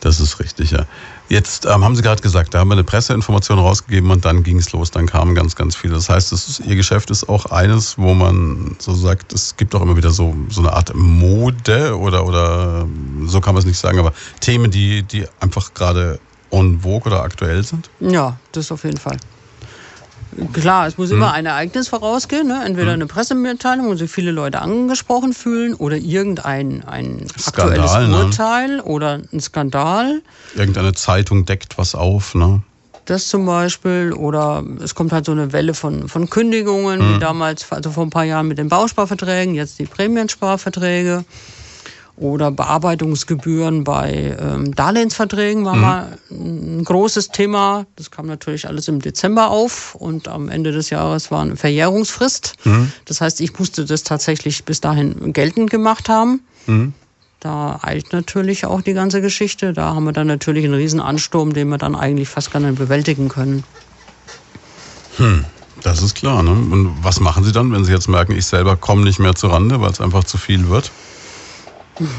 Das ist richtig, ja. Jetzt ähm, haben Sie gerade gesagt, da haben wir eine Presseinformation rausgegeben und dann ging es los, dann kamen ganz, ganz viele. Das heißt, ist, Ihr Geschäft ist auch eines, wo man so sagt, es gibt auch immer wieder so, so eine Art Mode oder, oder so kann man es nicht sagen, aber Themen, die, die einfach gerade en vogue oder aktuell sind? Ja, das auf jeden Fall. Klar, es muss hm. immer ein Ereignis vorausgehen, ne? entweder hm. eine Pressemitteilung, wo sich viele Leute angesprochen fühlen, oder irgendein ein Skandal, aktuelles ne? Urteil oder ein Skandal. Irgendeine Zeitung deckt was auf, ne? Das zum Beispiel, oder es kommt halt so eine Welle von, von Kündigungen, hm. wie damals, also vor ein paar Jahren mit den Bausparverträgen, jetzt die Prämiensparverträge oder Bearbeitungsgebühren bei ähm, Darlehensverträgen war mhm. mal ein großes Thema. Das kam natürlich alles im Dezember auf und am Ende des Jahres war eine Verjährungsfrist. Mhm. Das heißt, ich musste das tatsächlich bis dahin geltend gemacht haben. Mhm. Da eilt natürlich auch die ganze Geschichte. Da haben wir dann natürlich einen riesen Ansturm, den wir dann eigentlich fast gar nicht bewältigen können. Hm. Das ist klar. Ne? Und was machen Sie dann, wenn Sie jetzt merken, ich selber komme nicht mehr zur Rande, weil es einfach zu viel wird?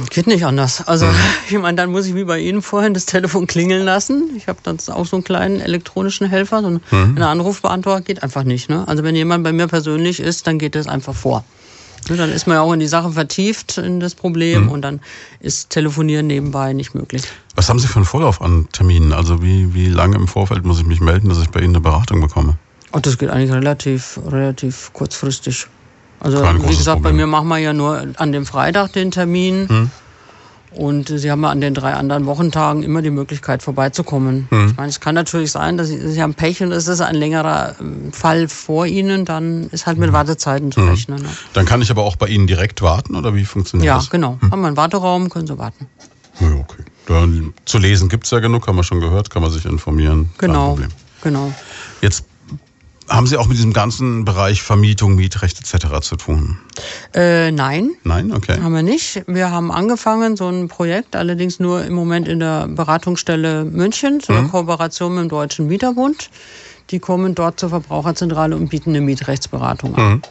Geht nicht anders. Also mhm. ich meine, dann muss ich wie bei Ihnen vorhin das Telefon klingeln lassen. Ich habe dann auch so einen kleinen elektronischen Helfer, so einen mhm. Anrufbeantworter geht einfach nicht. Ne? Also wenn jemand bei mir persönlich ist, dann geht das einfach vor. Ne, dann ist man ja auch in die Sache vertieft, in das Problem mhm. und dann ist Telefonieren nebenbei nicht möglich. Was haben Sie für einen Vorlauf an Terminen? Also wie, wie lange im Vorfeld muss ich mich melden, dass ich bei Ihnen eine Beratung bekomme? Oh, das geht eigentlich relativ, relativ kurzfristig. Also wie gesagt, Problem. bei mir machen wir ja nur an dem Freitag den Termin. Hm. Und Sie haben ja an den drei anderen Wochentagen immer die Möglichkeit vorbeizukommen. Hm. Ich meine, es kann natürlich sein, dass Sie, Sie haben Pech und es ist ein längerer ähm, Fall vor Ihnen, dann ist halt mit hm. Wartezeiten zu hm. rechnen. Ne? Dann kann ich aber auch bei Ihnen direkt warten oder wie funktioniert ja, das? Ja, genau. Hm. Haben wir einen Warteraum, können Sie warten. Ja, okay. Dann, zu lesen gibt es ja genug, haben wir schon gehört, kann man sich informieren. Genau. Genau. Jetzt haben Sie auch mit diesem ganzen Bereich Vermietung, Mietrecht etc. zu tun? Äh, nein. Nein, okay. Haben wir nicht. Wir haben angefangen, so ein Projekt, allerdings nur im Moment in der Beratungsstelle München, eine mhm. Kooperation mit dem Deutschen Mieterbund. Die kommen dort zur Verbraucherzentrale und bieten eine Mietrechtsberatung an. Mhm.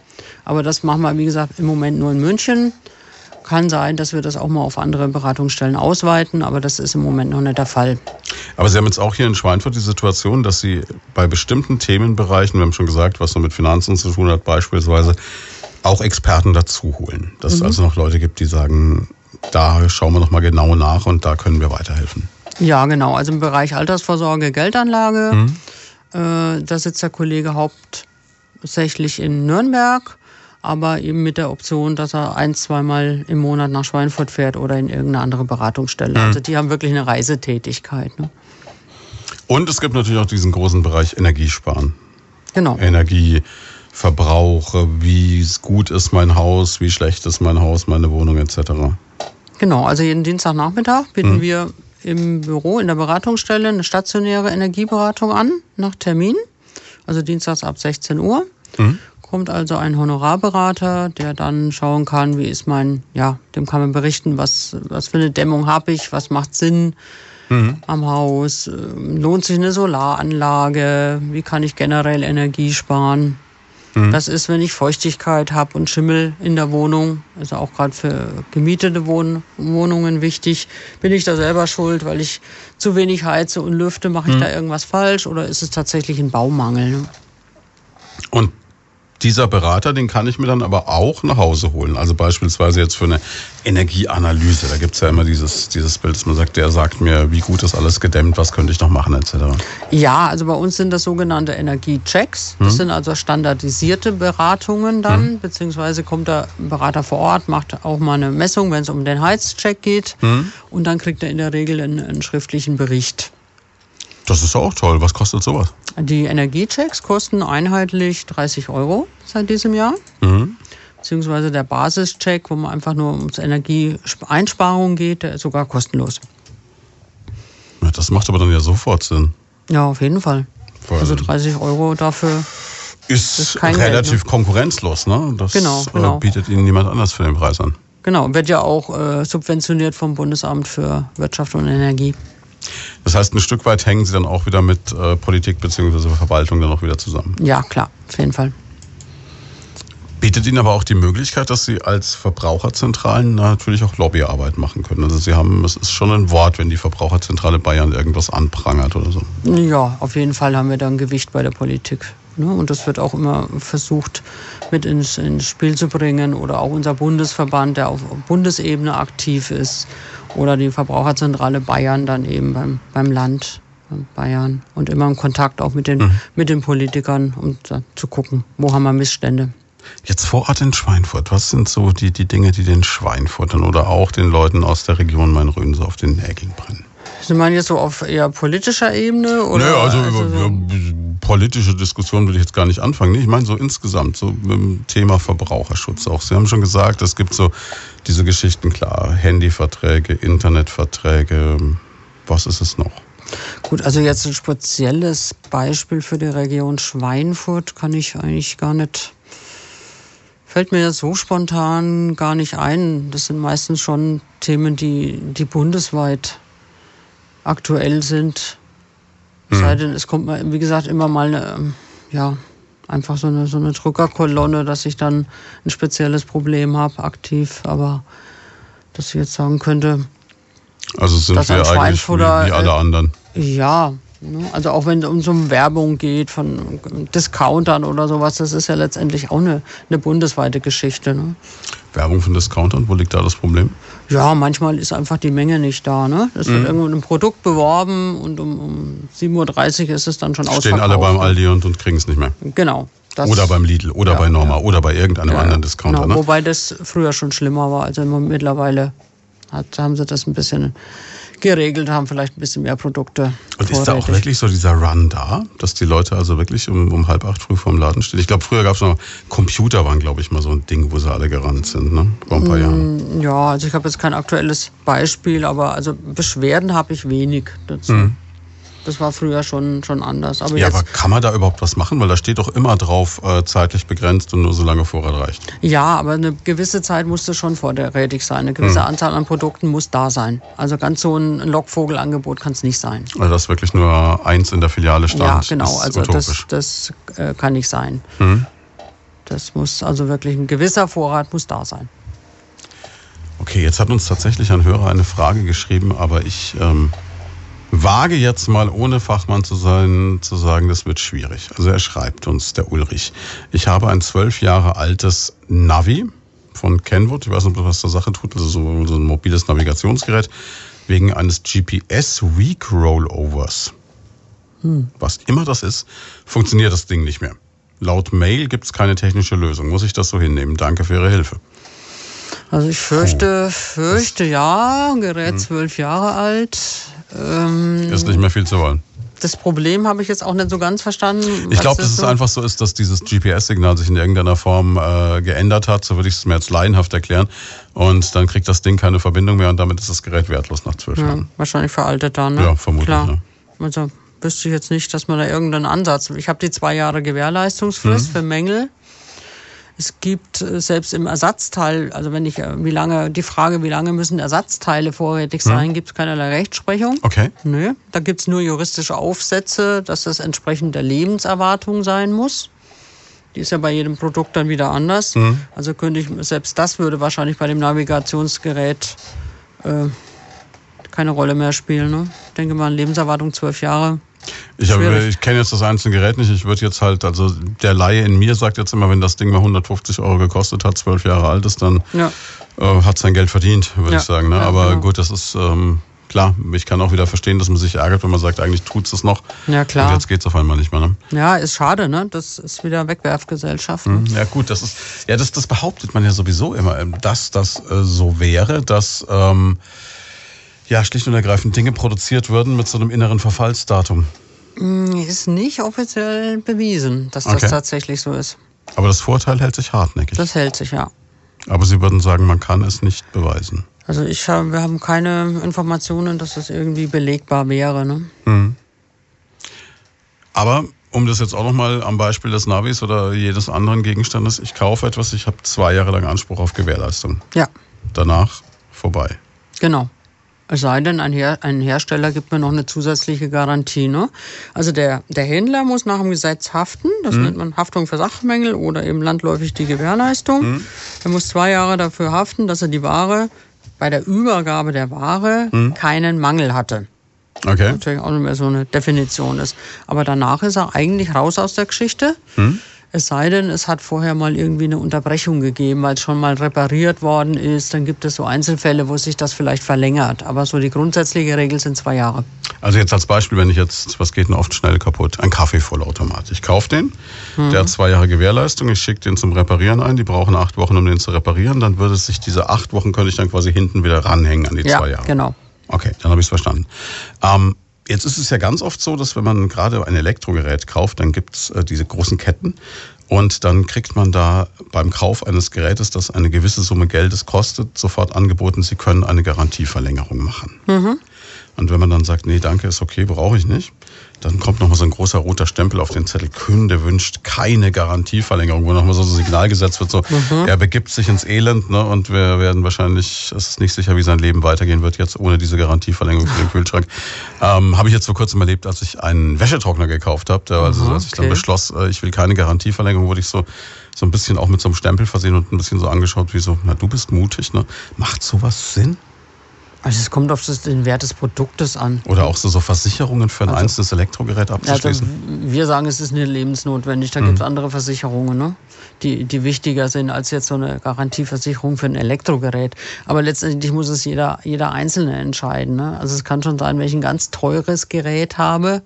Aber das machen wir, wie gesagt, im Moment nur in München. Kann sein, dass wir das auch mal auf andere Beratungsstellen ausweiten, aber das ist im Moment noch nicht der Fall. Aber Sie haben jetzt auch hier in Schweinfurt die Situation, dass Sie bei bestimmten Themenbereichen, wir haben schon gesagt, was so mit Finanzen zu tun hat, beispielsweise auch Experten dazu holen. Dass mhm. es also noch Leute gibt, die sagen, da schauen wir noch mal genau nach und da können wir weiterhelfen. Ja, genau. Also im Bereich Altersvorsorge, Geldanlage, mhm. äh, da sitzt der Kollege hauptsächlich in Nürnberg aber eben mit der Option, dass er ein, zweimal im Monat nach Schweinfurt fährt oder in irgendeine andere Beratungsstelle. Mhm. Also die haben wirklich eine Reisetätigkeit. Ne? Und es gibt natürlich auch diesen großen Bereich Energiesparen. Genau. Energieverbrauch, wie gut ist mein Haus, wie schlecht ist mein Haus, meine Wohnung etc. Genau, also jeden Dienstagnachmittag bieten mhm. wir im Büro, in der Beratungsstelle, eine stationäre Energieberatung an, nach Termin. Also dienstags ab 16 Uhr. Mhm kommt also ein Honorarberater, der dann schauen kann, wie ist mein, ja, dem kann man berichten, was, was für eine Dämmung habe ich, was macht Sinn mhm. am Haus, ähm, lohnt sich eine Solaranlage, wie kann ich generell Energie sparen. Mhm. Das ist, wenn ich Feuchtigkeit habe und Schimmel in der Wohnung, also auch gerade für gemietete Wohn Wohnungen wichtig. Bin ich da selber schuld, weil ich zu wenig heize und lüfte? Mache ich mhm. da irgendwas falsch oder ist es tatsächlich ein Baumangel? Ne? Und dieser Berater, den kann ich mir dann aber auch nach Hause holen. Also beispielsweise jetzt für eine Energieanalyse. Da gibt es ja immer dieses, dieses Bild, dass man sagt, der sagt mir, wie gut ist alles gedämmt, was könnte ich noch machen, etc. Ja, also bei uns sind das sogenannte Energiechecks. Das hm. sind also standardisierte Beratungen dann, hm. beziehungsweise kommt der Berater vor Ort, macht auch mal eine Messung, wenn es um den Heizcheck geht. Hm. Und dann kriegt er in der Regel einen, einen schriftlichen Bericht. Das ist auch toll. Was kostet sowas? Die Energiechecks kosten einheitlich 30 Euro seit diesem Jahr. Mhm. Beziehungsweise der Basischeck, wo man einfach nur ums Energieeinsparung geht, der ist sogar kostenlos. Ja, das macht aber dann ja sofort Sinn. Ja, auf jeden Fall. Weil also 30 Euro dafür ist, ist relativ Geld, ne? konkurrenzlos, ne? Das genau, genau. Äh, bietet Ihnen niemand anders für den Preis an. Genau, wird ja auch äh, subventioniert vom Bundesamt für Wirtschaft und Energie. Das heißt, ein Stück weit hängen Sie dann auch wieder mit äh, Politik bzw. Verwaltung dann auch wieder zusammen. Ja, klar, auf jeden Fall. Bietet Ihnen aber auch die Möglichkeit, dass Sie als Verbraucherzentralen natürlich auch Lobbyarbeit machen können. Also Sie haben, es ist schon ein Wort, wenn die Verbraucherzentrale Bayern irgendwas anprangert oder so. Ja, auf jeden Fall haben wir da ein Gewicht bei der Politik. Ne? Und das wird auch immer versucht mit ins, ins Spiel zu bringen. Oder auch unser Bundesverband, der auf Bundesebene aktiv ist. Oder die Verbraucherzentrale Bayern dann eben beim, beim Land. Bayern und immer im Kontakt auch mit den, mhm. mit den Politikern, um zu gucken, wo haben wir Missstände. Jetzt vor Ort in Schweinfurt, was sind so die, die Dinge, die den Schweinfurtern oder auch den Leuten aus der Region Main-Rhön so auf den Nägeln brennen? Sie meinen jetzt so auf eher politischer Ebene? Oder naja, also, also so politische Diskussion will ich jetzt gar nicht anfangen. Ich meine so insgesamt, so dem Thema Verbraucherschutz auch. Sie haben schon gesagt, es gibt so diese Geschichten, klar, Handyverträge, Internetverträge. Was ist es noch? Gut, also jetzt ein spezielles Beispiel für die Region Schweinfurt kann ich eigentlich gar nicht fällt mir so spontan gar nicht ein. Das sind meistens schon Themen, die, die bundesweit aktuell sind. Mhm. Sei denn, es kommt mal, wie gesagt, immer mal eine, ähm, ja, einfach so eine, so eine Drückerkolonne, dass ich dann ein spezielles Problem habe, aktiv. Aber dass ich jetzt sagen könnte, also sind wir eigentlich wie, wie alle anderen. Ja, Ne? Also auch wenn es um so Werbung geht von Discountern oder sowas, das ist ja letztendlich auch eine, eine bundesweite Geschichte. Ne? Werbung von Discountern, wo liegt da das Problem? Ja, manchmal ist einfach die Menge nicht da. Ne? Es wird mhm. irgendwo ein Produkt beworben und um, um 7.30 Uhr ist es dann schon ausverkauft. Stehen alle beim Aldi und, und kriegen es nicht mehr. Genau. Das, oder beim Lidl oder ja, bei Norma ja. oder bei irgendeinem ja, anderen Discounter. Genau, ne? Wobei das früher schon schlimmer war. Also mittlerweile hat, haben sie das ein bisschen geregelt haben, vielleicht ein bisschen mehr Produkte. Und ist da auch wirklich so dieser Run da, dass die Leute also wirklich um, um halb acht früh vorm Laden stehen? Ich glaube, früher gab es noch Computer, waren glaube ich mal so ein Ding, wo sie alle gerannt sind, ne? Vor ein paar Jahren. Mm, ja, also ich habe jetzt kein aktuelles Beispiel, aber also Beschwerden habe ich wenig dazu. Mhm. Das war früher schon, schon anders. Aber ja, aber kann man da überhaupt was machen? Weil da steht doch immer drauf, äh, zeitlich begrenzt und nur so lange Vorrat reicht. ja, aber eine gewisse Zeit musste schon vorrätig sein. Eine gewisse Hm. Anzahl an Produkten muss da sein. Also ganz so ein Lockvogelangebot kann es nicht sein. Also dass wirklich nur eins in der Filiale stand. ja, genau. Also das, das äh, kann nicht sein. Hm. Das muss also wirklich ein gewisser Vorrat muss da sein. Okay, jetzt hat uns tatsächlich ein Hörer eine Frage geschrieben, aber ich ähm, wage jetzt mal, ohne Fachmann zu sein, zu sagen, das wird schwierig. Also er schreibt uns, der Ulrich, ich habe ein zwölf Jahre altes Navi von Kenwood, ich weiß nicht, ob das was zur Sache tut, also so, so ein mobiles Navigationsgerät, wegen eines GPS Week Rollovers. Was immer das ist, funktioniert das Ding nicht mehr. Laut Mail gibt es keine technische Lösung. Muss ich das so hinnehmen? Danke für Ihre Hilfe. Also ich fürchte, fürchte ja, ein Gerät zwölf Jahre alt. Ähm, Ist nicht mehr viel zu wollen. das Problem habe ich jetzt auch nicht so ganz verstanden. Ich glaube, dass es so- einfach so ist, dass dieses GPS-Signal sich in irgendeiner Form äh, geändert hat. So würde ich es mir jetzt laienhaft erklären. Und dann kriegt das Ding keine Verbindung mehr und damit ist das Gerät wertlos nach zwölf Ja, Jahren. wahrscheinlich veraltet dann. Ne? Ja, vermutlich, ne? Also wüsste ich jetzt nicht, dass man da irgendeinen Ansatz. Ich habe die zwei Jahre Gewährleistungsfrist Mhm. für Mängel. Es gibt äh, selbst im Ersatzteil, also wenn ich, äh, wie lange, die Frage, wie lange müssen Ersatzteile vorrätig Mhm. sein, gibt es keinerlei Rechtsprechung. Okay. Nö, da gibt's nur juristische Aufsätze, dass das entsprechend der Lebenserwartung sein muss. Die ist ja bei jedem Produkt dann wieder anders. Mhm. Also könnte ich, selbst das würde wahrscheinlich bei dem Navigationsgerät äh, keine Rolle mehr spielen. Ne? Ich denke mal, Lebenserwartung zwölf Jahre. Ich, ich kenne jetzt das einzelne Gerät nicht. Ich würde jetzt halt, also der Laie in mir sagt jetzt immer, wenn das Ding mal 150 Euro gekostet hat, zwölf Jahre alt ist, dann Ja. äh, hat sein Geld verdient, würde Ja, ich sagen. Ne? ja, Aber genau. gut, das ist ähm, klar. Ich kann auch wieder verstehen, dass man sich ärgert, wenn man sagt, eigentlich tut's es noch. Ja, Und klar. jetzt geht's auf einmal nicht mehr. Ne? Ja, ist schade, ne? Das ist wieder Wegwerfgesellschaft. Mhm. ne? Ja gut, das ist ja das, das behauptet man ja sowieso immer, ähm, dass das äh, so wäre, dass ähm, ja schlicht und ergreifend Dinge produziert würden mit so einem inneren Verfallsdatum. Ist nicht offiziell bewiesen, dass Okay. das tatsächlich so ist. Aber das Vorteil hält sich hartnäckig. Das hält sich, ja. Aber Sie würden sagen, man kann es nicht beweisen. Also ich hab, wir haben keine Informationen, dass das irgendwie belegbar wäre. Ne? Aber um das jetzt auch nochmal am Beispiel des Navis oder jedes anderen Gegenstandes, ich kaufe etwas, ich habe zwei Jahre lang Anspruch auf Gewährleistung. Ja, Danach vorbei. genau. Es sei denn, ein, Her ein Hersteller gibt mir noch eine zusätzliche Garantie. Ne? Also der, der Händler muss nach dem Gesetz haften. Das nennt man Haftung für Sachmängel oder eben landläufig die Gewährleistung. Er muss zwei Jahre dafür haften, dass er die Ware bei der Übergabe der Ware keinen Mangel hatte. Okay. natürlich auch nicht mehr so eine Definition ist. Aber danach ist er eigentlich raus aus der Geschichte. Es sei denn, es hat vorher mal irgendwie eine Unterbrechung gegeben, weil es schon mal repariert worden ist. Dann gibt es so Einzelfälle, wo sich das vielleicht verlängert. Aber so die grundsätzliche Regel sind zwei Jahre. Also jetzt als Beispiel, wenn ich jetzt, was geht denn oft schnell kaputt? Ein Kaffeevollautomat. Ich kaufe den, Mhm. der hat zwei Jahre Gewährleistung, ich schicke den zum Reparieren ein, die brauchen acht Wochen, um den zu reparieren, dann würde sich diese acht Wochen, könnte ich dann quasi hinten wieder ranhängen an die Ja, zwei Jahre. genau. Okay, dann habe ich es verstanden. Ähm, jetzt ist es ja ganz oft so, dass wenn man gerade ein Elektrogerät kauft, dann gibt es äh, diese großen Ketten und dann kriegt man da beim Kauf eines Gerätes, das eine gewisse Summe Geldes kostet, sofort angeboten, Sie können eine Garantieverlängerung machen. Und wenn man dann sagt, nee, danke, ist okay, brauche ich nicht, dann kommt nochmal so ein großer roter Stempel auf den Zettel. Kunde wünscht keine Garantieverlängerung, wo nochmal so ein Signal gesetzt wird, so, er begibt sich ins Elend, ne, und wir werden wahrscheinlich, es ist nicht sicher, wie sein Leben weitergehen wird jetzt ohne diese Garantieverlängerung für den Kühlschrank. Ähm, habe ich jetzt vor kurzem erlebt, als ich einen Wäschetrockner gekauft habe, also als ich dann beschloss, äh, ich will keine Garantieverlängerung, wurde ich so, so ein bisschen auch mit so einem Stempel versehen und ein bisschen so angeschaut, wie so, na, du bist mutig, ne? Macht sowas Sinn? Also es kommt auf das, den Wert des Produktes an. Oder auch so, so Versicherungen für ein einzelnes Elektrogerät Also abzuschließen? wir sagen, es ist nicht lebensnotwendig. Da gibt es andere Versicherungen, ne? die, die wichtiger sind als jetzt so eine Garantieversicherung für ein Elektrogerät. Aber letztendlich muss es jeder, jeder Einzelne entscheiden. Ne? Also es kann schon sein, wenn ich ein ganz teures Gerät habe.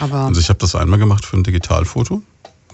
Aber Also ich habe das einmal gemacht für ein Digitalfoto.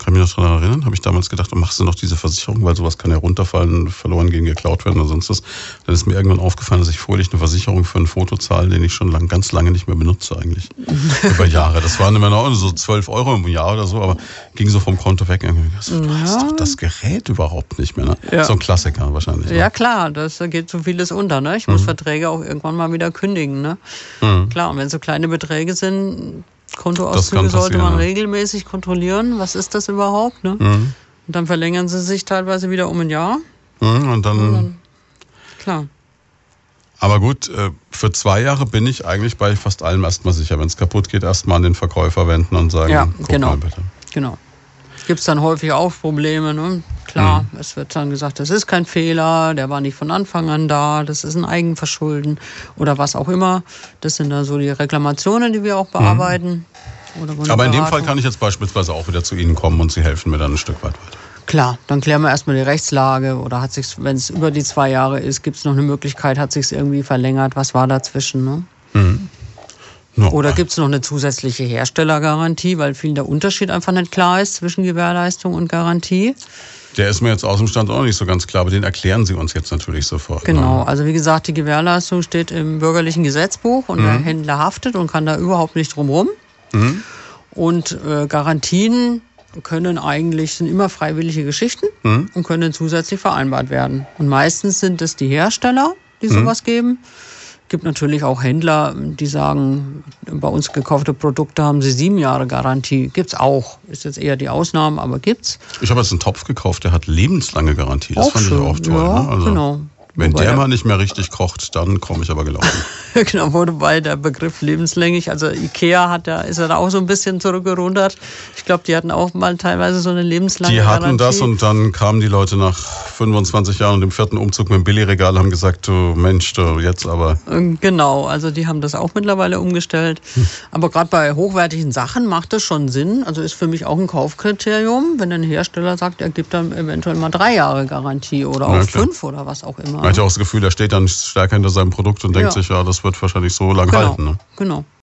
Kann mich noch daran erinnern, habe ich damals gedacht, machst du noch diese Versicherung, weil sowas kann ja runterfallen, verloren gehen, geklaut werden oder sonst was. Dann ist mir irgendwann aufgefallen, dass ich fröhlich eine Versicherung für ein Foto zahle, den ich schon lang, ganz lange nicht mehr benutze eigentlich. Über Jahre. Das waren immer noch so 12 Euro im Jahr oder so, aber ging so vom Konto weg. Du hast doch das Gerät überhaupt nicht mehr. Ne? Ja. So ein Klassiker wahrscheinlich. Ne? Ja klar, das geht so vieles unter. Ne? Ich muss mhm. Verträge auch irgendwann mal wieder kündigen. Ne? Mhm. Klar, und wenn so kleine Beträge sind, Kontoauszüge sollte man regelmäßig kontrollieren. Was ist das überhaupt? Ne? Mhm. Und dann verlängern sie sich teilweise wieder um ein Jahr. Mhm, und, dann, und dann, Klar. Aber gut, äh, für zwei Jahre bin ich eigentlich bei fast allem erstmal sicher. Wenn es kaputt geht, erstmal an den Verkäufer wenden und sagen, ja, genau. bitte. Genau. Gibt es dann häufig auch Probleme, ne? Klar, mhm. es wird dann gesagt, das ist kein Fehler, der war nicht von Anfang an da, das ist ein Eigenverschulden oder was auch immer. Das sind dann so die Reklamationen, die wir auch bearbeiten. Mhm. Aber in dem Fall kann ich jetzt beispielsweise auch wieder zu Ihnen kommen und Sie helfen mir dann ein Stück weit weiter. Klar, dann klären wir erstmal die Rechtslage oder hat sich, wenn es über die zwei Jahre ist, gibt es noch eine Möglichkeit, hat sich irgendwie verlängert, was war dazwischen, ne? Mhm. No. Oder gibt es noch eine zusätzliche Herstellergarantie, weil viel der Unterschied einfach nicht klar ist zwischen Gewährleistung und Garantie? Der ist mir jetzt aus dem Stand auch nicht so ganz klar, aber den erklären Sie uns jetzt natürlich sofort. Genau, ne? also wie gesagt, die Gewährleistung steht im bürgerlichen Gesetzbuch und mhm. der Händler haftet und kann da überhaupt nicht drumherum. Mhm. Und äh, Garantien können eigentlich, sind immer freiwillige Geschichten mhm. und können zusätzlich vereinbart werden. Und meistens sind es die Hersteller, die mhm. sowas geben gibt natürlich auch Händler, die sagen, bei uns gekaufte Produkte haben sie sieben Jahre Garantie. Gibt's auch. Ist jetzt eher die Ausnahme, aber gibt's. Ich habe jetzt einen Topf gekauft, der hat lebenslange Garantie. Das auch fand schön. ich auch toll. Ja, ne? also genau. Wenn Wobei der mal nicht mehr richtig kocht, dann komme ich aber gelaufen. genau, wobei der Begriff lebenslänglich, also Ikea hat da, ist er da auch so ein bisschen zurückgerudert. Ich glaube, die hatten auch mal teilweise so eine lebenslange Die hatten Garantie. das und dann kamen die Leute nach 25 Jahren und dem vierten Umzug mit dem Billigregal haben gesagt, du Mensch, du jetzt aber. Ähm, genau, also die haben das auch mittlerweile umgestellt. Hm. Aber gerade bei hochwertigen Sachen macht das schon Sinn. Also ist für mich auch ein Kaufkriterium, wenn ein Hersteller sagt, er gibt dann eventuell mal drei Jahre Garantie oder auch fünf oder was auch immer. Man hat ja auch das Gefühl, er steht dann stärker hinter seinem Produkt und denkt ja. sich, ja, das wird wahrscheinlich so lang genau. halten. Ne? Genau.